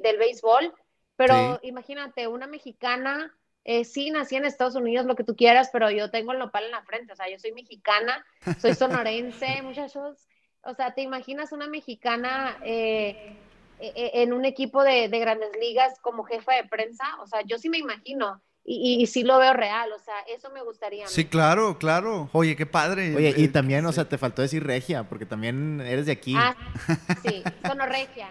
del béisbol, pero imagínate, una mexicana, eh, sí, nací en Estados Unidos, lo que tú quieras, pero yo tengo el nopal en la frente, o sea, yo soy mexicana, soy sonorense, muchachos. O sea, ¿te imaginas una mexicana eh, en un equipo de, grandes ligas como jefa de prensa, o sea, yo sí me imagino. Y, y, sí lo veo real, o sea, eso me gustaría. Sí, claro, claro. Oye, qué padre. Oye, y también, o sea, te faltó decir regia, porque también eres de aquí. Ah, sí, sonorregia.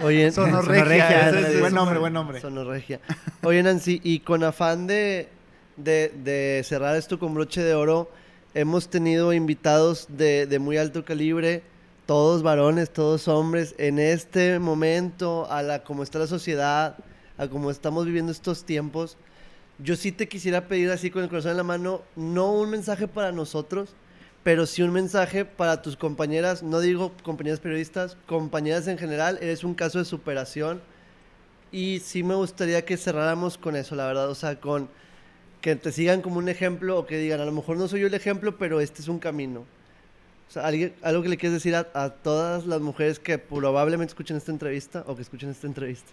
Oye, sonorregia. buen nombre, buen nombre. Sonorregia. Oye, Nancy, y con afán de, de, de, cerrar esto con broche de oro, hemos tenido invitados de, de muy alto calibre todos varones, todos hombres, en este momento, a la como está la sociedad, a cómo estamos viviendo estos tiempos, yo sí te quisiera pedir así con el corazón en la mano, no un mensaje para nosotros, pero sí un mensaje para tus compañeras, no digo compañeras periodistas, compañeras en general, eres un caso de superación y sí me gustaría que cerráramos con eso, la verdad, o sea, con que te sigan como un ejemplo o que digan, a lo mejor no soy yo el ejemplo, pero este es un camino. Algo que le quieres decir a, todas las mujeres que probablemente escuchen esta entrevista o que escuchen esta entrevista.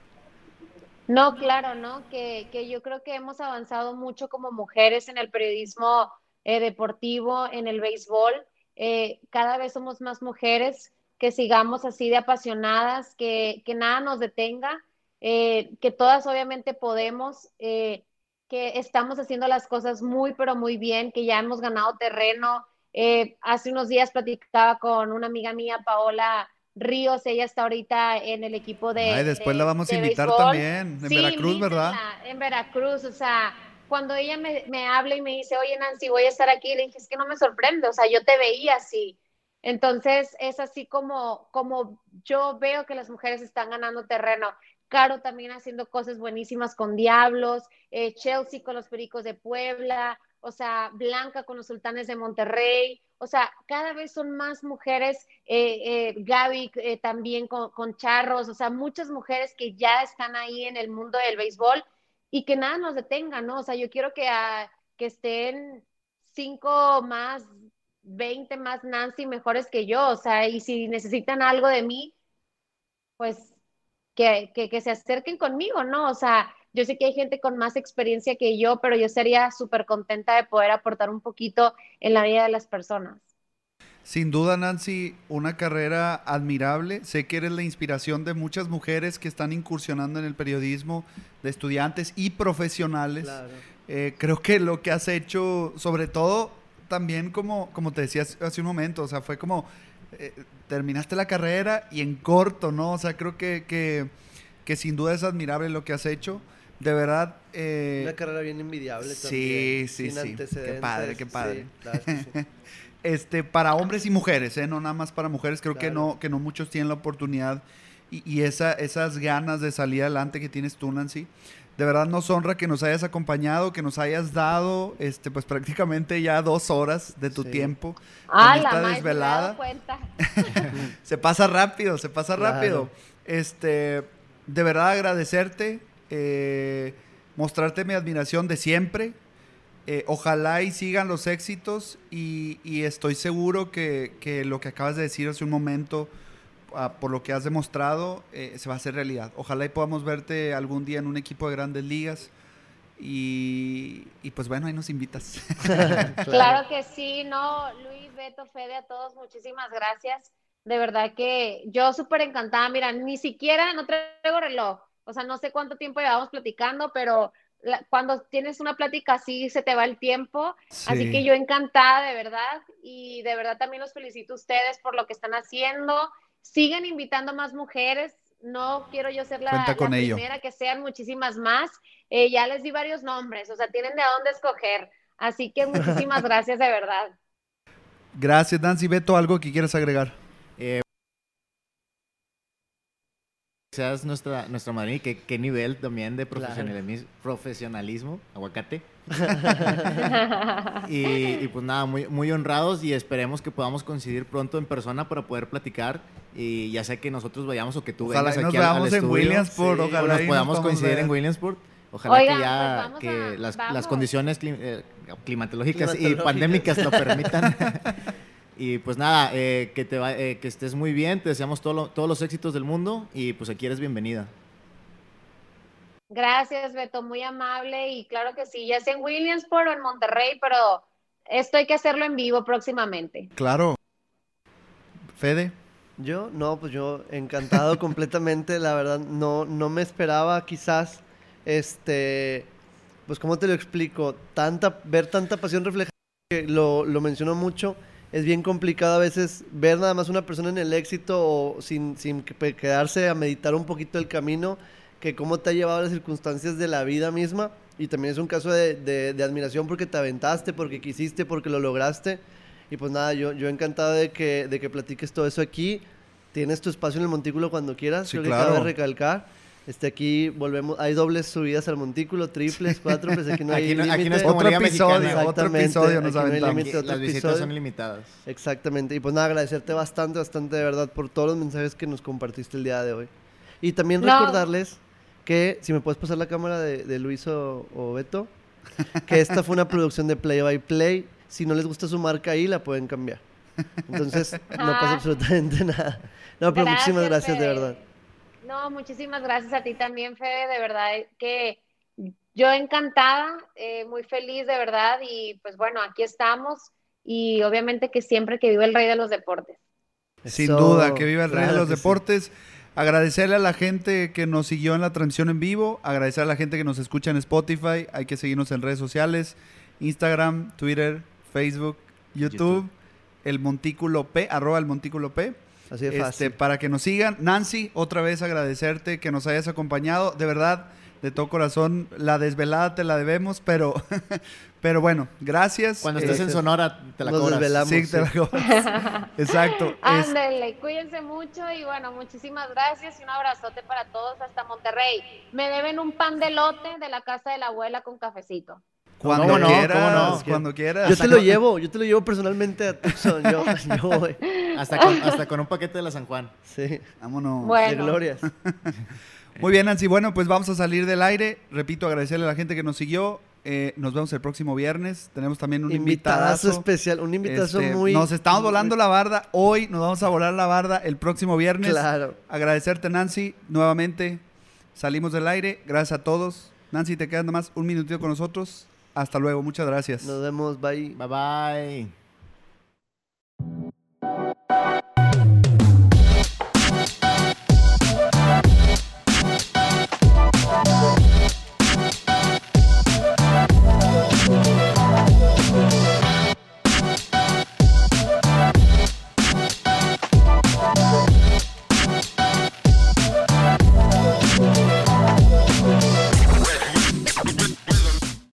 No, claro, ¿no? Que, yo creo que hemos avanzado mucho como mujeres en el periodismo eh, deportivo, en el béisbol. Eh, cada vez somos más mujeres que sigamos así de apasionadas, que, nada nos detenga, eh, que todas obviamente podemos, que estamos haciendo las cosas muy, pero muy bien, que ya hemos ganado terreno eh, hace unos días platicaba con una amiga mía, Paola Ríos, ella está ahorita en el equipo de. Ay, después la vamos a invitar también, en Veracruz, ¿verdad? En Veracruz, o sea, cuando ella me, me, habla y me dice, oye Nancy, voy a estar aquí, le dije, es que no me sorprende, o sea, yo te veía así. Entonces, es así como, como yo veo que las mujeres están ganando terreno. Caro también haciendo cosas buenísimas con Diablos, eh, Chelsea con los Pericos de Puebla, o sea, Blanca con los sultanes de Monterrey, o sea, cada vez son más mujeres, eh, eh, Gaby eh, también con, charros, o sea, muchas mujeres que ya están ahí en el mundo del béisbol y que nada nos detenga, ¿no? O sea, yo quiero que, ah, que estén cinco más, veinte más Nancy mejores que yo, o sea, y si necesitan algo de mí, pues que, que, que se acerquen conmigo, ¿no? O sea, yo sé que hay gente con más experiencia que yo, pero yo sería súper contenta de poder aportar un poquito en la vida de las personas. Sin duda, Nancy, una carrera admirable. Sé que eres la inspiración de muchas mujeres que están incursionando en el periodismo, de estudiantes y profesionales. Eh, creo que lo que has hecho, sobre todo, también como, como te decía hace un momento, o sea, fue como eh, terminaste la carrera y en corto, ¿no? O sea, creo que, que, que sin duda es admirable lo que has hecho de verdad. Eh, Una carrera bien envidiable también. Sí, sí, sí. Qué padre, qué padre. este, para hombres y mujeres, ¿eh? No nada más para mujeres. Creo que no, que no muchos tienen la oportunidad y, y, esa, esas ganas de salir adelante que tienes tú, Nancy. De verdad nos honra que nos hayas acompañado, que nos hayas dado, este, pues prácticamente ya dos horas de tu tiempo. Ah, la desvelada. cuenta. se pasa rápido, se pasa rápido. Este, de verdad agradecerte eh, mostrarte mi admiración de siempre. Eh, ojalá y sigan los éxitos y, estoy seguro que, lo que acabas de decir hace un momento, ah, por lo que has demostrado, eh, se va a hacer realidad. Ojalá y podamos verte algún día en un equipo de grandes ligas Y, y pues bueno, ahí nos invitas. Claro que sí, no, Luis, Beto, Fede, a todos, muchísimas gracias. De verdad que yo súper encantada. Mira, ni siquiera no traigo reloj. O sea, no sé cuánto tiempo llevamos platicando, pero la- cuando tienes una plática así se te va el tiempo. Así Sí. que yo encantada, de verdad. Y de verdad también los felicito a ustedes por lo que están haciendo. Sigan invitando más mujeres. No quiero yo ser la, la primera, que sean muchísimas más. Eh, ya les di varios nombres, o sea, tienen de dónde escoger. Así que muchísimas gracias, de verdad. Gracias, Nancy. Beto, ¿algo que quieras agregar? Seas nuestra, nuestra madrina y qué, qué nivel también de Claro. profesionalismo, aguacate. y, y pues nada, muy, muy honrados y esperemos que podamos coincidir pronto en persona para poder platicar. Y ya sea que nosotros vayamos o que tú Ojalá vengas y nos aquí al- al en estudio, Williamsport, ojalá nos y nos podamos coincidir ver. en Williamsport. Ojalá Oigan, que ya pues que a- las, condiciones cli- eh, climatológicas y Climatológicas. pandémicas lo permitan. y pues nada, eh, que, te va- eh, que estés muy bien, te deseamos todo lo- todos los éxitos del mundo y pues aquí eres bienvenida. Gracias, Beto, muy amable. Y claro que sí, ya sea en Williamsport o en Monterrey, pero esto hay que hacerlo en vivo próximamente. Claro. Fede. Yo, no, pues yo encantado completamente, la verdad, no, no me esperaba quizás, este, pues cómo te lo explico, tanta, ver tanta pasión reflejada, que lo, lo menciono mucho, es bien complicado a veces ver nada más una persona en el éxito o sin, sin que- quedarse a meditar un poquito el camino, que cómo te ha llevado las circunstancias de la vida misma, y también es un caso de, de- de admiración porque te aventaste, porque quisiste, porque lo lograste. Y pues nada, yo, yo encantado de que, de que platiques todo eso aquí. Tienes tu espacio en el montículo cuando quieras. Sí, Creo que claro. cabe recalcar. Este, aquí volvemos, hay dobles subidas al montículo, triples, cuatro, pues aquí no hay Aquí no- aquí no límite. es como Otro Liga episodio, Mexicana. otro Exactamente, episodio nos aquí no hay límite, otro Las visitas episodio. son limitadas. Exactamente. Y pues nada, agradecerte bastante, bastante de verdad por todos los mensajes que nos compartiste el día de hoy. Y también No. recordarles que, si me puedes pasar la cámara de, de Luis o, o Beto, que esta fue una producción de Play by Play. Si no les gusta su marca ahí, la pueden cambiar. Entonces, no pasa Ah. absolutamente nada. No, pero muchísimas gracias, de verdad. No, muchísimas gracias a ti también, Fede, de verdad que yo encantada, eh, muy feliz, de verdad, y pues bueno, aquí estamos y obviamente que siempre que vive el rey de los deportes. Sin Eso, duda, que viva el rey de los sí. deportes. Agradecerle a la gente que nos siguió en la transmisión en vivo, agradecer a la gente que nos escucha en Spotify, hay que seguirnos en redes sociales, Instagram, Twitter, Facebook, YouTube, YouTube. el Montículo P, arroba el Montículo P, Así de este, fácil. para que nos sigan. Nancy, otra vez agradecerte que nos hayas acompañado, de verdad, de todo corazón, la desvelada te la debemos, pero, pero bueno, gracias. Cuando Eh, estés en Sonora, te la Nos cobras. desvelamos. sí, te la cobras. Exacto. es- Ándale, cuídense mucho y bueno, muchísimas gracias y un abrazote para todos hasta Monterrey. Me deben un pan de lote de la casa de la abuela con cafecito. Cuando quieras, ¿Cómo no? cuando quieras. Yo te lo llevo, yo te lo llevo personalmente a Tucson. Yo, yo voy. Hasta con, hasta con un paquete de la San Juan. Sí, Vámonos. de Bueno, glorias. Muy bien, Nancy. Bueno, pues vamos a salir del aire. Repito, agradecerle a la gente que nos siguió. Eh, nos vemos el próximo viernes. Tenemos también un Invitadazo invitadazo. especial, un invitazo Este, muy... Nos estamos volando la barda. Hoy nos vamos a volar la barda el próximo viernes. Claro. Agradecerte, Nancy. Nuevamente salimos del aire. Gracias a todos. Nancy, te quedas nada más un minutito con nosotros. Hasta luego, muchas gracias. Nos vemos, bye. Bye bye.